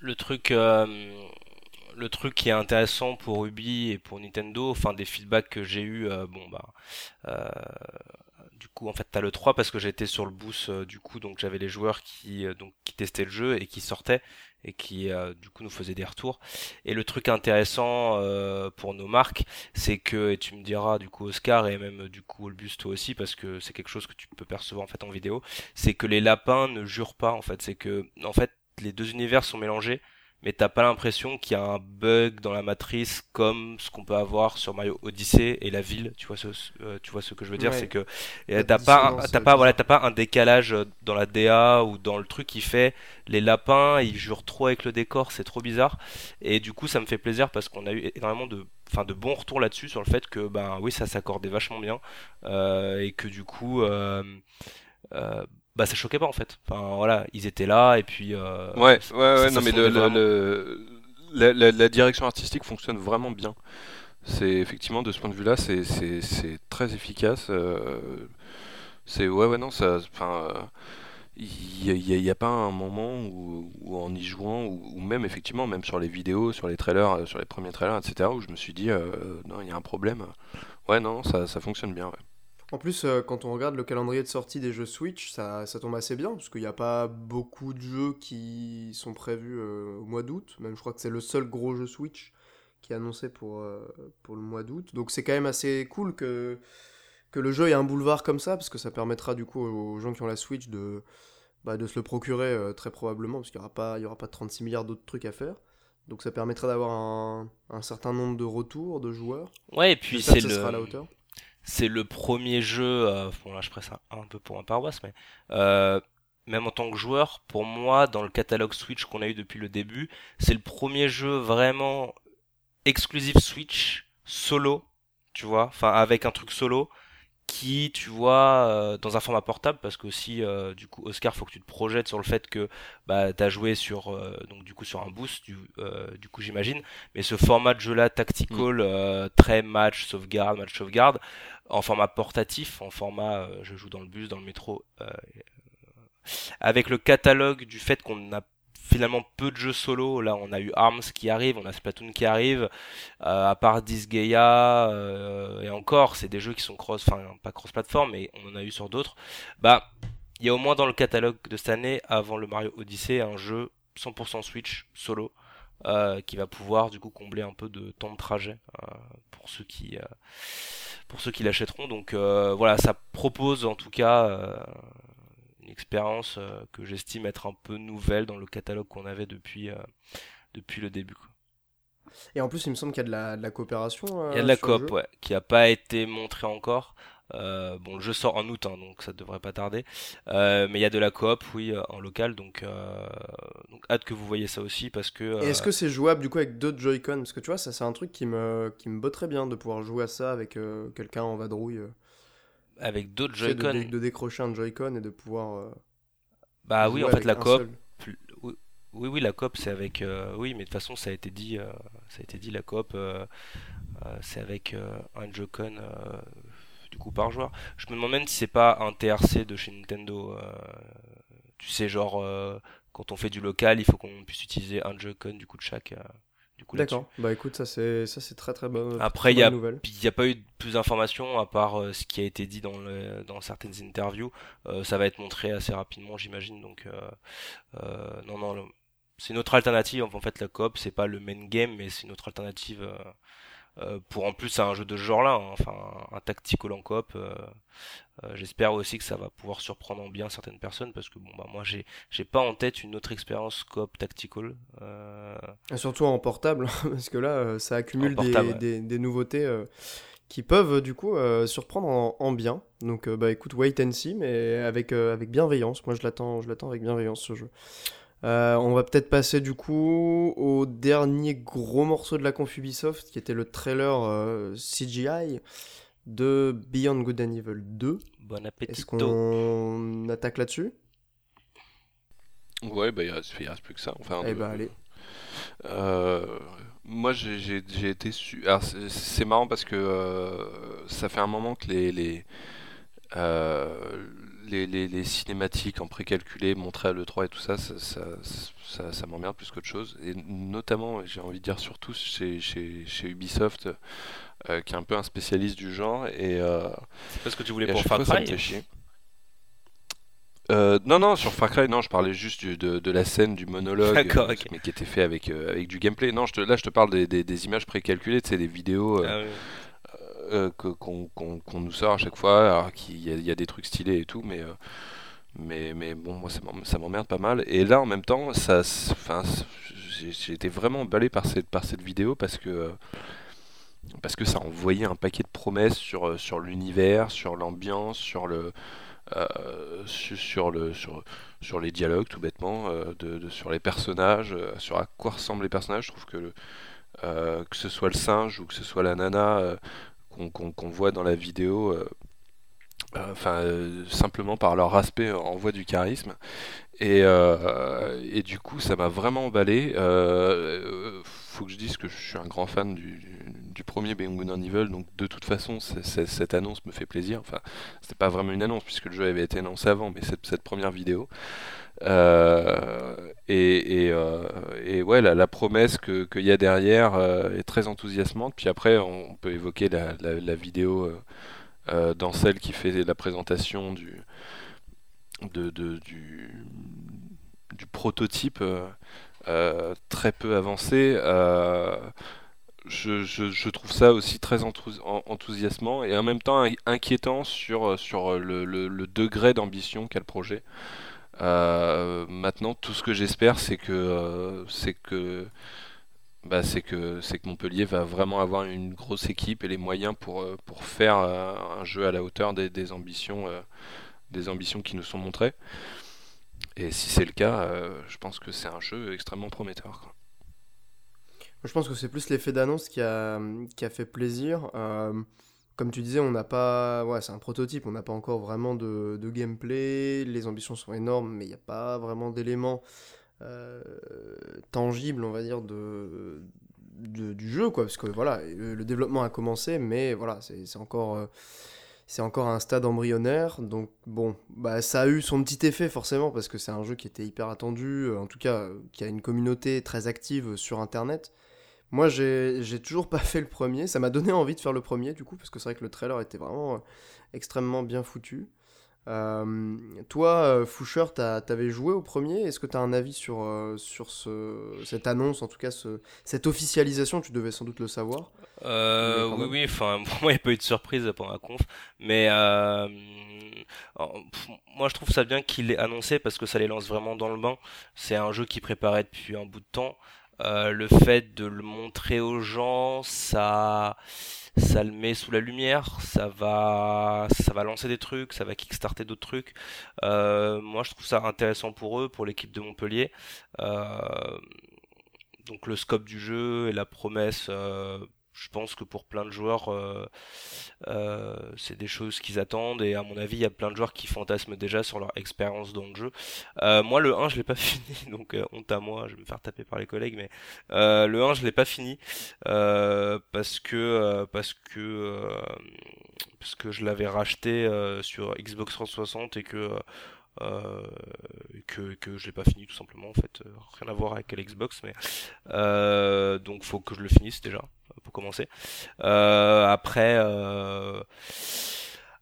Le truc le truc qui est intéressant pour Ubi et pour Nintendo, enfin des feedbacks que j'ai eu, bon bah du coup en fait t'as le 3 parce que j'étais sur le boost euh, du coup donc j'avais les joueurs qui euh, donc qui testaient le jeu et qui sortaient et qui euh, du coup nous faisaient des retours. Et le truc intéressant pour nos marques c'est que et tu me diras du coup Oscar et même du coup Olbus toi aussi parce que c'est quelque chose que tu peux percevoir en fait en vidéo c'est que les lapins ne jurent pas en fait. C'est que en fait les deux univers sont mélangés mais t'as pas l'impression qu'il y a un bug dans la matrice comme ce qu'on peut avoir sur Mario Odyssey et la ville. Tu vois ce, euh, tu vois ce que je veux dire, c'est que t'as pas, t'as pas, voilà, t'as pas un décalage dans la DA ou dans le truc qui fait les lapins, ils jurent trop avec le décor, c'est trop bizarre. Et du coup, ça me fait plaisir parce qu'on a eu énormément de enfin de bons retours là-dessus sur le fait que ben oui ça s'accordait vachement bien et que du coup bah ça choquait pas en fait. Enfin voilà, ils étaient là et puis. ouais, ouais, ouais, non mais le, la, la, direction artistique fonctionne vraiment bien. C'est effectivement de ce point de vue-là, c'est très efficace. c'est ouais, ouais, non, ça, enfin, il n'y a, pas un moment où, en y jouant, ou, même effectivement, même sur les vidéos, sur les trailers, euh, sur les premiers trailers, etc., où je me suis dit, euh, non, il y a un problème. Ouais, non, ça, ça fonctionne bien. En plus, euh, quand on regarde le calendrier de sortie des jeux Switch, ça, ça tombe assez bien, parce qu'il n'y a pas beaucoup de jeux qui sont prévus au mois d'août. Même je crois que c'est le seul gros jeu Switch qui est annoncé pour, pour le mois d'août. Donc c'est quand même assez cool que que le jeu ait un boulevard comme ça, parce que ça permettra du coup aux gens qui ont la Switch de, bah, de se le procurer euh, très probablement, parce qu'il n'y aura, pas, y aura pas 36 milliards d'autres trucs à faire. Donc ça permettra d'avoir un, un, certain nombre de retours de joueurs. Ouais, et puis c'est le... C'est le premier jeu, euh, bon là je presse un, peu pour un paroisse, mais euh, même en tant que joueur, pour moi, dans le catalogue Switch qu'on a eu depuis le début, c'est le premier jeu vraiment exclusif Switch, solo, tu vois, enfin avec un truc solo, qui, tu vois, euh, dans un format portable, parce que aussi, euh, du coup, Oscar, faut que tu te projettes sur le fait que bah, tu as joué sur, euh, donc, du coup, sur un boost, du, du coup, j'imagine, mais ce format de jeu-là, tactical, mm. très match, sauvegarde, match, sauvegarde, en format portatif, en format, je joue dans le bus, dans le métro, avec le catalogue du fait qu'on a finalement peu de jeux solo. Là, on a eu Arms qui arrive, on a Splatoon qui arrive. Euh, à part Disgaea euh, et encore, c'est des jeux qui sont cross, enfin pas cross-platform, mais on en a eu sur d'autres. Bah, il y a au moins dans le catalogue de cette année, avant le Mario Odyssey, un jeu 100% Switch solo. Euh, qui va pouvoir du coup combler un peu de temps de trajet pour ceux qui pour ceux qui l'achèteront donc voilà ça propose en tout cas expérience euh, que j'estime être un peu nouvelle dans le catalogue qu'on avait depuis, euh, depuis le début. Et en plus, il me semble qu'il y a de la, coopération. Euh, il y a de la coop, ouais, qui n'a pas été montrée encore. bon, le jeu sort en août, hein, donc ça devrait pas tarder. mais il y a de la coop, oui, en local, donc, donc hâte que vous voyez ça aussi parce que. Et est-ce que c'est jouable du coup avec d'autres Joy-Con? Parce que tu vois, ça c'est un truc qui me qui me botterait bien de pouvoir jouer à ça avec quelqu'un en vadrouille avec d'autres Joy-Con. De, de, décrocher un Joy-Con et de pouvoir. Euh, bah oui, en fait, la coop. Oui, oui, la coop, c'est avec. Euh, oui, mais de toute façon, ça a été dit. Euh, ça a été dit, la coop, c'est avec un Joy-Con du coup par joueur. Je me demande même si c'est pas un TRC de chez Nintendo. tu sais, genre quand on fait du local, il faut qu'on puisse utiliser un Joy-Con du coup de chaque. D'accord. Bah écoute, ça c'est ça c'est très très bon. Après, il y a il y a pas eu plus d'informations à part euh, ce qui a été dit dans le, dans certaines interviews. Euh, ça va être montré assez rapidement, j'imagine. Donc euh, non non, c'est une autre alternative. En fait, la coop c'est pas le main game, mais c'est une autre alternative euh, pour en plus un jeu de ce genre-là, hein, enfin un tactical en coop. Euh, euh, j'espère aussi que ça va pouvoir surprendre en bien certaines personnes parce que bon bah moi j'ai j'ai pas en tête une autre expérience coop tactical. surtout en portable parce que là ça accumule des, des, nouveautés qui peuvent du coup surprendre en, en, bien. Donc bah écoute, wait and see, mais avec, avec bienveillance. Moi je l'attends, je l'attends avec bienveillance ce jeu. Euh, on va peut-être passer du coup au dernier gros morceau de la conf Ubisoft qui était le trailer euh, CGI de Beyond Good and Evil 2. Bon appétit. Est-ce qu'on attaque là-dessus? Ouais, bah il reste, reste plus que ça. Enfin, eh bah allez. Euh, moi j'ai été su... c'est marrant parce que ça fait un moment que les, les les, cinématiques en précalculé montrées à l'E3 et tout ça, ça, ça, ça, m'emmerde plus qu'autre chose. Et notamment, j'ai envie de dire surtout chez, chez, Ubisoft, euh, qui est un peu un spécialiste du genre. Et, euh, c'est parce que tu voulais pour Far Cry euh, non, non, sur Far Cry, non, je parlais juste de, de, la scène, du monologue, mais qui était fait avec, avec du gameplay. Non, je te, là, je te parle des, des, images précalculées, tu sais, des vidéos. Ah euh, qu'on nous sort à chaque fois, alors qu'il y, a des trucs stylés et tout, mais, euh, mais, mais bon, moi ça m'emmerde pas mal. Et là en même temps, ça, j'ai été vraiment emballé par cette, par cette vidéo parce que, parce que ça envoyait un paquet de promesses sur, sur l'univers, sur l'ambiance, sur le. Euh, sur, le, sur, sur les dialogues tout bêtement, de, sur les personnages, sur à quoi ressemblent les personnages. Je trouve que que ce soit le singe ou que ce soit la nana qu'on voit dans la vidéo, enfin simplement par leur aspect envoie du charisme. Et, et du coup, ça m'a vraiment emballé. faut que je dise que je suis un grand fan du, du premier Beyond Good Evil, donc de toute façon, cette annonce me fait plaisir. Enfin, c'était pas vraiment une annonce puisque le jeu avait été annoncé avant, mais cette, première vidéo. Euh, et, et, euh, et, ouais, la, promesse qu'il y a derrière euh, est très enthousiasmante. Puis après, on peut évoquer la, la, vidéo dans celle qui fait la présentation du, de, du, du prototype très peu avancé je, trouve ça aussi très enthousiasmant et en même temps inquiétant sur, sur le, degré d'ambition qu'a le projet. Euh, maintenant, tout ce que j'espère, euh, bah, c'est que, Montpellier va vraiment avoir une grosse équipe et les moyens pour, euh, pour faire un jeu à la hauteur des, ambitions, des ambitions qui nous sont montrées. Et si c'est le cas, je pense que c'est un jeu extrêmement prometteur. Je pense que c'est plus l'effet d'annonce qui a, qui a fait plaisir. Euh, comme tu disais, on n'a pas. Ouais, c'est un prototype, on n'a pas encore vraiment de, gameplay. Les ambitions sont énormes, mais il n'y a pas vraiment d'éléments euh, tangibles, on va dire, de, du jeu, quoi. Parce que voilà, le, développement a commencé, mais voilà, c'est encore. Euh, c'est encore un stade embryonnaire, donc bon, bah ça a eu son petit effet forcément parce que c'est un jeu qui était hyper attendu, en tout cas qui a une communauté très active sur Internet. Moi, j'ai toujours pas fait le premier. Ça m'a donné envie de faire le premier, du coup, parce que c'est vrai que le trailer était vraiment euh, extrêmement bien foutu. Euh, toi, euh, Foucher, t'avais joué au premier. Est-ce que tu as un avis sur, sur ce, cette annonce, en tout cas ce, cette officialisation? Tu devais sans doute le savoir. oui, oui. Enfin, pour moi, il n'y a pas eu de surprise pendant la conf. Mais moi, je trouve ça bien qu'il l'ait annoncé parce que ça les lance vraiment dans le bain. C'est un jeu qui préparait depuis un bout de temps. Euh, le fait de le montrer aux gens, ça, ça le met sous la lumière, ça va, ça va lancer des trucs, ça va kickstarter d'autres trucs. Euh, moi, je trouve ça intéressant pour eux, pour l'équipe de Montpellier. Euh, donc le scope du jeu et la promesse je pense que pour plein de joueurs, euh, euh, c'est des choses qu'ils attendent. Et à mon avis, il y a plein de joueurs qui fantasment déjà sur leur expérience dans le jeu. Euh, moi, le 1, je l'ai pas fini, donc honte à moi, je vais me faire taper par les collègues. Mais le 1, je l'ai pas fini parce que parce que parce que je l'avais racheté sur Xbox 360 et que euh, que, que je l'ai pas fini tout simplement en fait rien à voir avec Xbox mais euh, donc faut que je le finisse déjà pour commencer. Euh, après, euh,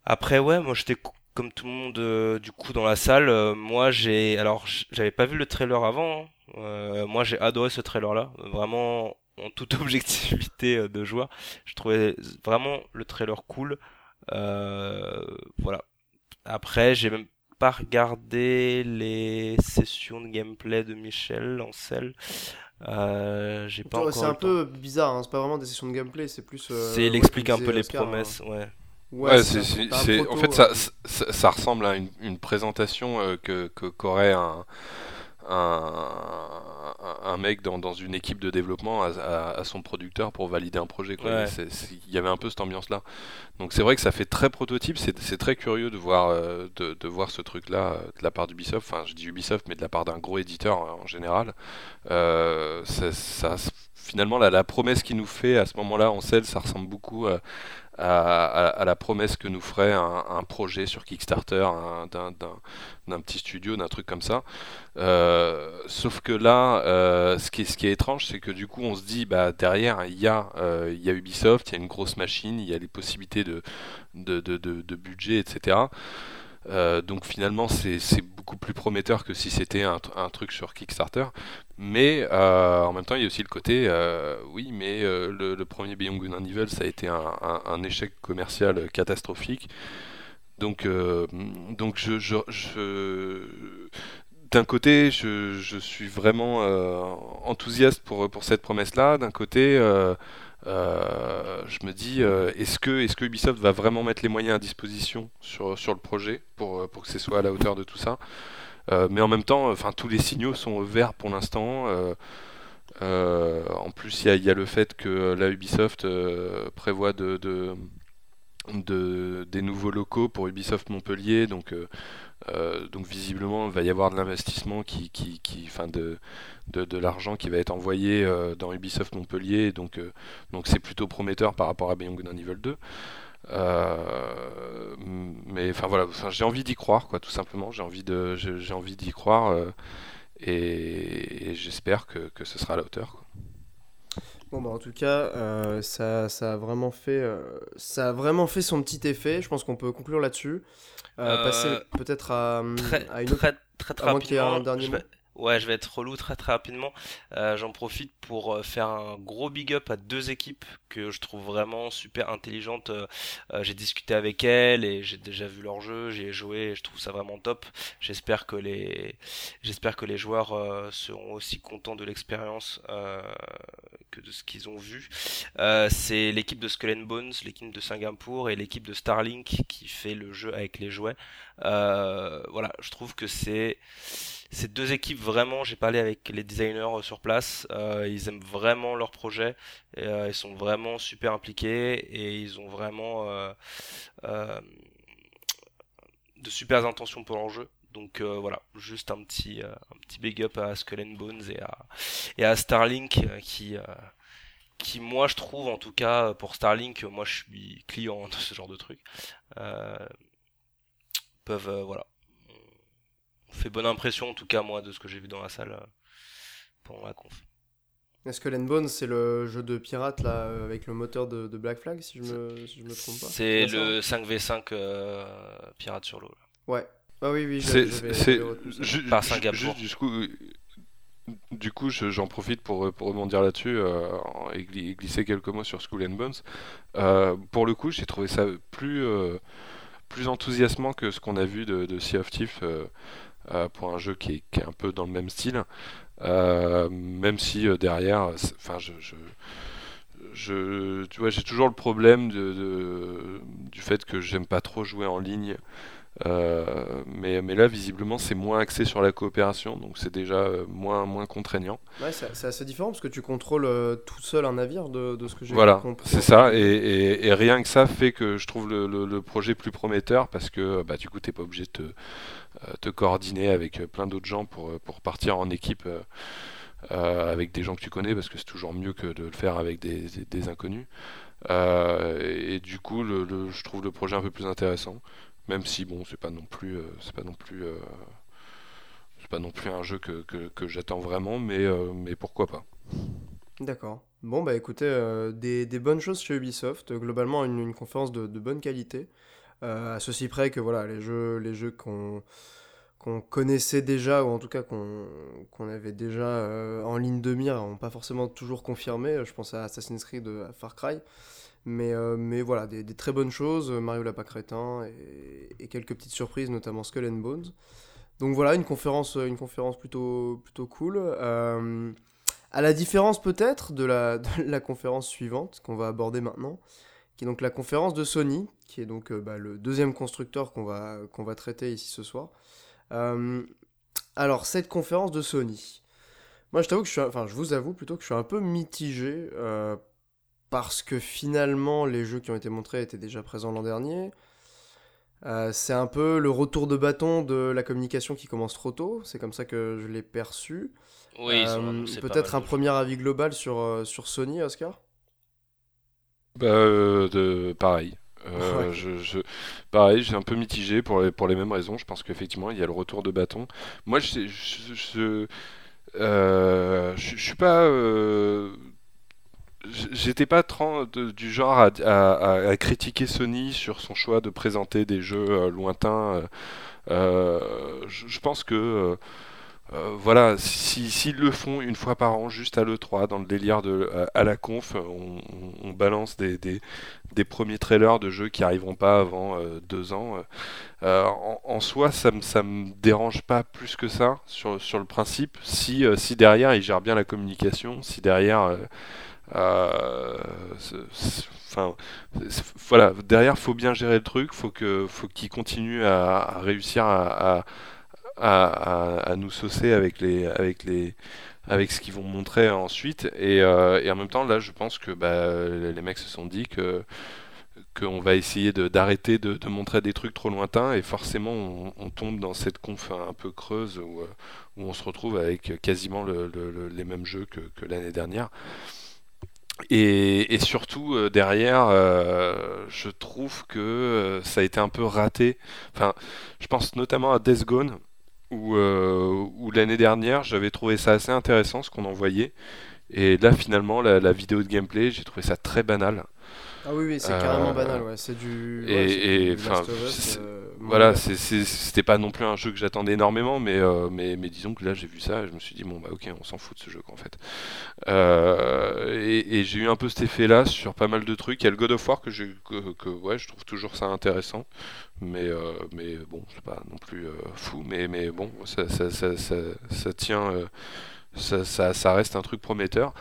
après ouais, moi j'étais comme tout le monde euh, du coup dans la salle. moi j'ai, alors j'avais pas vu le trailer avant. Hein. moi j'ai adoré ce trailer là, vraiment en toute objectivité de joueur. Je trouvais vraiment le trailer cool. voilà. Après, j'ai même pas regardé les sessions de gameplay de Michel Lancel. Euh, j'ai pas C'est un peu bizarre, hein, c'est pas vraiment des sessions de gameplay, c'est plus. Euh, c'est il explique un peu les promesses, hein. ouais. Ouais, c'est, en fait, ça, ça, ça, ressemble à une, une présentation euh, que qu'aurait un, un, un, mec dans, dans, une équipe de développement à, à, son producteur pour valider un projet. Il y avait un peu cette ambiance-là. Donc c'est vrai que ça fait très prototype, c'est très curieux de voir, euh, de, de, voir ce truc-là euh, de la part d'Ubisoft, enfin je dis Ubisoft, mais de la part d'un gros éditeur euh, en général. ça, ça, finalement, la, promesse qu'il nous fait à ce moment-là en scène, ça ressemble beaucoup à à, la promesse que nous ferait un, projet sur Kickstarter d'un petit studio, d'un truc comme ça. Euh, sauf que là, euh, ce, qui est, étrange, c'est que du coup, on se dit, bah, derrière, il y, a, euh, Ubisoft, il y a une grosse machine, il y a les possibilités de budget, etc. Euh, donc finalement, c'est beaucoup plus prometteur que si c'était un, truc sur Kickstarter. Mais euh, en même temps, il y a aussi le côté, euh, oui, mais le, premier Beyond Good ça a été un, échec commercial catastrophique. Donc, donc je, je, d'un côté, je, suis vraiment enthousiaste pour, pour cette promesse-là. D'un côté, euh, je me dis, euh, est-ce que, est que Ubisoft va vraiment mettre les moyens à disposition sur, le projet pour, euh, pour que ce soit à la hauteur de tout ça? Mais en même temps, tous les signaux sont verts pour l'instant. en plus, il y, a le fait que la Ubisoft prévoit de, de, des nouveaux locaux pour Ubisoft Montpellier, donc euh, donc visiblement, il va y avoir de l'investissement qui, qui, qui enfin de, de, l'argent qui va être envoyé euh, dans Ubisoft Montpellier, donc euh, donc c'est plutôt prometteur par rapport à Beyond Good Evil 2. mais enfin voilà, j'ai envie d'y croire, quoi, tout simplement. J'ai envie de, j'ai envie d'y croire, et, j'espère que, que, ce sera à la hauteur. Bon bah en tout cas, ça, ça, a vraiment fait, ça a vraiment fait son petit effet. Je pense qu'on peut conclure là-dessus. Euh, passer euh, peut-être à, très, à une autre... très, très, très, rapidement. Un dernier mot. Ouais, je vais être relou très très rapidement. Euh, J'en profite pour euh, faire un gros big up à deux équipes que je trouve vraiment super intelligentes. Euh, euh, j'ai discuté avec elles et j'ai déjà vu leur jeu, j'ai joué, et je trouve ça vraiment top. J'espère que les j'espère que les joueurs seront aussi contents de l'expérience que de ce qu'ils ont vu. C'est l'équipe de Skull Bones, l'équipe de Singapour et l'équipe de Starlink qui fait le jeu avec les jouets. voilà, je trouve que c'est ces deux équipes vraiment, j'ai parlé avec les designers euh, sur place, euh, ils aiment vraiment leur projet, euh, ils sont vraiment super impliqués et ils ont vraiment de super intentions pour leur jeu. Donc voilà, juste un petit un petit big up à Skull Bones et à et à Starlink qui qui moi je trouve en tout cas pour Starlink, moi je suis client de ce genre de truc, peuvent voilà fait bonne impression, en tout cas, moi, de ce que j'ai vu dans la salle euh, pendant la conf. Est-ce que Bone, c'est le jeu de pirate là, avec le moteur de, Black Flag, si je me, me trompe pas C'est le 5v5 euh, pirate sur l'eau. Ouais. Ah oui, oui, c'est par Singapour. Du coup, du coup j'en profite pour, pour rebondir là-dessus euh, et glisser quelques mots sur School and Bones. pour le coup, j'ai trouvé ça plus, plus enthousiasmant que ce qu'on a vu de, de Sea of euh, pour un jeu qui est, un peu dans le même style. Euh, même si euh, derrière, enfin, je, tu vois, j'ai toujours le problème du fait que j'aime pas trop jouer en ligne. Mais, mais là, visiblement, c'est moins axé sur la coopération, donc c'est déjà moins, moins contraignant. Ouais, c'est assez différent parce que tu contrôles tout seul un navire de, de ce que j'ai voilà, compris. Voilà, c'est ça, et, et, rien que ça fait que je trouve le, le, projet plus prometteur parce que bah, du coup, tu n'es pas obligé de te euh, te coordonner avec euh, plein d'autres gens pour, euh, pour partir en équipe avec des gens que tu connais parce que c'est toujours mieux que de le faire avec des, des, inconnus. et, du coup, le, je trouve le projet un peu plus intéressant, même si bon, c'est pas non plus, c'est pas non plus, c'est pas non plus un jeu que, que, j'attends vraiment, mais, mais pourquoi pas. D'accord. Bon, bah écoutez, des, des, bonnes choses chez Ubisoft. Globalement, une, conférence de, bonne qualité. Euh, à ceci près que voilà, les jeux, les jeux qu'on qu'on connaissait déjà, ou en tout cas qu'on avait déjà euh, en ligne de mire, n'ont pas forcément toujours confirmé. Je pense à Assassin's Creed, à Far Cry. Mais, euh, mais voilà, des, très bonnes choses, Mario Lapin Crétin et, et, quelques petites surprises, notamment Skull and Bones. Donc voilà, une conférence, une conférence plutôt, plutôt cool. à la différence peut-être de la, de la conférence suivante qu'on va aborder maintenant, qui est donc la conférence de Sony, qui est donc euh, bah, le deuxième constructeur qu'on va, qu'on va traiter ici ce soir. Euh, alors, cette conférence de Sony, moi je t'avoue que je suis, enfin je vous avoue plutôt que je suis un peu mitigé, euh, parce que finalement les jeux qui ont été montrés étaient déjà présents l'an dernier. c'est un peu le retour de bâton de la communication qui commence trop tôt, c'est comme ça que je l'ai perçu. Oui, peut-être un premier avis global sur, sur Sony, Oscar? Bah, de, pareil. Euh, je, pareil, j'ai un peu mitigé pour les, pour les mêmes raisons. Je pense qu'effectivement, il y a le retour de bâton. Moi, je, je, je, euh, suis pas. Euh, j'étais pas du genre à, à, critiquer Sony sur son choix de présenter des jeux lointains. je pense que euh, voilà, s'ils si, le font une fois par an, juste à l'E3, dans le délire de à, la conf, on, balance des, premiers trailers de jeux qui arriveront pas avant euh, deux ans. Euh, en, soi, ça me, me dérange pas plus que ça sur, sur le principe, si, si derrière ils gèrent bien la communication, si derrière. Enfin, voilà, derrière, faut bien gérer le truc, faut faut qu'ils continuent à, réussir à, nous saucer avec les, avec les, avec ce qu'ils vont montrer ensuite. Et, et, en même temps, là, je pense que bah, les mecs se sont dit que qu'on va essayer d'arrêter de, de, montrer des trucs trop lointains et forcément on, tombe dans cette conf un peu creuse où, où on se retrouve avec quasiment le, les mêmes jeux que l'année dernière. Et, et, surtout euh, derrière, euh, je trouve que euh, ça a été un peu raté. Enfin, je pense notamment à Death Gone, où, où l'année dernière j'avais trouvé ça assez intéressant ce qu'on envoyait. Et là finalement la, la vidéo de gameplay, j'ai trouvé ça très banal. Ah oui, oui c'est carrément banal, ouais. C'est du. Et, voilà, c'était pas non plus un jeu que j'attendais énormément, mais, euh, mais, mais, disons que là j'ai vu ça et je me suis dit, bon bah ok, on s'en fout de ce jeu en fait. Euh, et, j'ai eu un peu cet effet là sur pas mal de trucs. Il y a le God of War que, que, que ouais, je trouve toujours ça intéressant, mais, euh, mais bon, c'est pas non plus fou, mais, mais bon, ça, ça, ça, ça tient, ça, ça, reste un truc prometteur.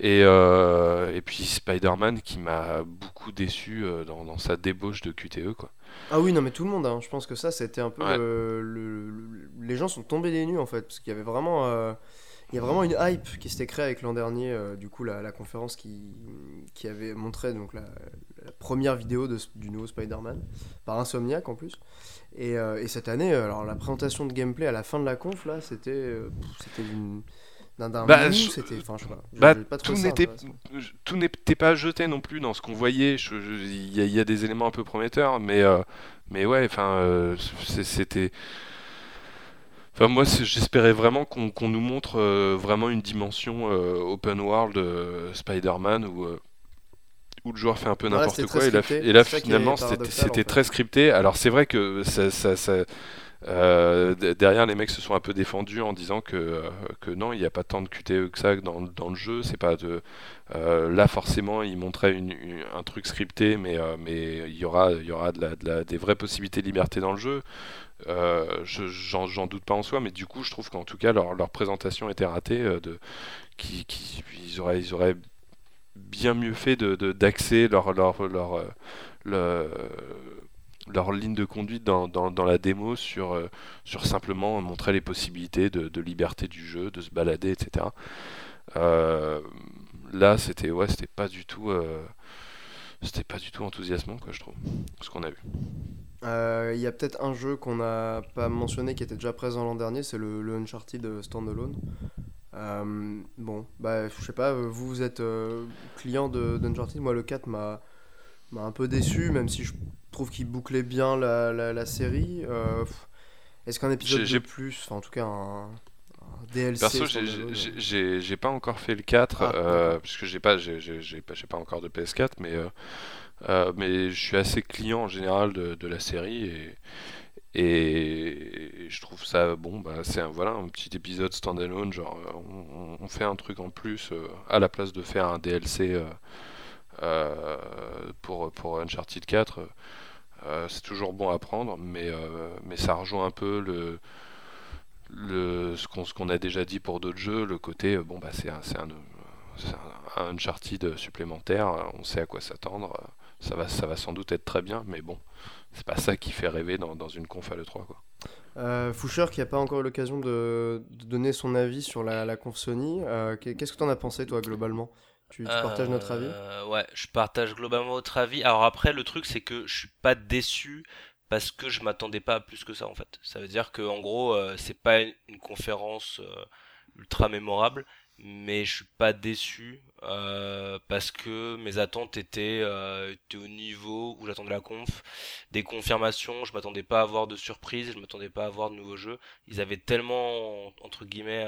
Et, et puis Spider-Man qui m'a beaucoup déçu dans, dans, sa débauche de QTE quoi. Ah oui, non, mais tout le monde, hein. je pense que ça, c'était un peu. Le, Les gens sont tombés des nues en fait, parce qu'il y avait vraiment. Euh, il y a vraiment une hype qui s'était créée avec l'an dernier, euh, du coup, la, conférence qui, qui avait montré donc, la, première vidéo de, du nouveau Spider-Man, par Insomniac en plus. Et, euh, et, cette année, alors la présentation de gameplay à la fin de la conf, là, c'était c'était une bah, c'était. Bah, tout n'était tout n'était pas jeté non plus dans ce qu'on voyait. Il y, a des éléments un peu prometteurs, mais euh, mais ouais, enfin euh, c'était. Enfin, moi, j'espérais vraiment qu'on nous montre euh, vraiment une dimension open world Spider-Man où, où le joueur fait un peu n'importe quoi. Et là, et là finalement, c'était très scripté. Alors, c'est vrai que ça, ça, ça, euh, derrière, les mecs se sont un peu défendus en disant que, euh, que non, il n'y a pas tant de QTE que ça dans, le jeu. C'est pas de euh, là forcément, ils montraient un truc scripté, mais mais il y aura de de des vraies possibilités de liberté dans le jeu. J'en doute pas en soi, mais du coup, je trouve qu'en tout cas leur, présentation était ratée. de ils auraient bien mieux fait de d'axer leur leur leur, leur leur ligne de conduite dans, dans, la démo sur, euh, sur simplement montrer les possibilités de, liberté du jeu, de se balader, etc. Euh, là, c'était ouais, c'était pas du tout, euh, c'était pas du tout enthousiasmant, quoi, je trouve, ce qu'on a vu. Il y a peut-être un jeu qu'on n'a pas mentionné qui était déjà présent l'an dernier, c'est le, le, Uncharted Standalone. bon, bah, je sais pas, vous, vous êtes client d'Uncharted, moi le 4 m'a un peu déçu, même si je trouve qu'il bouclait bien la, la, série. Euh, est-ce qu'un épisode de plus, enfin en tout cas un, DLC Perso, j'ai pas encore fait le 4, ah, euh, puisque j'ai pas, j'ai pas, pas encore de PS4, mais, euh, mais je suis assez client en général de, de la série et, et je trouve ça bon, bah, c'est un, voilà, un petit épisode standalone, genre on, on, fait un truc en plus à la place de faire un DLC. Pour, pour Uncharted 4, euh, c'est toujours bon à prendre, mais, euh, mais ça rejoint un peu le, le, ce qu'on a déjà dit pour d'autres jeux, le côté, euh, bon, bah, c'est un, un, un, Uncharted supplémentaire, on sait à quoi s'attendre, ça va, ça va sans doute être très bien, mais bon, c'est pas ça qui fait rêver dans, dans une conf à l'E3. Quoi. Euh, Foucher, qui n'a pas encore eu l'occasion de, donner son avis sur la, la conf Sony, qu'est-ce que tu en as pensé, toi, globalement? Tu, partages notre avis euh, Ouais, je partage globalement votre avis. Alors après, le truc, c'est que je suis pas déçu parce que je m'attendais pas à plus que ça en fait. Ça veut dire que en gros, euh, c'est pas une conférence euh, ultra mémorable, mais je suis pas déçu parce que mes attentes étaient, étaient au niveau où j'attendais la conf, des confirmations. Je m'attendais pas à avoir de surprises, je m'attendais pas à avoir de nouveaux jeux. Ils avaient tellement entre guillemets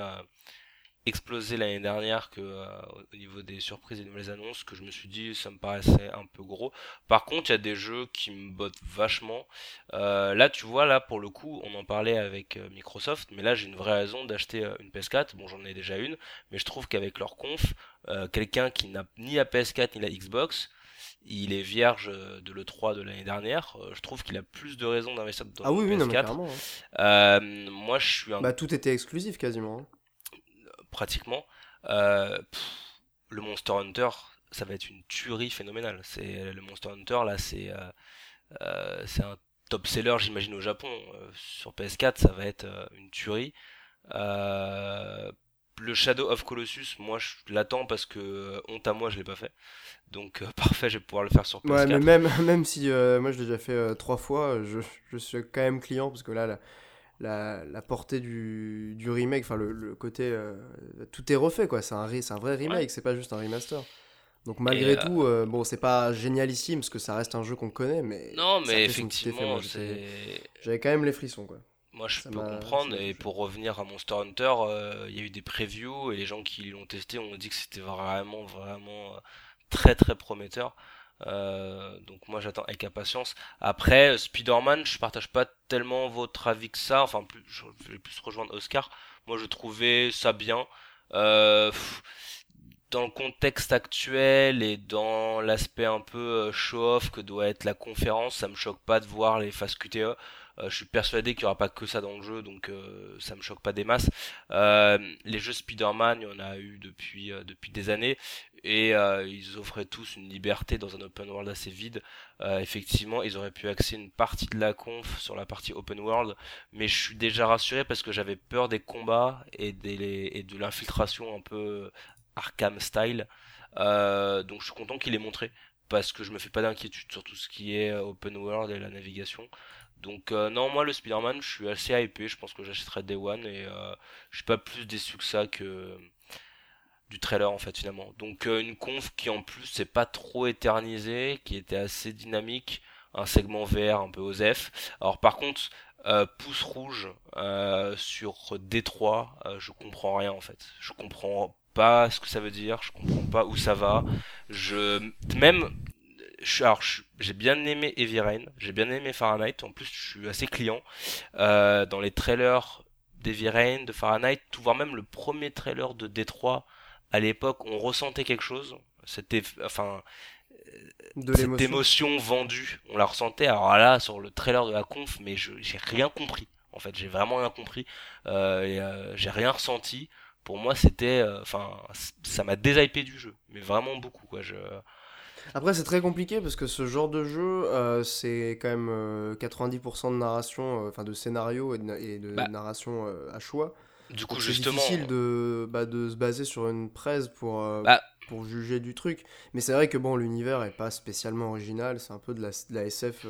explosé l'année dernière que euh, au niveau des surprises et des nouvelles annonces que je me suis dit ça me paraissait un peu gros par contre il y a des jeux qui me bottent vachement euh, là tu vois là pour le coup on en parlait avec euh, Microsoft mais là j'ai une vraie raison d'acheter une PS4 bon j'en ai déjà une mais je trouve qu'avec leur conf quelqu'un qui n'a ni la PS4 ni la Xbox il est vierge de l'E3 de l'année dernière. Je trouve qu'il a plus de raisons d'investir dans ah oui, oui, PS4. Non, hein. moi, je suis un... Bah, tout était exclusif quasiment. Pratiquement. Euh, le Monster Hunter, ça va être une tuerie phénoménale. C'est le Monster Hunter là, c'est euh, euh, c'est un top seller, j'imagine au Japon. sur PS4, ça va être une tuerie. le Shadow of Colossus, moi je l'attends parce que honte à moi, je l'ai pas fait. Donc parfait, je vais pouvoir le faire sur PS4. Ouais, mais même, même si moi je l'ai déjà fait trois fois, je, je, suis quand même client parce que là, là la, la, portée du, du remake, enfin le, côté. Euh, tout est refait, quoi. C'est un, un vrai remake, c'est pas juste un remaster. Donc malgré euh, tout, euh, bon, c'est pas génialissime parce que ça reste un jeu qu'on connaît, mais. Non, mais effectivement, J'avais quand même les frissons, quoi. Moi, je peux comprendre. Et pour revenir à Monster Hunter, il y a eu des previews et les gens qui l'ont testé ont dit que c'était vraiment, vraiment très, très prometteur. Euh, donc moi j'attends avec impatience. Après Spider-Man, je partage pas tellement votre avis que ça. Enfin, plus, je vais plus rejoindre Oscar. Moi je trouvais ça bien. Euh, dans le contexte actuel et dans l'aspect un peu euh, show-off que doit être la conférence, ça me choque pas de voir les phases QTE. Euh, je suis persuadé qu'il n'y aura pas que ça dans le jeu, donc euh, ça me choque pas des masses. Euh, les jeux Spider-Man, il y en a eu depuis, depuis des années, et ils offraient tous une liberté dans un open world assez vide. effectivement, ils auraient pu axer une partie de la conf sur la partie open world, mais je suis déjà rassuré parce que j'avais peur des combats et, des, et de l'infiltration un peu Arkham style. donc je suis content qu'il ait montré parce que je me fais pas d'inquiétude sur tout ce qui est open world et la navigation. Donc euh, non, moi le Spider-Man, je suis assez hypé, je pense que j'achèterai Day One et euh, je suis pas plus déçu que ça que du trailer en fait finalement. Donc euh, une conf qui en plus c'est pas trop éternisé, qui était assez dynamique, un segment vert un peu osef. Alors par contre, pouce rouge sur D3, je comprends rien en fait. Je comprends pas ce que ça veut dire, je comprends pas où ça va. Je même alors j'ai bien aimé Heavy Rain, j'ai bien aimé Fahrenheit. En plus, je suis assez client euh, dans les trailers d'Heavy Rain, de Fahrenheit, tout voire même le premier trailer de Détroit. À l'époque, on ressentait quelque chose. C'était, enfin, de cette émotion vendue, on la ressentait. Alors là, sur le trailer de la conf, mais je j'ai rien compris. En fait, j'ai vraiment rien compris. Euh, et, euh, j'ai rien ressenti. Pour moi, c'était, euh, enfin, ça m'a déshypé du jeu, mais vraiment beaucoup. Quoi. Je, après, c'est très compliqué parce que ce genre de jeu, euh, c'est quand même 90% euh, de narration, euh, enfin de scénario et de, bah. narration à choix. Du coup, justement. C'est difficile de, bah, de se baser sur une presse pour, bah. pour juger du truc. Mais c'est vrai que bon, l'univers est pas spécialement original, c'est un peu de la, de la SF.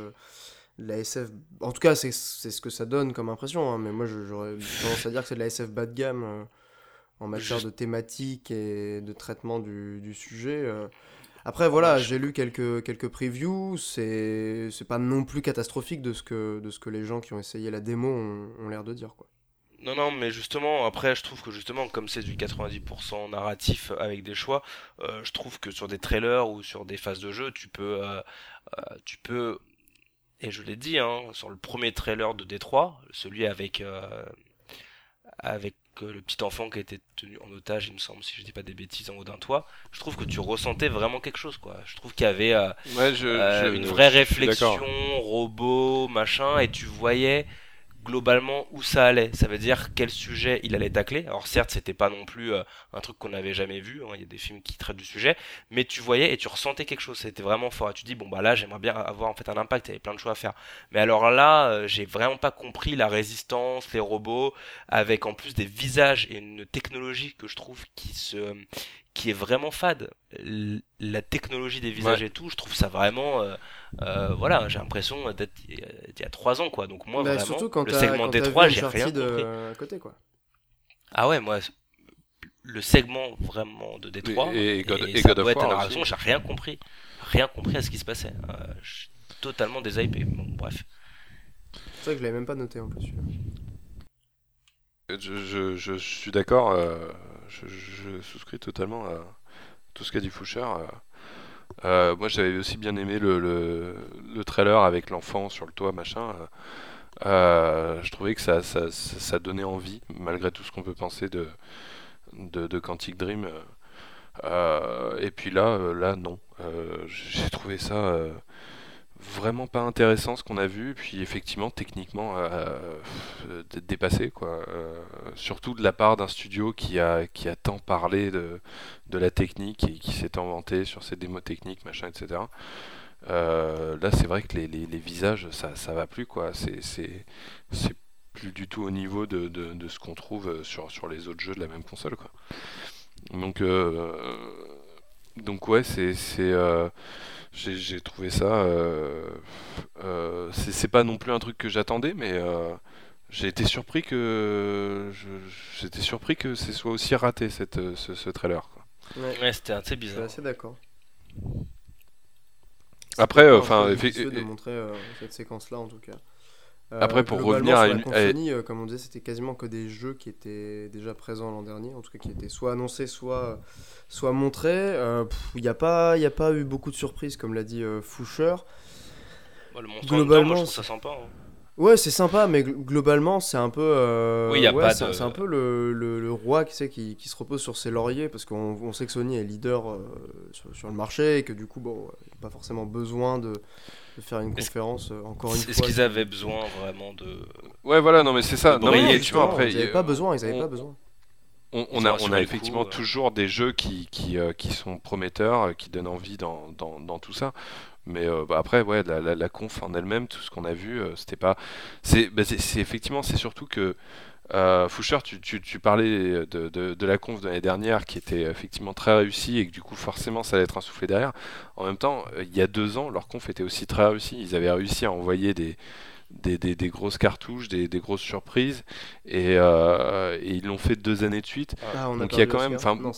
la SF, en tout cas, c'est ce que ça donne comme impression, hein, mais moi j'aurais tendance à dire que c'est de la SF bas de gamme en matière de thématique et de traitement du, du sujet. Après, voilà, j'ai lu quelques, quelques previews. C'est, c'est pas non plus catastrophique de ce, que, de ce que les gens qui ont essayé la démo ont, l'air de dire. Quoi. Non, non, mais justement, après, je trouve que justement, comme c'est du 90% narratif avec des choix, euh, je trouve que sur des trailers ou sur des phases de jeu, tu peux, euh, euh, tu peux, et je l'ai dit, hein, sur le premier trailer de Détroit, celui avec, avec que le petit enfant qui a été tenu en otage, il me semble, si je dis pas des bêtises, en haut d'un toit, je trouve que tu ressentais vraiment quelque chose, quoi. Je trouve qu'il y avait euh, euh, une vraie réflexion, robot, machin, et tu voyais globalement où ça allait. Ça veut dire quel sujet il allait tacler. Alors certes, c'était pas non plus euh, un truc qu'on n'avait jamais vu. Hein. Il y a des films qui traitent du sujet, mais tu voyais et tu ressentais quelque chose. C'était vraiment fort. Et tu dis bon bah là, j'aimerais bien avoir en fait un impact. Il y avait plein de choix à faire. Mais alors là, euh, j'ai vraiment pas compris la résistance, les robots, avec en plus des visages et une technologie que je trouve qui se qui est vraiment fade. La technologie des visages et tout, je trouve ça vraiment. Euh, euh, voilà, j'ai l'impression d'être il y a trois ans, quoi. Donc, moi, bah, vraiment, surtout quand le segment D3, j'ai rien de... compris. côté, quoi. Ah ouais, moi, le segment vraiment de D3 et, et, God, et, et God of War, j'ai rien compris. Rien compris à ce qui se passait. Euh, je suis totalement déhypé. Bon, bref. C'est vrai que je l'avais même pas noté en plus. Je, je, je, suis d'accord je, souscris totalement à tout ce qu'a dit Foucher. Euh, euh, moi, j'avais aussi bien aimé le, le, trailer avec l'enfant sur le toit, machin. Euh, je trouvais que ça, ça, donnait envie, malgré tout ce qu'on peut penser de, de, de Quantic Dream. et puis là, là non. J'ai trouvé ça vraiment pas intéressant ce qu'on a vu, puis effectivement techniquement euh, euh dépassé quoi. Euh, surtout de la part d'un studio qui a qui a tant parlé de, de la technique et qui s'est inventé sur ses démos techniques machin etc. Là c'est vrai que les, les, visages ça ça va plus quoi. C'est plus du tout au niveau de, de, ce qu'on trouve sur, sur les autres jeux de la même console. Quoi. Donc, donc ouais, c'est j'ai trouvé ça. c'est pas non plus un truc que j'attendais, mais j'ai été surpris que j'étais surpris que ce soit aussi raté cette, ce, trailer. Quoi. Ouais, c'était assez bizarre. Je suis assez d'accord. Après, enfin, de montrer euh, cette séquence-là en tout cas. Euh, Après, pour revenir à une. Euh, comme on disait, c'était quasiment que des jeux qui étaient déjà présents l'an dernier, en tout cas qui étaient soit annoncés, soit, soit montrés. Il n'y a, pas, a pas eu beaucoup de surprises, comme l'a dit Foucher. Bah, le Globalement, moi, je trouve ça sympa. Hein. Ouais, c'est sympa, mais globalement, c'est un peu. Euh, oui, y a pas c'est un peu le, le, roi qui, sait, qui, qui, se repose sur ses lauriers, parce qu'on sait que Sony est leader euh, sur, le marché, et que du coup, bon, il n'y a pas forcément besoin de, de faire une conférence euh, encore une fois. Est-ce qu'ils avaient besoin vraiment de. Ouais, voilà, non, mais c'est ça. Non, mais tu vois, après. Ils n'avaient pas besoin, ils n'avaient pas besoin. On, on, a, on a effectivement toujours des jeux qui, qui, qui, sont prometteurs, qui donnent envie dans, dans, dans tout ça. Mais euh, bah, après, ouais, la, la, conf en elle-même, tout ce qu'on a vu, euh, c'était pas. C'est bah, effectivement, c'est surtout que. Euh, Foucher, tu, tu, tu, parlais de, de, de la conf de l'année dernière qui était effectivement très réussie et que du coup forcément ça allait être un soufflé derrière. En même temps, il y a deux ans, leur conf était aussi très réussie. Ils avaient réussi à envoyer des, des, des, des, grosses cartouches, des, des grosses surprises, et, euh, et ils l'ont fait deux années de suite. Ah, Donc il y a quand même, enfin, bon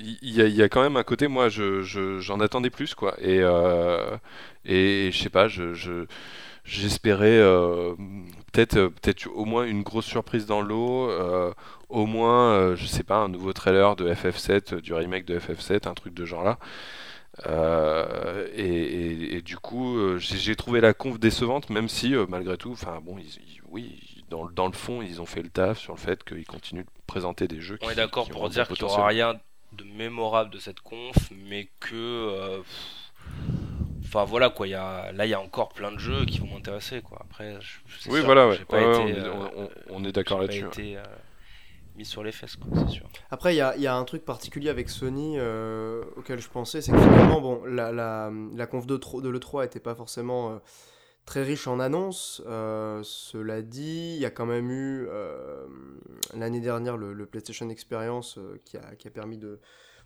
il y, a quand même un côté, moi, j'en je, attendais plus, quoi. Et, euh, et je sais pas, je, j'espérais euh, peut-être peut-être au moins une grosse surprise dans l'eau, euh, au moins, je sais pas, un nouveau trailer de FF7, du remake de FF7, un truc de genre là. Et, du coup, j'ai trouvé la conf décevante, même si malgré tout, enfin bon, oui, dans, dans, le fond, ils ont fait le taf sur le fait qu'ils continuent de présenter des jeux. On est d'accord pour dire qu'il n'y aura rien de mémorable de cette conf, mais que. Euh, enfin voilà quoi, y a, là il y a encore plein de jeux qui vont m'intéresser quoi. Après, je, oui voilà, ouais. Euh, on, est d'accord là-dessus. été euh, mis sur les fesses quoi, c'est sûr. Après il y a, y a, un truc particulier avec Sony auquel je pensais, c'est que finalement bon la, la, la conf de, de l'E3 était pas forcément très riche en annonces. Euh, cela dit, il y a quand même eu euh, l'année dernière le, PlayStation Experience euh, qui, a, qui, a, permis de,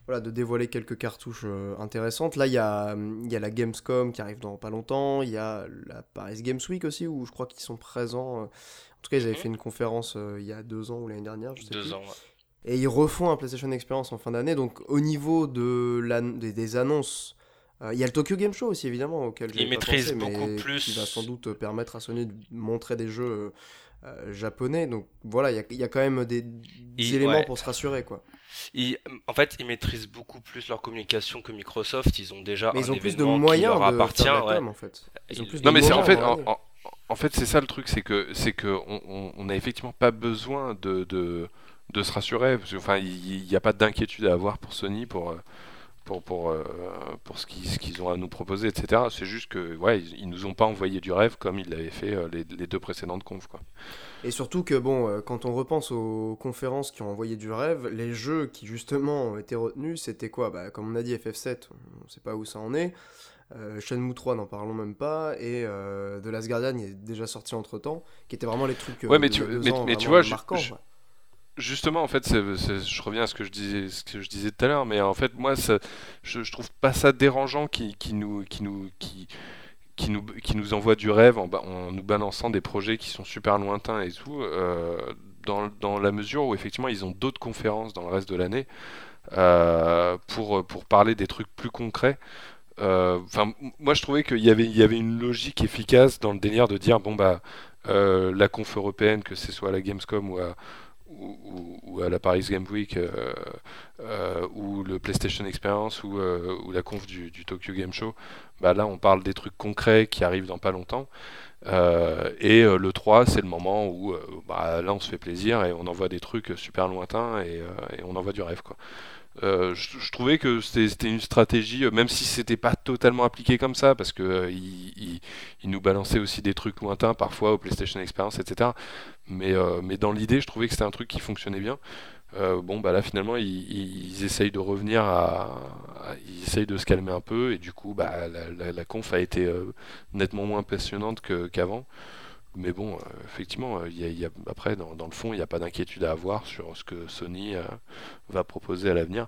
voilà, de dévoiler quelques cartouches intéressantes. Là, il y, a, y a la Gamescom qui arrive dans pas longtemps. Il y a la Paris Games Week aussi, où je crois qu'ils sont présents. En tout cas, ils avaient mhm. fait une conférence il y a deux ans ou l'année dernière. Je sais deux ans, Et ils refont un PlayStation Experience en fin d'année. Donc, au niveau de la, des annonces euh, il y a le Tokyo Game Show aussi, évidemment, auquel j'ai maîtrise beaucoup plus. Qui va sans doute permettre à Sony de montrer des jeux euh, japonais. Donc voilà, il y, a, quand même des, éléments pour se rassurer, quoi. En fait, ils maîtrisent beaucoup plus leur communication que Microsoft. Ils ont déjà mais ils ont plus de moyens leur appartient. en fait. non, mais c'est en fait, en, fait, c'est ça le truc, c'est que c'est que on n'a effectivement pas besoin de, de, de se rassurer. Parce enfin, il n'y a pas d'inquiétude à avoir pour Sony pour euh, pour, pour, euh, pour ce qu'ils ont à nous proposer, etc. C'est juste que ouais, ils, nous ont pas envoyé du rêve comme ils l'avaient fait euh, les, deux précédentes confs. Quoi. Et surtout que bon, euh, quand on repense aux conférences qui ont envoyé du rêve, les jeux qui justement ont été retenus, c'était quoi? Bah, Comme on a dit, FF7, on ne sait pas où ça en est. Shenmue 3, n'en parlons même pas, et The Last Guardian est déjà sorti entre temps, qui étaient vraiment les trucs. ouais, mais, tu, mais, tu vois, marquants, Justement, en fait, je reviens à ce que je disais, ce que je disais tout à l'heure, mais en fait, moi, je, je trouve pas ça dérangeant qui, nous, qui envoie du rêve en, nous balançant des projets qui sont super lointains et tout, euh, dans, la mesure où effectivement ils ont d'autres conférences dans le reste de l'année euh, pour, parler des trucs plus concrets. Euh, moi je trouvais qu'il y avait, il y avait une logique efficace dans le délire de dire bon bah la conf européenne, que ce soit à la Gamescom ou à, ou, à la Paris Game Week euh, euh, ou le PlayStation Experience ou, euh, la conf du, Tokyo Game Show, bah là on parle des trucs concrets qui arrivent dans pas longtemps. et le 3, c'est le moment où bah, là on se fait plaisir et on envoie des trucs super lointains et, et on envoie du rêve. Quoi. Euh, je, trouvais que c'était une stratégie, euh, même si c'était pas totalement appliqué comme ça, parce que euh, nous balançait aussi des trucs lointains parfois au PlayStation Experience, etc. Mais, mais dans l'idée, je trouvais que c'était un truc qui fonctionnait bien. bon, bah là finalement, ils, essayent de revenir à, ils essayent de se calmer un peu, et du coup, bah la, conf a été nettement moins passionnante qu'avant. Mais bon, effectivement, il y a, après, dans, le fond, il n'y a pas d'inquiétude à avoir sur ce que Sony va proposer à l'avenir.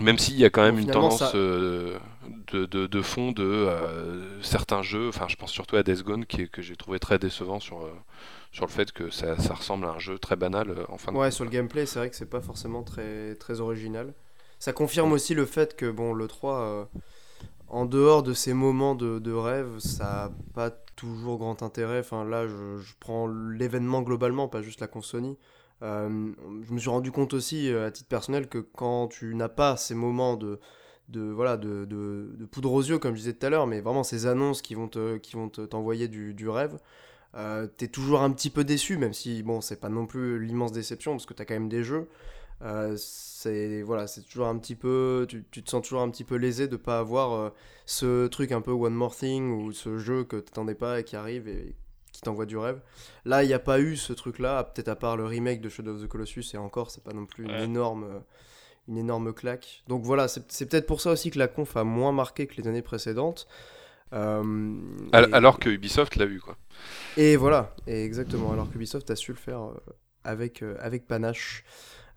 Même s'il y a quand même une tendance de, de, fond de certains jeux, enfin je pense surtout à Death Gone qui, que j'ai trouvé très décevant sur, sur le fait que ça, ça, ressemble à un jeu très banal en fin de Ouais, sur le gameplay, c'est vrai que c'est pas forcément très, très original. Ça confirme aussi le fait que bon, le 3 en dehors de ces moments de, rêve, ça n'a pas toujours grand intérêt. Enfin, là, je, prends l'événement globalement, pas juste la console euh, je me suis rendu compte aussi, euh, à titre personnel, que quand tu n'as pas ces moments de, de, voilà, de, de, poudre aux yeux, comme je disais tout à l'heure, mais vraiment ces annonces qui vont te, qui vont t'envoyer du, du, rêve, euh, t'es toujours un petit peu déçu, même si, bon, c'est pas non plus l'immense déception, parce que t'as quand même des jeux. Euh, c'est voilà, c'est toujours un petit peu, tu, te sens toujours un petit peu lésé de pas avoir euh, ce truc un peu One More Thing ou ce jeu que t'attendais pas et qui arrive et qui t'envoie du rêve. Là, il n'y a pas eu ce truc-là, peut-être à part le remake de Shadow of the Colossus et encore, c'est pas non plus une énorme, euh, une énorme claque. Donc voilà, c'est peut-être pour ça aussi que la conf a moins marqué que les années précédentes. Alors que Ubisoft l'a vu quoi. Et voilà, et exactement. Alors que Ubisoft a su le faire avec, avec panache.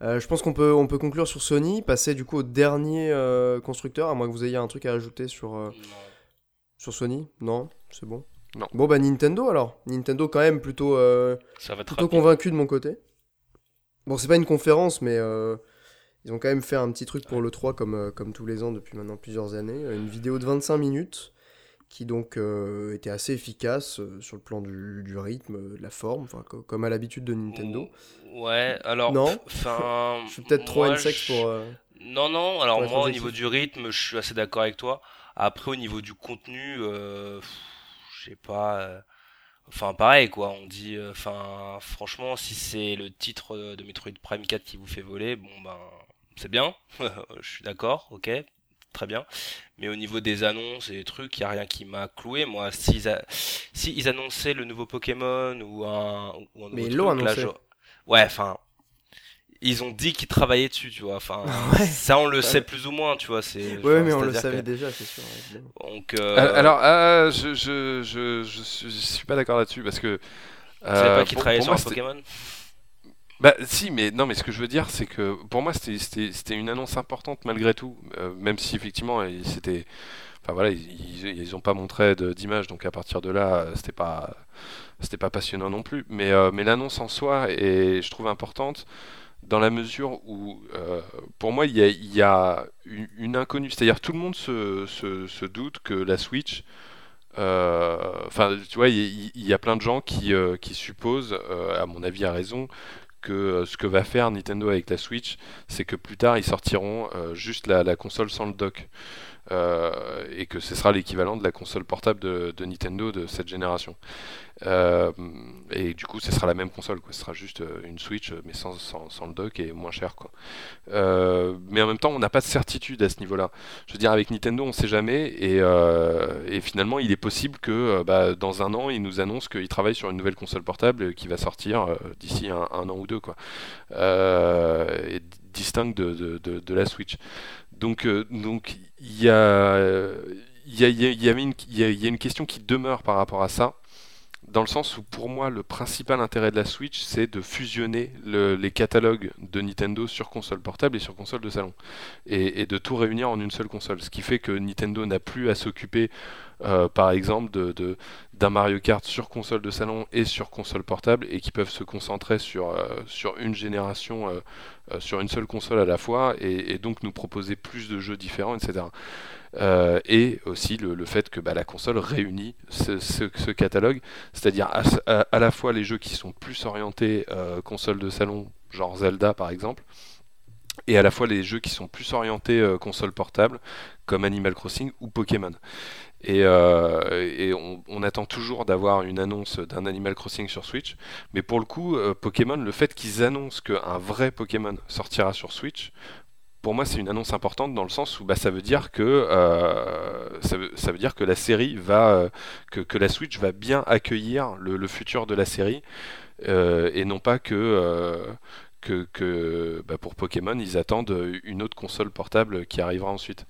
Euh, je pense qu'on peut, on peut conclure sur Sony, passer du coup au dernier euh, constructeur, à moins que vous ayez un truc à ajouter sur, euh, sur Sony. Non, c'est bon. Non. Bon bah Nintendo alors. Nintendo quand même plutôt, plutôt convaincu de mon côté. Bon c'est pas une conférence mais ils ont quand même fait un petit truc pour le 3 comme, comme tous les ans depuis maintenant plusieurs années. Une vidéo de 25 minutes qui donc était assez efficace sur le plan du, du rythme, de la forme, comme à l'habitude de Nintendo. Ouais, alors. Non. Enfin. je suis peut-être trop n pour. Euh, non, non. Alors moi, au niveau du rythme, je suis assez d'accord avec toi. Après, au niveau du contenu, euh, je sais pas. Euh, enfin, pareil, quoi. On dit. Enfin, franchement, si c'est le titre de Metroid Prime 4 qui vous fait voler, bon ben, c'est bien. je suis d'accord. Ok. Très bien. Mais au niveau des annonces et des trucs, il n'y a rien qui m'a cloué. Moi, s'ils si ils annonçaient le nouveau Pokémon ou un, ou un nouveau Mais truc, annoncé. Ouais, enfin, ils ont dit qu'ils travaillaient dessus, tu vois. Enfin, ça on le sait plus ou moins, tu vois. C'est. Ouais, mais on le savait déjà, c'est sûr. Donc. Euh, alors, ah, je, je, je, je, suis pas d'accord là-dessus parce que. Euh, savais pas qu'ils travaillaient sur un Pokémon? Bah si, mais non, mais ce que je veux dire, c'est que pour moi, c'était une annonce importante malgré tout, euh, même si effectivement, c'était, enfin voilà, ils, ils, ont pas montré d'image, donc à partir de là, c'était pas, c'était pas passionnant non plus, mais, euh, mais l'annonce en soi est, je trouve, importante dans la mesure où, euh, pour moi, il y a, une, inconnue. C'est-à-dire, tout le monde se, doute que la Switch. Euh, enfin, tu vois, il y, a plein de gens qui, qui supposent, à mon avis à raison, que ce que va faire Nintendo avec la Switch, c'est que plus tard ils sortiront juste la, la, console sans le dock. Et que ce sera l'équivalent de la console portable de, Nintendo de cette génération. Euh, et du coup, ce sera la même console. Ce sera juste euh, une Switch, mais sans, le dock et moins cher. Euh, mais en même temps, on n'a pas de certitude à ce niveau-là. Je veux dire, avec Nintendo, on ne sait jamais, et, finalement, il est possible que bah, dans un an, ils nous annoncent qu'ils travaillent sur une nouvelle console portable qui va sortir d'ici un, an ou deux, et distincte de, la Switch. Donc il y a y, a, y, y a une question qui demeure par rapport à ça, dans le sens où pour moi le principal intérêt de la Switch c'est de fusionner les catalogues de Nintendo sur console portable et sur console de salon et, de tout réunir en une seule console ce qui fait que Nintendo n'a plus à s'occuper euh, par exemple de, d'un Mario Kart sur console de salon et sur console portable et qui peuvent se concentrer sur, euh, sur une génération euh, sur une seule console à la fois et, donc nous proposer plus de jeux différents etc et aussi le, fait que bah, la console réunit ce, catalogue, c'est-à-dire à, la fois les jeux qui sont plus orientés console de salon, genre Zelda par exemple, et à la fois les jeux qui sont plus orientés console portable, comme Animal Crossing ou Pokémon. Et, on, attend toujours d'avoir une annonce d'un Animal Crossing sur Switch. Mais pour le coup, Pokémon, le fait qu'ils annoncent qu'un vrai Pokémon sortira sur Switch, pour moi, c'est une annonce importante dans le sens où bah, ça veut dire que euh, ça, veut, dire que la série va, euh, que, la Switch va bien accueillir le, futur de la série euh, et non pas que que, que bah, pour Pokémon, ils attendent une autre console portable qui arrivera ensuite.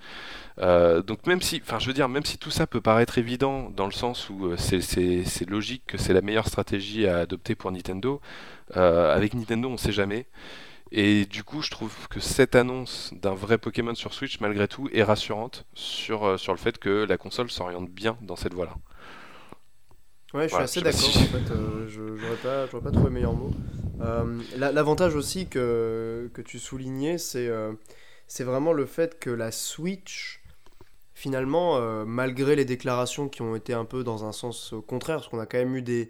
Euh, donc même si, enfin je veux dire, même si tout ça peut paraître évident dans le sens où euh, c'est logique que c'est la meilleure stratégie à adopter pour Nintendo, euh, avec Nintendo on ne sait jamais. Et du coup, je trouve que cette annonce d'un vrai Pokémon sur Switch, malgré tout, est rassurante sur, sur le fait que la console s'oriente bien dans cette voie-là. Ouais, je suis assez d'accord en fait. Euh, je n'aurais pas, pas trouvé meilleur mot. Euh, l'avantage aussi que, que tu soulignais, c'est euh, vraiment le fait que la Switch, finalement, malgré les déclarations qui ont été un peu dans un sens contraire, parce qu'on a quand même eu des,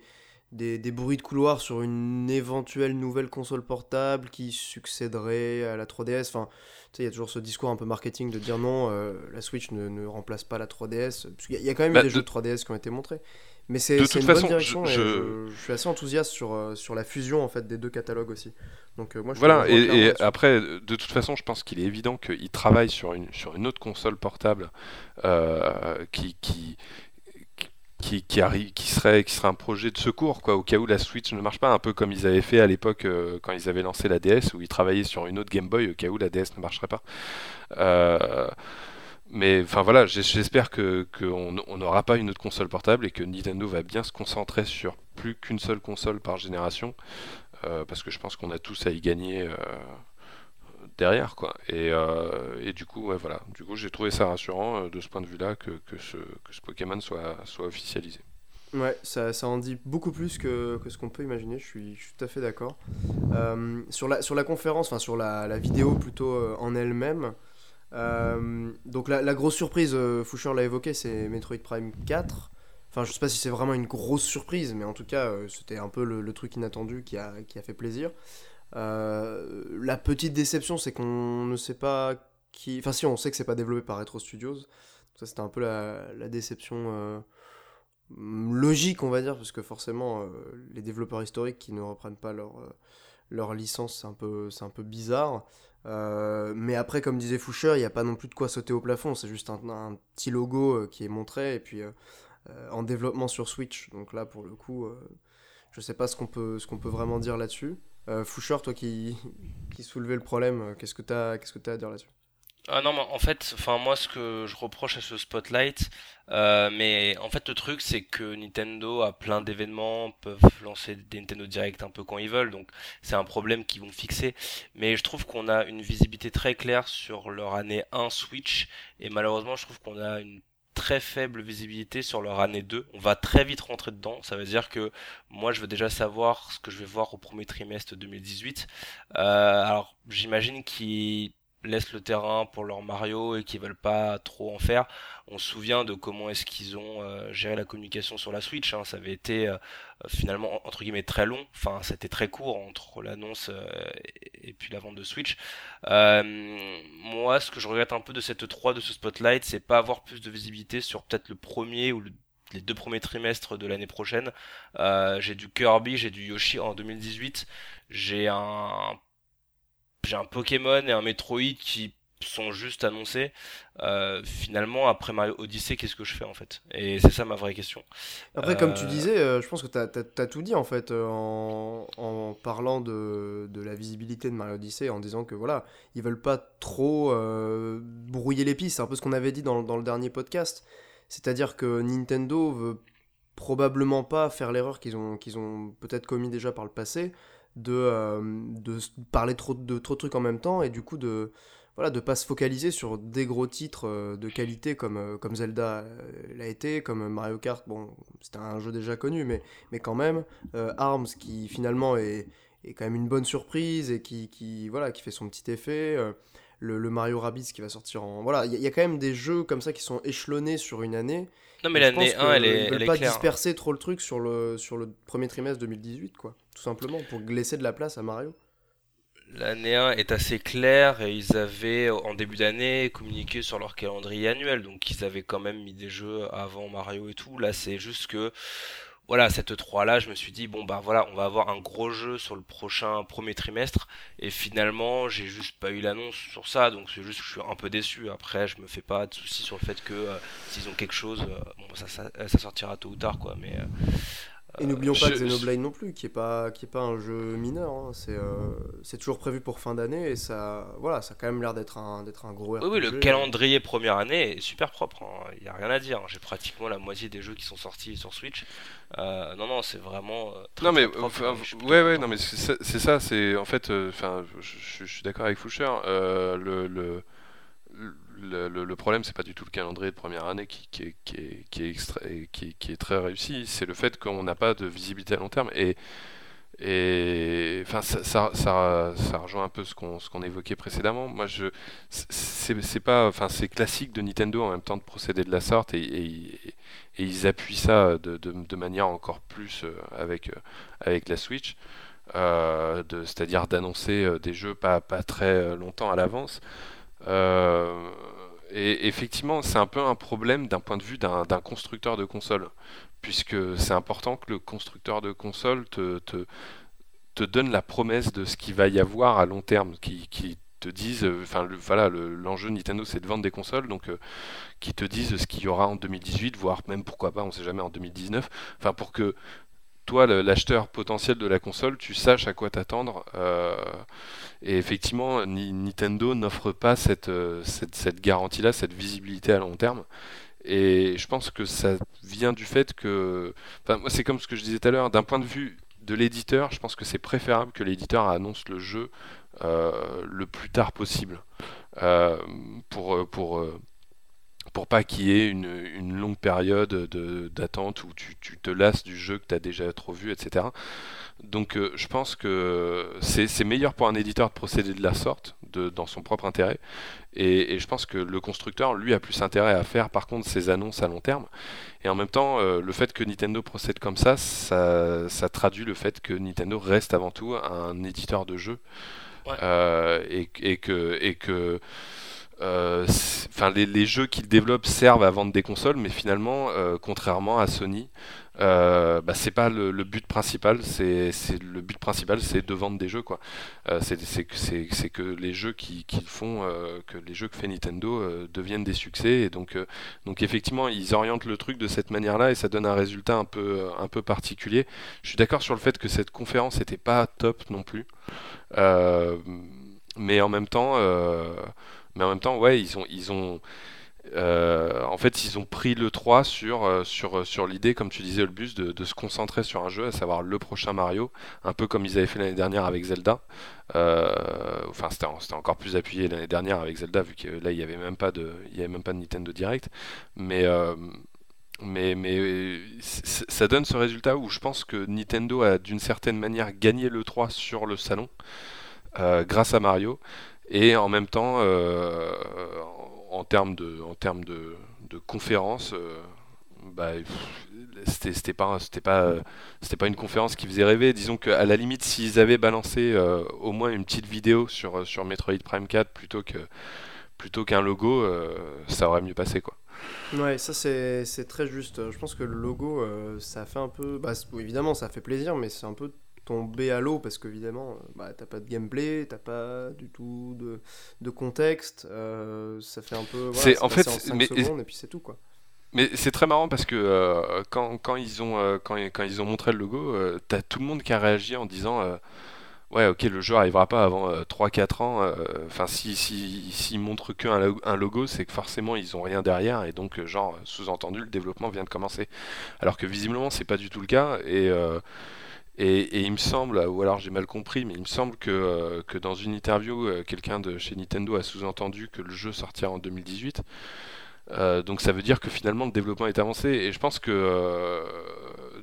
des, des, bruits de couloir sur une éventuelle nouvelle console portable qui succéderait à la 3DS. Enfin, il y a toujours ce discours un peu marketing de dire non, la Switch ne, ne, remplace pas la 3DS. Parce qu'il y, a quand même eu bah, des jeux de 3DS qui ont été montrés. Mais c'est une façon, bonne direction je, je... suis assez enthousiaste sur, euh, sur la fusion en fait des deux catalogues aussi. Donc euh, moi je Voilà, et, après de toute façon, je pense qu'il est évident qu'il travaille sur une sur une autre console portable euh, qui, qui qui, qui, arrive, qui, serait, qui serait un projet de secours, quoi, au cas où la Switch ne marche pas, un peu comme ils avaient fait à l'époque quand ils avaient lancé la DS, où ils travaillaient sur une autre Game Boy, au cas où la DS ne marcherait pas. Euh, mais enfin voilà, j'espère que qu'on n'aura pas une autre console portable et que Nintendo va bien se concentrer sur plus qu'une seule console par génération, euh, parce que je pense qu'on a tous à y gagner euh, derrière quoi. Et, euh, et, du coup, voilà, du coup j'ai trouvé ça rassurant de ce point de vue-là que, que, ce, que Pokémon soit, soit officialisé. Ouais, ça, ça en dit beaucoup plus que, que ce qu'on peut imaginer, je suis, je suis tout à fait d'accord. sur, la, sur la conférence, enfin sur la, la vidéo plutôt en elle-même, euh, donc la, grosse surprise, euh, Foucher l'a évoqué, c'est Metroid Prime 4. Enfin, je sais pas si c'est vraiment une grosse surprise, mais en tout cas, euh, c'était un peu le, truc inattendu qui a, fait plaisir. la petite déception, c'est qu'on ne sait pas qui. Enfin, si, on sait que c'est pas développé par Retro Studios. Ça, c'était un peu la, déception logique, on va dire, parce que forcément, les développeurs historiques qui ne reprennent pas leur, licence, c'est un, un peu bizarre. Euh, mais après, comme disait Foucher, il n'y a pas non plus de quoi sauter au plafond, c'est juste un, petit logo euh, qui est montré et puis euh, en développement sur Switch. Donc là, pour le coup, je sais pas ce qu'on peut, peut vraiment dire là-dessus. Foucher, toi qui, qui soulevais le problème, qu'est-ce que tu as, que as à dire là-dessus? Ah non, mais en fait, enfin moi ce que je reproche à ce spotlight, euh, mais en fait le truc c'est que Nintendo a plein d'événements, peuvent lancer des Nintendo Direct un peu quand ils veulent, donc c'est un problème qu'ils vont fixer. Mais je trouve qu'on a une visibilité très claire sur leur année 1 Switch, et malheureusement je trouve qu'on a une très faible visibilité sur leur année 2. On va très vite rentrer dedans. Ça veut dire que moi, je veux déjà savoir ce que je vais voir au premier trimestre 2018. Euh, alors, j'imagine qu'ils laissent le terrain pour leur Mario et qui veulent pas trop en faire. On se souvient de comment est-ce qu'ils ont euh, géré la communication sur la Switch. Hein. Ça avait été euh, finalement entre guillemets très long. Enfin, c'était très court entre l'annonce euh, et, puis la vente de Switch. moi, ce que je regrette un peu de cette 3 de ce spotlight, c'est pas avoir plus de visibilité sur peut-être le premier ou les deux premiers trimestres de l'année prochaine. j'ai du Kirby, j'ai du Yoshi en 2018. J'ai un j'ai un Pokémon et un Metroid qui sont juste annoncés. Euh, finalement, après Mario Odyssey, qu'est-ce que je fais en fait? Et c'est ça ma vraie question. Après, comme tu euh, disais, euh, je pense que tu as, tout dit en fait en, en, parlant de, de, la visibilité de Mario Odyssey, en disant que voilà, ils veulent pas trop brouiller les pistes. C'est un peu ce qu'on avait dit dans, dans le dernier podcast. C'est-à-dire que Nintendo veut probablement pas faire l'erreur qu'ils ont, qu'ils ont peut-être commis déjà par le passé, de, euh, de parler trop de trop de trucs en même temps et du coup de voilà de pas se focaliser sur des gros titres euh, de qualité comme euh, comme Zelda l'a été comme Mario Kart bon c'était un jeu déjà connu mais mais quand même Arms qui finalement est, est quand même une bonne surprise et qui, qui voilà qui fait son petit effet le, le, Mario Rabbids qui va sortir en voilà il y, y, a quand même des jeux comme ça qui sont échelonnés sur une année non, mais l'année 1, elle est. Ils pas disperser trop le truc sur le, sur le premier trimestre 2018, quoi. Tout simplement, pour laisser de la place à Mario. L'année 1 est assez claire et ils avaient en début d'année communiqué sur leur calendrier annuel, donc ils avaient quand même mis des jeux avant Mario et tout. Là, c'est juste que voilà, cette 3 là, je me suis dit bon bah voilà, on va avoir un gros jeu sur le prochain premier trimestre et finalement, j'ai juste pas eu l'annonce sur ça donc c'est juste que je suis un peu déçu. Après, je me fais pas de soucis sur le fait que euh, s'ils ont quelque chose, euh, ça, ça, sortira tôt ou tard quoi, mais Et n'oublions pas Xenoblade non plus, qui est pas qui est pas un jeu mineur. Hein. C'est c'est toujours prévu pour fin d'année et ça voilà ça a quand même l'air d'être un d'être un gros. RPG. Oui, le calendrier première année est super propre. Hein. Il y a rien à dire. J'ai pratiquement la moitié des jeux qui sont sortis sur Switch. non non c'est vraiment. Très, non mais ouais ouais non mais c'est ça c'est en fait enfin je, suis d'accord avec Foucher le, le le, le, problème, c'est pas du tout le calendrier de première année qui, qui, est, qui, est, qui, est, qui est très réussi, c'est le fait qu'on n'a pas de visibilité à long terme. Et, et enfin, ça, ça, ça, rejoint un peu ce qu'on qu'on évoquait précédemment. Moi, je c'est pas, enfin, c'est classique de Nintendo en même temps de procéder de la sorte, et, et, ils appuient ça de, de, manière encore plus euh, avec, euh, avec la Switch. Euh, c'est-à-dire d'annoncer des jeux pas, pas très longtemps à l'avance. Euh, et effectivement, c'est un peu un problème d'un point de vue d'un constructeur de console, puisque c'est important que le constructeur de console te, donne la promesse de ce qu'il va y avoir à long terme, qui, te disent, euh, enfin voilà, l'enjeu Nintendo c'est de vendre des consoles, donc euh, qui te disent ce qu'il y aura en 2018, voire même pourquoi pas, on sait jamais en 2019, enfin pour que toi, l'acheteur potentiel de la console, tu saches à quoi t'attendre. Euh, et effectivement, Nintendo n'offre pas euh, cette, cette, garantie-là, cette visibilité à long terme. Et je pense que ça vient du fait que. Enfin, moi, c'est comme ce que je disais tout à l'heure, d'un point de vue de l'éditeur, je pense que c'est préférable que l'éditeur annonce le jeu euh, le plus tard possible. pour. pour pour pas qu'il y ait une, longue période d'attente où tu, te lasses du jeu que tu as déjà trop vu, etc. Donc euh, je pense que c'est meilleur pour un éditeur de procéder de la sorte, de, dans son propre intérêt. Et, je pense que le constructeur, lui, a plus intérêt à faire par contre ses annonces à long terme. Et en même temps, euh, le fait que Nintendo procède comme ça, ça, traduit le fait que Nintendo reste avant tout un éditeur de jeux. Euh, et, et, que... Et que enfin les, jeux qu'ils développent servent à vendre des consoles, mais finalement, euh, contrairement à Sony, euh, bah, c'est pas le, but principal. C'est le but principal, c'est de vendre des jeux quoi. c'est que les jeux qu'ils font, que les jeux que fait Nintendo deviennent des succès. Donc donc effectivement, ils orientent le truc de cette manière-là et ça donne un résultat un peu un peu particulier. Je suis d'accord sur le fait que cette conférence n'était pas top non plus, mais en même temps. Mais en même temps, ouais, ils ont, ils ont, euh, en fait, ils ont pris le 3 sur, euh, sur, euh, sur l'idée, comme tu disais, le bus, de, se concentrer sur un jeu, à savoir le prochain Mario, un peu comme ils avaient fait l'année dernière avec Zelda. enfin, c'était encore plus appuyé l'année dernière avec Zelda, vu que là, il n'y avait, même pas de, il y avait même pas de Nintendo Direct. Mais. mais, mais ça donne ce résultat où je pense que Nintendo a d'une certaine manière gagné le 3 sur le salon grâce à Mario et en même temps, euh, en termes de, en termes de, de conférence, euh, bah, c'était pas une conférence qui faisait rêver. Disons qu'à la limite s'ils avaient balancé euh, au moins une petite vidéo sur Metroid Prime 4 plutôt que plutôt qu'un logo ça aurait mieux passé quoi. Ouais ça c'est très juste. Je pense que le logo ça fait un peu bah, évidemment ça fait plaisir mais c'est un peu tomber à l'eau parce qu'évidemment, euh, bah, t'as pas de gameplay, t'as pas du tout de, de contexte. Euh, ça fait un peu. Voilà, c'est en fait, en mais, secondes et puis c'est tout quoi. Mais c'est très marrant parce que euh, quand, quand, ils ont, quand, quand, ils ont montré le logo, t'as tout le monde qui a réagi en disant Ouais, ok, le jeu arrivera pas avant 3-4 ans. Enfin, s'ils si, si, montrent qu'un un logo, c'est que forcément ils ont rien derrière et donc, genre, sous-entendu, le développement vient de commencer. Alors que visiblement, c'est pas du tout le cas. Et. Et, il me semble, ou alors j'ai mal compris, mais il me semble que, euh, que dans une interview, euh, quelqu'un de chez Nintendo a sous-entendu que le jeu sortira en 2018. Euh, donc ça veut dire que finalement le développement est avancé. Et je pense que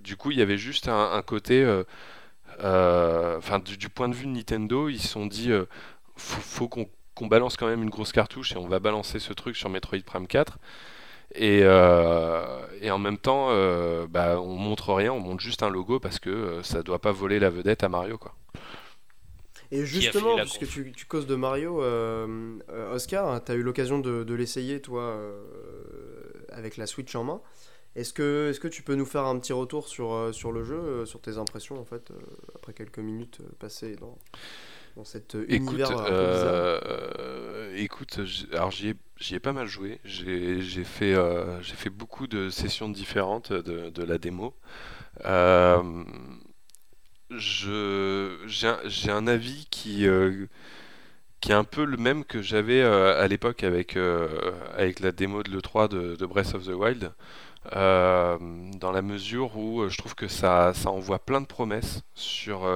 du coup il y avait juste un, côté, enfin du, point de vue de Nintendo, ils se sont dit, faut, faut qu'on balance quand même une grosse cartouche et on va balancer ce truc sur Metroid Prime 4. Et, euh, et, en même temps, euh, bah, on montre rien, on montre juste un logo parce que euh, ça doit pas voler la vedette à Mario. Quoi. Et justement, puisque tu, tu, causes de Mario, Oscar, tu as eu l'occasion de, de l'essayer, toi, avec la Switch en main. Est-ce que, est que tu peux nous faire un petit retour sur, sur le jeu, sur tes impressions, en fait, après quelques minutes passées dans, dans cet univers euh, écoute, alors j'y ai, pas mal joué. J'ai fait, euh, fait beaucoup de sessions différentes de, la démo. Euh, j'ai un, avis qui, qui est un peu le même que j'avais à l'époque avec, avec la démo de l'E3 de, Breath of the Wild. dans la mesure où je trouve que ça, ça envoie plein de promesses sur,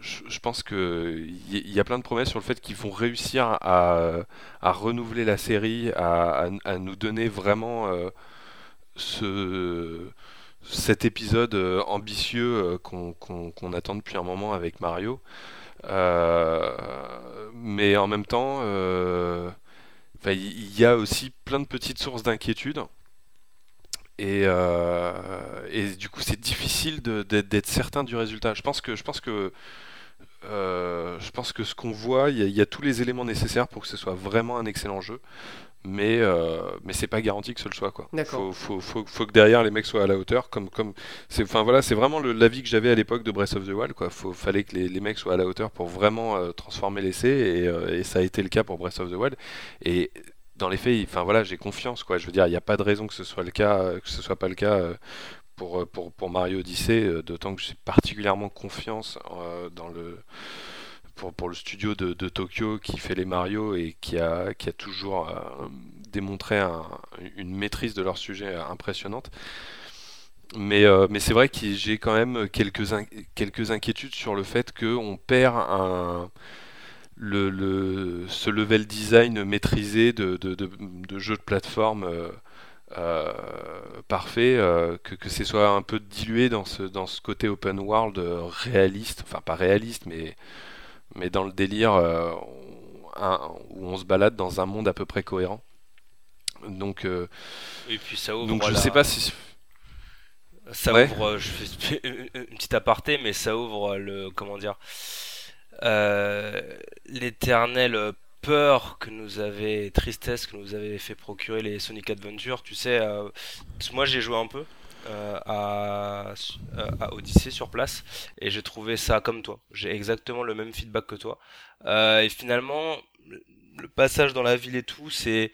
je, pense qu'il y, y a plein de promesses sur le fait qu'ils vont réussir à, renouveler la série, à, nous donner vraiment euh, ce, cet épisode euh, ambitieux euh, qu'on attend depuis un moment avec Mario. mais en même temps, il y a aussi plein de petites sources d'inquiétude. Et, du coup, c'est difficile d'être certain du résultat. Je pense que euh, je pense que ce qu'on voit, il y, a tous les éléments nécessaires pour que ce soit vraiment un excellent jeu, mais euh, mais c'est pas garanti que ce le soit quoi. Faut, faut, faut, faut, que derrière les mecs soient à la hauteur, comme comme c'est enfin voilà, c'est vraiment l'avis que j'avais à l'époque de Breath of the Wild quoi. Faut fallait que les, les mecs soient à la hauteur pour vraiment euh, transformer l'essai et, et, ça a été le cas pour Breath of the Wild et dans les faits, enfin voilà, j'ai confiance quoi. Je veux dire, il n'y a pas de raison que ce soit le cas, que ce soit pas le cas pour, pour, Mario Odyssey, d'autant que j'ai particulièrement confiance dans le pour, le studio de, Tokyo qui fait les Mario et qui a, qui a toujours démontré une maîtrise de leur sujet impressionnante. Mais, c'est vrai que j'ai quand même quelques, quelques inquiétudes sur le fait qu'on perd un, le, le, ce level design maîtrisé de, de, de, jeux de plateforme euh, parfait, euh, que, que ce soit un peu dilué dans ce, dans ce côté open world euh, réaliste, enfin pas réaliste, mais, mais dans le délire où on se balade dans un monde à peu près cohérent. Donc, et puis ça ouvre donc je sais pas si ça ouvre, je fais une petite aparté, mais ça ouvre le comment dire l'éternel peur que nous avait, tristesse que nous avait fait procurer les Sonic Adventure. Tu sais, euh, moi j'ai joué un peu euh, à, euh, à, Odyssey sur place et j'ai trouvé ça comme toi. J'ai exactement le même feedback que toi. et finalement, le passage dans la ville et tout, c'est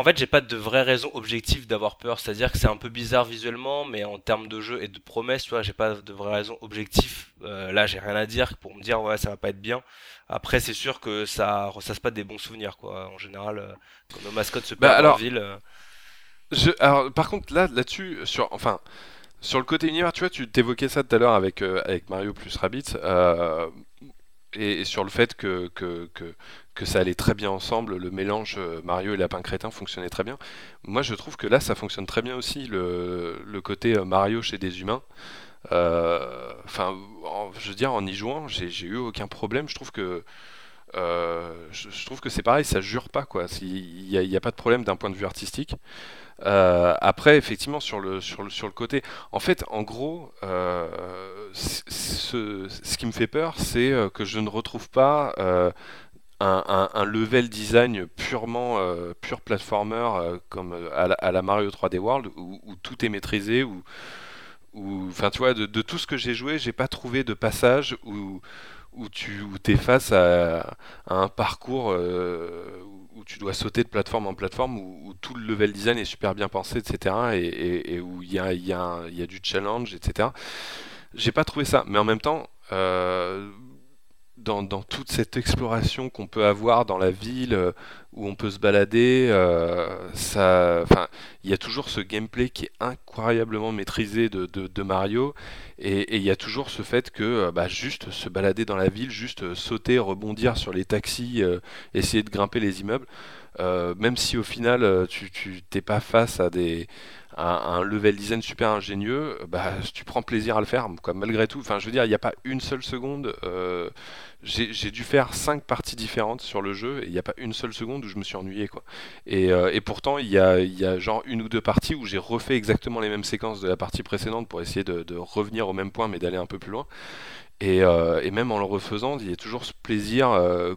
en fait, j'ai pas de vraie raison objective d'avoir peur. C'est-à-dire que c'est un peu bizarre visuellement, mais en termes de jeu et de promesses, tu vois, j'ai pas de vraie raison objective. Euh, là, j'ai rien à dire pour me dire ouais, ça va pas être bien. Après, c'est sûr que ça ressasse pas des bons souvenirs, quoi. En général, euh, quand nos mascottes se bah, perdent dans la ville. Euh. Je, alors, par contre, là, là-dessus, sur, enfin, sur le côté univers, tu vois, tu t'évoquais ça tout à l'heure avec, avec Mario plus Rabbit, et, sur le fait que, que, que que ça allait très bien ensemble, le mélange euh, Mario et Lapin Crétin fonctionnait très bien. Moi je trouve que là ça fonctionne très bien aussi, le, le côté euh, Mario chez des humains. Euh, enfin, je veux dire, en y jouant, j'ai eu aucun problème. Je trouve que je, trouve que c'est pareil, ça jure pas quoi. Il n'y a, pas de problème d'un point de vue artistique. après, effectivement, sur le, sur, le, côté, en fait, en gros, ce, qui me fait peur, c'est que je ne retrouve pas un, level design purement euh, pur platformer euh, comme euh, à la, Mario 3D World où, tout est maîtrisé où enfin tu vois de, tout ce que j'ai joué j'ai pas trouvé de passage où où tu es face à, un parcours où tu dois sauter de plateforme en plateforme où, tout le level design est super bien pensé etc et, où il y a, y, a, y a du challenge etc j'ai pas trouvé ça mais en même temps dans, toute cette exploration qu'on peut avoir dans la ville, euh, où on peut se balader, euh, il y a toujours ce gameplay qui est incroyablement maîtrisé de, Mario, et il y a toujours ce fait que euh, bah, juste se balader dans la ville, juste sauter, rebondir sur les taxis, essayer de grimper les immeubles, même si au final tu t'es pas face à des un, level design super ingénieux, bah, tu prends plaisir à le faire, quoi, malgré tout. Enfin, je veux dire, il n'y a pas une seule seconde. Euh, j'ai dû faire cinq parties différentes sur le jeu et il n'y a pas une seule seconde où je me suis ennuyé, quoi. Et, euh, pourtant, il y a, genre une ou deux parties où j'ai refait exactement les mêmes séquences de la partie précédente pour essayer de, revenir au même point, mais d'aller un peu plus loin. Et, euh, même en le refaisant, il y a toujours ce plaisir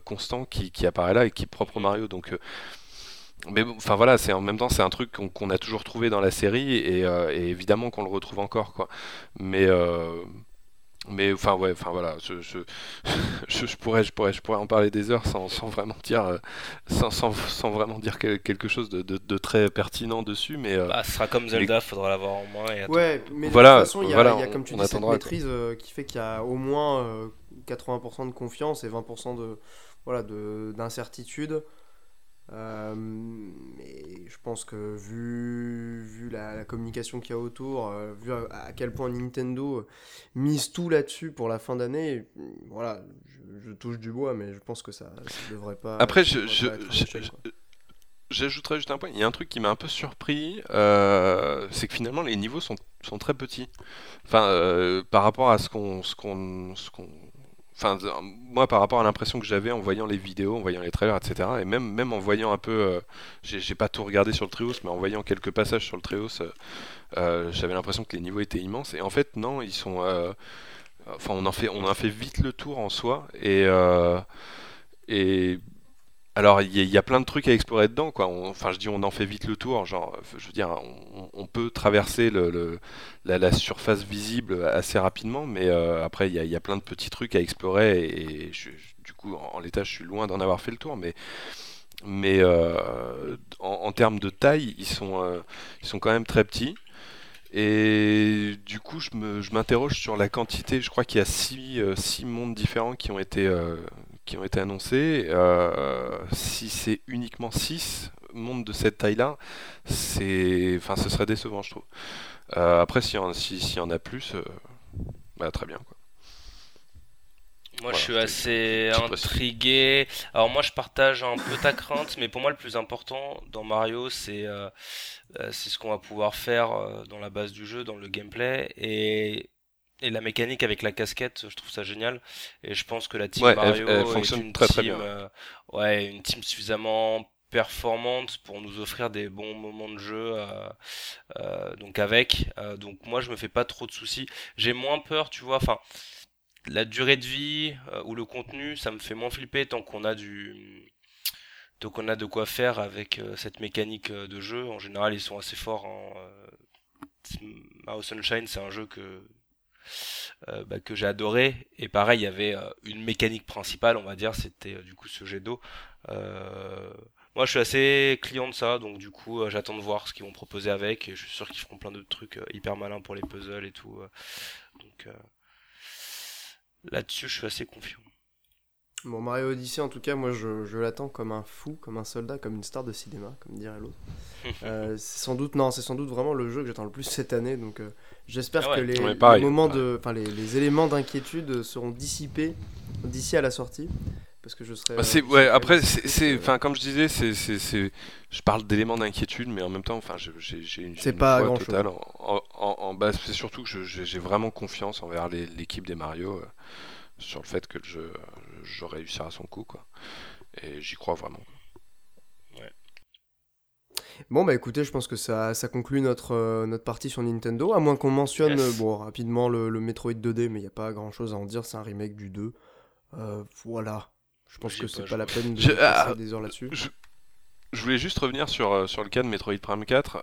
constant qui, qui, apparaît là et qui est propre au Mario. Donc mais enfin voilà, c'est en même temps c'est un truc qu'on a toujours trouvé dans la série et, euh, évidemment qu'on le retrouve encore quoi. Mais euh, mais enfin ouais, enfin voilà, je, je, je, pourrais, je pourrais, je pourrais en parler des heures sans, sans vraiment dire, euh, sans, sans, sans, vraiment dire quelque chose de, de, de, très pertinent dessus, mais euh, bah, ce sera comme Zelda, il faudra l'avoir en main. Et ouais, mais voilà, de toute façon, il y, a, y a comme tu dis cette maîtrise euh, qui fait qu'il y a au moins 80% de confiance et 20% de voilà d'incertitude. Euh, mais je pense que vu, vu la, communication qu'il y a autour, euh, vu à, quel point Nintendo mise tout là-dessus pour la fin d'année, voilà, je, touche du bois, mais je pense que ça, ne devrait pas. Après, je, j'ajouterais juste un point. Il y a un truc qui m'a un peu surpris, euh, c'est que finalement les niveaux sont, sont très petits. Enfin, par rapport à ce qu'on, ce qu'on, ce qu'on Enfin, moi, par rapport à l'impression que j'avais en voyant les vidéos, en voyant les trailers, etc., et même, même en voyant un peu, euh, j'ai pas tout regardé sur le Trios, mais en voyant quelques passages sur le Trios, euh, euh, j'avais l'impression que les niveaux étaient immenses. Et en fait, non, ils sont. enfin, on en fait, on fait vite le tour en soi, et et alors, il y, a plein de trucs à explorer dedans, quoi. enfin, je dis, on en fait vite le tour. Genre, je veux dire, on, peut traverser la, surface visible assez rapidement, mais euh, après, il y, a, plein de petits trucs à explorer. Et, du coup, en, l'état, je suis loin d'en avoir fait le tour, mais euh, en, termes de taille, ils sont, euh, ils sont quand même très petits. Et du coup, je m'interroge sur la quantité. Je crois qu'il y a six, six mondes différents qui ont été, qui ont été annoncés. Euh, si c'est uniquement 6 mondes de cette taille-là, c'est, enfin, ce serait décevant, je trouve. Euh, après, s'il y, en a plus, euh, bah, très bien. Quoi. Moi, je suis assez intrigué. Alors, moi, je partage un peu ta crainte, mais pour moi, le plus important dans Mario, c'est c'est ce qu'on va pouvoir faire dans la base du jeu, dans le gameplay. Et et la mécanique avec la casquette, je trouve ça génial. Et je pense que la team Mario fonctionne est une très, team, euh, ouais, une team suffisamment performante pour nous offrir des bons moments de jeu. Euh, euh, donc avec, donc moi je me fais pas trop de soucis. J'ai moins peur, tu vois. Enfin, la durée de vie ou le contenu, ça me fait moins flipper tant qu'on a du donc on a de quoi faire avec cette mécanique de jeu. En général, ils sont assez forts. En, Mario Sunshine, c'est un jeu que euh, bah, que j'ai adoré. Et pareil, il y avait euh, une mécanique principale, on va dire, c'était euh, du coup ce jet d'eau. moi, je suis assez client de ça, donc du coup, j'attends de voir ce qu'ils vont proposer avec. Et je suis sûr qu'ils feront plein d'autres trucs hyper malins pour les puzzles et tout. donc là-dessus, je suis assez confiant. Bon, Mario Odyssey, en tout cas, moi je, l'attends comme un fou, comme un soldat, comme une star de cinéma, comme dirait l'autre. c'est sans doute, non, c'est sans doute vraiment le jeu que j'attends le plus cette année, donc J'espère ah que les, moments de, enfin les, les, éléments d'inquiétude seront dissipés d'ici à la sortie. Parce que je serais. Bah, ouais, après, c'est, enfin, comme je disais, c'est, c'est, je parle d'éléments d'inquiétude, mais en même temps, enfin, j'ai une, c'est pas grand totale. En, en, en, base, c'est surtout que j'ai vraiment confiance envers l'équipe des Mario euh, sur le fait que je, je réussirai à son coup, quoi. Et j'y crois vraiment. Bon, bah écoutez, je pense que ça, ça conclut notre, euh, notre partie sur Nintendo, à moins qu'on mentionne bon, rapidement le, le, Metroid 2D, mais il n'y a pas grand chose à en dire, c'est un remake du 2. Euh, voilà. Je pense que c'est pas, la peine de passer ah, des heures là-dessus. Je, voulais juste revenir sur, euh, sur le cas de Metroid Prime 4.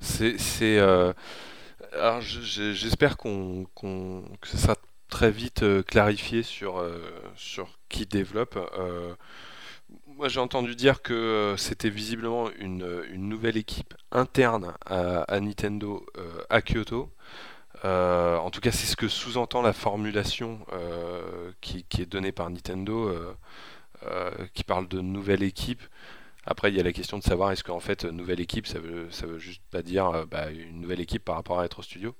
C'est. alors j'espère qu'on que ça sera très vite clarifié sur, sur qui développe moi j'ai entendu dire que euh, c'était visiblement une, une, nouvelle équipe interne à, Nintendo euh, à Kyoto. Euh, en tout cas, c'est ce que sous-entend la formulation qui, qui, est donnée par Nintendo, qui parle de nouvelle équipe. Après, il y a la question de savoir est-ce qu'en fait, nouvelle équipe, ça veut, ça veut juste pas dire bah, une nouvelle équipe par rapport à Retro Studio.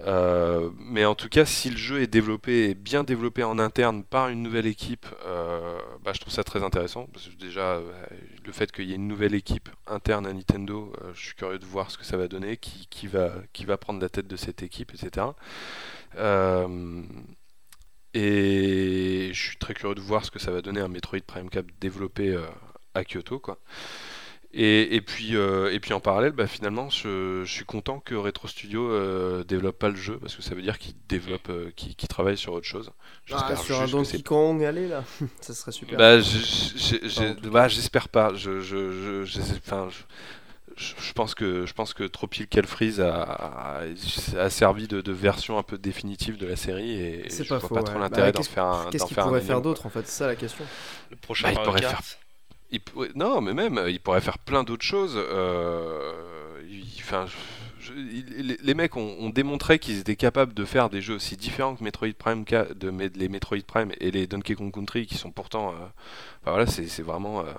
Euh, mais en tout cas, si le jeu est développé, bien développé en interne par une nouvelle équipe, euh, bah, je trouve ça très intéressant. Parce que déjà, euh, le fait qu'il y ait une nouvelle équipe interne à Nintendo, je suis curieux de voir ce que ça va donner, qui, qui, va, qui va prendre la tête de cette équipe, etc. et je suis très curieux de voir ce que ça va donner un Metroid Prime Cap développé à Kyoto. Quoi. Et, puis, euh, et puis en parallèle, bah, finalement, je, suis content que Retro Studio euh, développe pas le jeu parce que ça veut dire qu'il développe, euh, qu'il travaille sur autre chose. Ah, sur un Donkey Kong, allez là, ça serait super. Bah, bah j'espère pas. Je, je, je pense que je pense que Tropical Freeze a, a, servi de, version un peu définitive de la série et je pas vois pas trop l'intérêt bah, d'en faire un. Qu'est-ce qu'il pourrait faire d'autre en fait? C'est ça la question. Le prochain bah, il pourrait faire. Non, mais même il pourrait faire plein d'autres choses. Euh... Enfin, les mecs ont, démontré qu'ils étaient capables de faire des jeux aussi différents que Metroid Prime, de, les Metroid Prime et les Donkey Kong Country, qui sont pourtant, euh, voilà, c'est vraiment. Euh,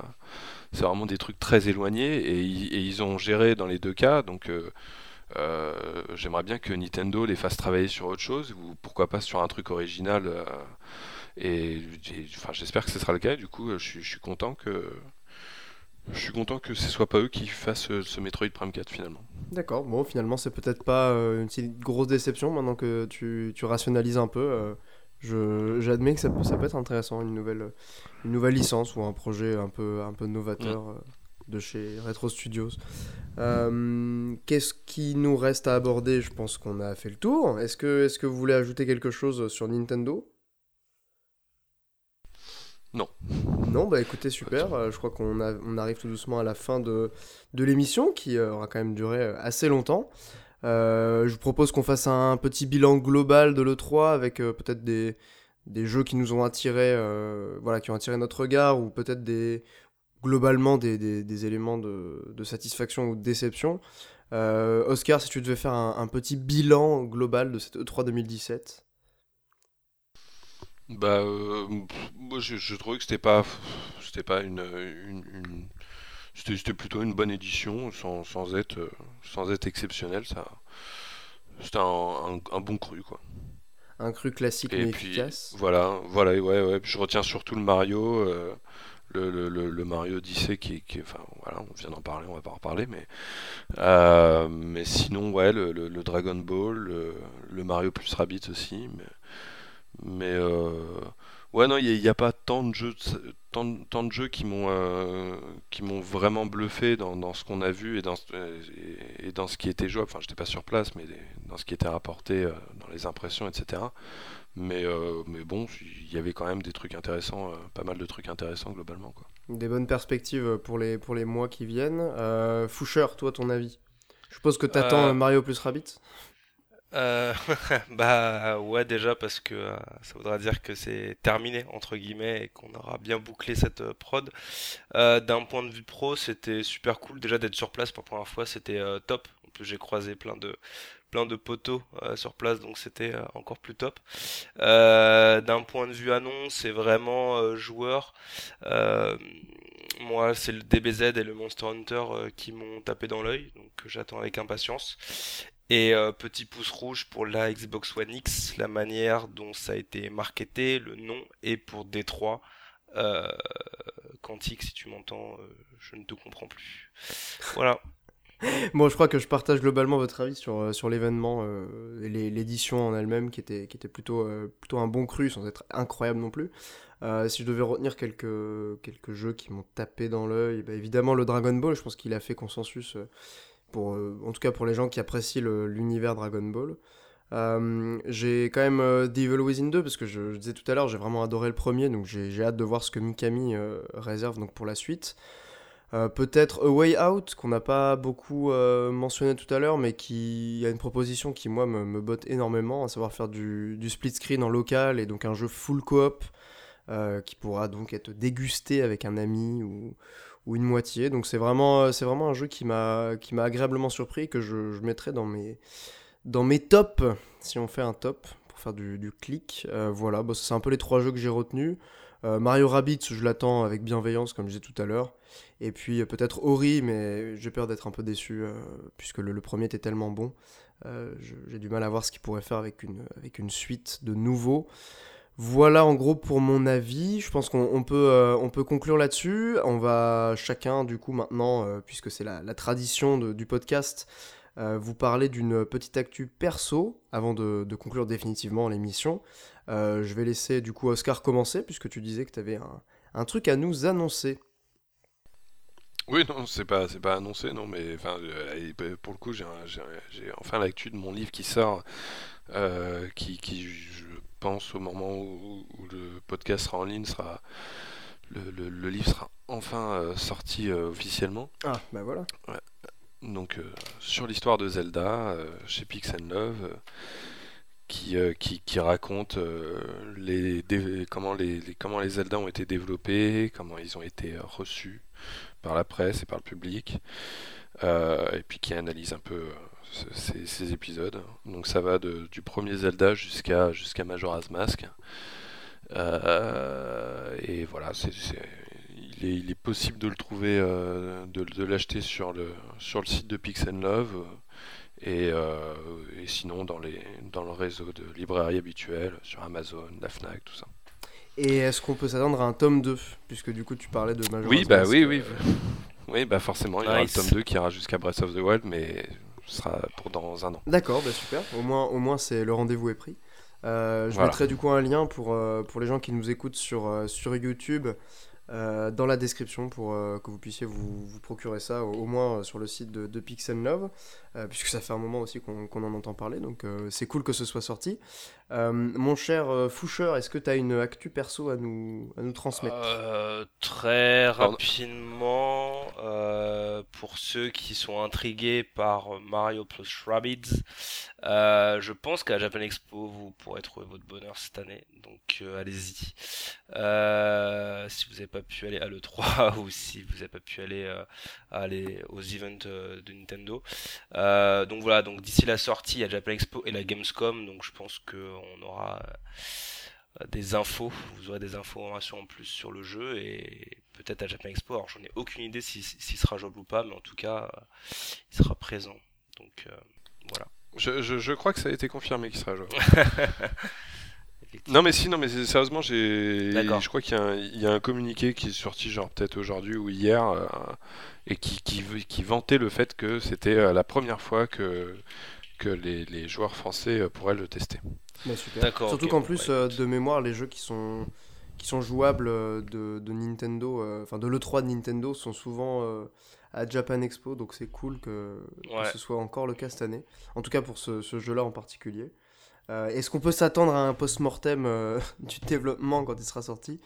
c'est vraiment des trucs très éloignés et, ils ont géré dans les deux cas. Donc euh, euh, j'aimerais bien que Nintendo les fasse travailler sur autre chose ou pourquoi pas sur un truc original. Euh, et, enfin, j'espère que ce sera le cas. Du coup, je, suis content que je suis content que ce soit pas eux qui fassent ce Metroid Prime 4 finalement. D'accord, bon finalement c'est peut-être pas une grosse déception maintenant que tu, tu rationalises un peu. J'admets que ça peut, ça peut, être intéressant, une nouvelle, une nouvelle licence ou un projet un peu, un peu novateur euh, de chez Retro Studios. Euh, qu'est-ce qui nous reste à aborder? Je pense qu'on a fait le tour. Est-ce que, est que vous voulez ajouter quelque chose sur Nintendo? Non. Non, bah écoutez, super. Euh, je crois qu'on on arrive tout doucement à la fin de, de l'émission qui aura quand même duré assez longtemps. Euh, je vous propose qu'on fasse un petit bilan global de l'E3 avec euh, peut-être des, des, jeux qui nous ont attiré, euh, voilà, qui ont attiré notre regard ou peut-être des globalement des, des, éléments de, de, satisfaction ou de déception. Oscar, si tu devais faire un, petit bilan global de cette E3 2017. Bah, moi je, je, trouvais que c'était pas, c'était pas une, une c'était plutôt une bonne édition, sans, sans, être, euh, sans être exceptionnel. Ça, c'était un, un, bon cru, quoi. Un cru classique mais efficace. Voilà, voilà, ouais, ouais. je retiens surtout le Mario, euh, le, le, le, Mario Odyssey qui, qui, enfin, voilà, on vient d'en parler, on va pas en reparler, mais, euh, mais sinon, ouais, le, le Dragon Ball, le, Mario plus Rabbit aussi, mais, mais Ouais, non, il n'y a, pas tant de jeux, tant, de jeux qui m'ont euh, qui m'ont vraiment bluffé dans, dans ce qu'on a vu et dans, et, dans ce qui était jouable. Enfin, j'étais pas sur place, mais dans ce qui était rapporté, euh, dans les impressions, etc. Mais, euh, mais bon, il y avait quand même des trucs intéressants, pas mal de trucs intéressants globalement. Quoi. Des bonnes perspectives pour les, pour les mois qui viennent. Foucher, toi, ton avis? Je suppose que tu attends Mario plus Rabbit euh, bah ouais déjà parce que euh, ça voudra dire que c'est terminé entre guillemets et qu'on aura bien bouclé cette euh, prod. D'un point de vue pro, c'était super cool déjà d'être sur place pour la première fois, c'était top. En plus j'ai croisé plein de plein de poteaux sur place donc c'était encore plus top. D'un point de vue annonce, c'est vraiment joueur. moi c'est le DBZ et le Monster Hunter qui m'ont tapé dans l'œil donc j'attends avec impatience. Et euh, petit pouce rouge pour la Xbox One X, la manière dont ça a été marketé, le nom, et pour D3, euh, Quantique, si tu m'entends, euh, je ne te comprends plus. Voilà. bon, je crois que je partage globalement votre avis sur, euh, sur l'événement et l'édition en elle-même qui était, qui était plutôt, plutôt un bon cru sans être incroyable non plus. si je devais retenir quelques, quelques jeux qui m'ont tapé dans l'œil, bah, évidemment le Dragon Ball, je pense qu'il a fait consensus pour, euh, en tout cas pour les gens qui apprécient l'univers Dragon Ball. Euh, j'ai quand même euh, The Evil Within 2 parce que je, disais tout à l'heure j'ai vraiment adoré le premier donc j'ai hâte de voir ce que Mikami réserve donc pour la suite. Peut-être A Way Out qu'on n'a pas beaucoup mentionné tout à l'heure mais qui a une proposition qui moi me, me botte énormément à savoir faire du, du, split screen en local et donc un jeu full coop qui pourra donc être dégusté avec un ami ou, ou une moitié. Donc c'est vraiment, euh, c'est vraiment un jeu qui m'a, qui m'a agréablement surpris que je, je mettrai dans mes, dans mes tops, si on fait un top, pour faire du, clic. Euh, voilà, bon, c'est un peu les trois jeux que j'ai retenus. Euh, Mario Rabbit, je l'attends avec bienveillance, comme je disais tout à l'heure. Et puis peut-être Ori, mais j'ai peur d'être un peu déçu, puisque le, le, premier était tellement bon. j'ai du mal à voir ce qu'il pourrait faire avec une, avec une suite de nouveaux. Voilà en gros pour mon avis. Je pense qu'on peut, euh, peut conclure là-dessus. On va chacun du coup maintenant, euh, puisque c'est la, tradition du podcast, euh, vous parler d'une petite actu perso avant de, conclure définitivement l'émission. je vais laisser du coup Oscar commencer puisque tu disais que tu avais un, truc à nous annoncer. Oui, non, c'est pas, pas annoncé, non, mais enfin, pour le coup, j'ai, enfin l'actu de mon livre qui sort, pense au moment où, le podcast sera en ligne, sera le, livre sera enfin euh, sorti euh, officiellement. Ah, bah voilà. donc sur l'histoire de Zelda chez Pix Love qui, qui, qui, raconte les, comment, les, comment les Zelda ont été développés, comment ils ont été reçus par la presse et par le public, et puis qui analyse un peu ces, épisodes. Donc ça va du premier Zelda jusqu'à jusqu'à Majora's Mask. Euh, et voilà, c'est, il, est, possible de le trouver, euh, de, l'acheter sur le, sur le site de Pixel Love. Et, euh, et, sinon dans, les, dans le réseau de librairie habituelle, sur Amazon, la FNAC, tout ça. Et est-ce qu'on peut s'attendre à un tome 2 Puisque du coup tu parlais de Majora's oui, bah, Oui, oui, oui. bah forcément, il y aura le tome 2 qui ira jusqu'à Breath of the Wild, mais ce sera pour dans un an. D'accord, bah super. Au moins, au moins c'est le rendez-vous est pris. Euh, je mettrai du coup un lien pour, euh, pour les gens qui nous écoutent sur, euh, sur YouTube euh, dans la description pour euh, que vous puissiez vous, vous procurer ça au, moins sur le site de, de Pixel Love, puisque ça fait un moment aussi qu'on en entend parler, donc c'est cool que ce soit sorti. Mon cher Foucher, est-ce que tu as une actu perso à nous, à nous transmettre? Très rapidement, pour ceux qui sont intrigués par Mario plus Rabbids, je pense qu'à Japan Expo, vous pourrez trouver votre bonheur cette année, donc allez-y. si vous n'avez pas pu aller à l'E3 ou si vous n'avez pas pu aller, euh, aller aux events euh, de Nintendo. Euh, donc voilà, donc d'ici la sortie, il y a Japan Expo et la Gamescom, donc je pense qu'on aura des infos, vous aurez des informations en plus sur le jeu et peut-être à Japan Expo. Alors j'en ai aucune idée s'il sera jouable ou pas, mais en tout cas, il sera présent. Donc voilà. Je, je, je, crois que ça a été confirmé qu'il sera jouable. Non mais si, non mais sérieusement, j'ai, je crois qu'il y, a un communiqué qui est sorti genre peut-être aujourd'hui ou hier euh, et qui, qui, qui, vantait le fait que c'était euh, la première fois que que les, les joueurs français euh, pourraient le tester. Bah, Surtout qu'en plus de mémoire, les jeux qui sont qui sont jouables de, de Nintendo, enfin de l'E3 de Nintendo, sont souvent à Japan Expo, donc c'est cool que, ce soit encore le cas cette année. En tout cas pour ce, ce jeu-là en particulier. Euh, est-ce qu'on peut s'attendre à un post-mortem euh, du développement quand il sera sorti?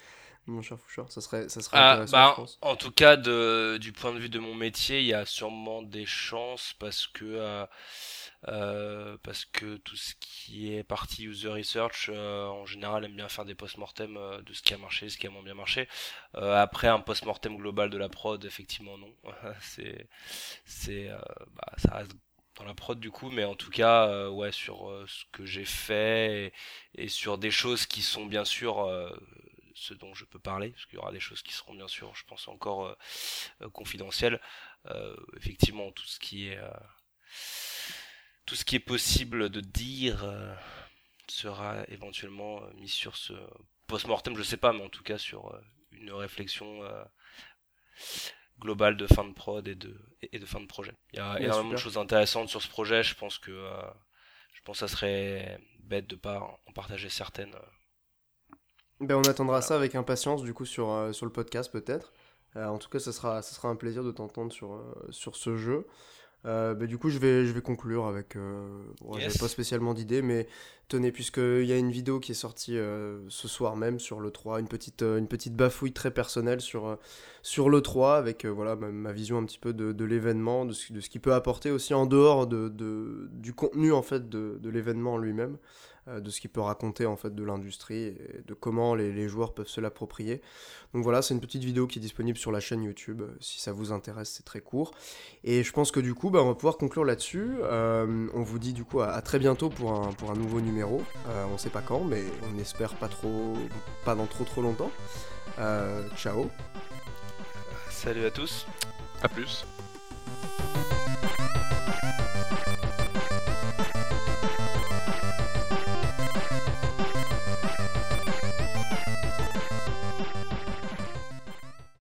Mon cher Fouchard, ça serait, ça serait ah, intéressant, bah, En tout cas, de, du point de vue de mon métier, il y a sûrement des chances parce que, euh, parce que tout ce qui est partie user research, en général, aime bien faire des post-mortem de ce qui a marché, ce qui a moins bien marché. après, un post-mortem global de la prod, effectivement, non. c'est, c'est, bah, ça reste dans la prod du coup, mais en tout cas, euh, ouais, sur euh, ce que j'ai fait et, sur des choses qui sont bien sûr euh, ce dont je peux parler, parce qu'il y aura des choses qui seront bien sûr, je pense encore confidentielles. effectivement, tout ce qui est tout ce qui est possible de dire sera éventuellement mis sur ce post-mortem, je sais pas, mais en tout cas sur une réflexion global de fin de prod et de, et de fin de projet. Il y a énormément de choses intéressantes sur ce projet. Je pense que euh, je pense que ça serait bête de pas en partager certaines. Euh. Ben, on attendra ça avec impatience du coup sur, euh, sur le podcast peut-être. en tout cas, ça sera, ça sera un plaisir de t'entendre sur, sur ce jeu. Euh, bah, du coup, je vais, je vais conclure avec. Euh, pas spécialement d'idée, mais tenez, puisqu'il y a une vidéo qui est sortie euh, ce soir même sur le 3, une petite, une petite bafouille très personnelle sur, sur le 3, avec voilà, ma, vision un petit peu de, de l'événement, de ce, de ce qu'il peut apporter aussi en dehors de, de, du contenu en fait de, de l'événement lui-même. Euh, de ce qu'il peut raconter en fait de l'industrie et de comment les, joueurs peuvent se l'approprier. Donc voilà, c'est une petite vidéo qui est disponible sur la chaîne YouTube. Si ça vous intéresse, c'est très court. Et je pense que du coup, bah, on va pouvoir conclure là-dessus. Euh, on vous dit du coup à, très bientôt pour un, pour un nouveau numéro. Euh, on sait pas quand, mais on espère pas trop, pas dans trop trop longtemps. ciao. Salut à tous. À plus.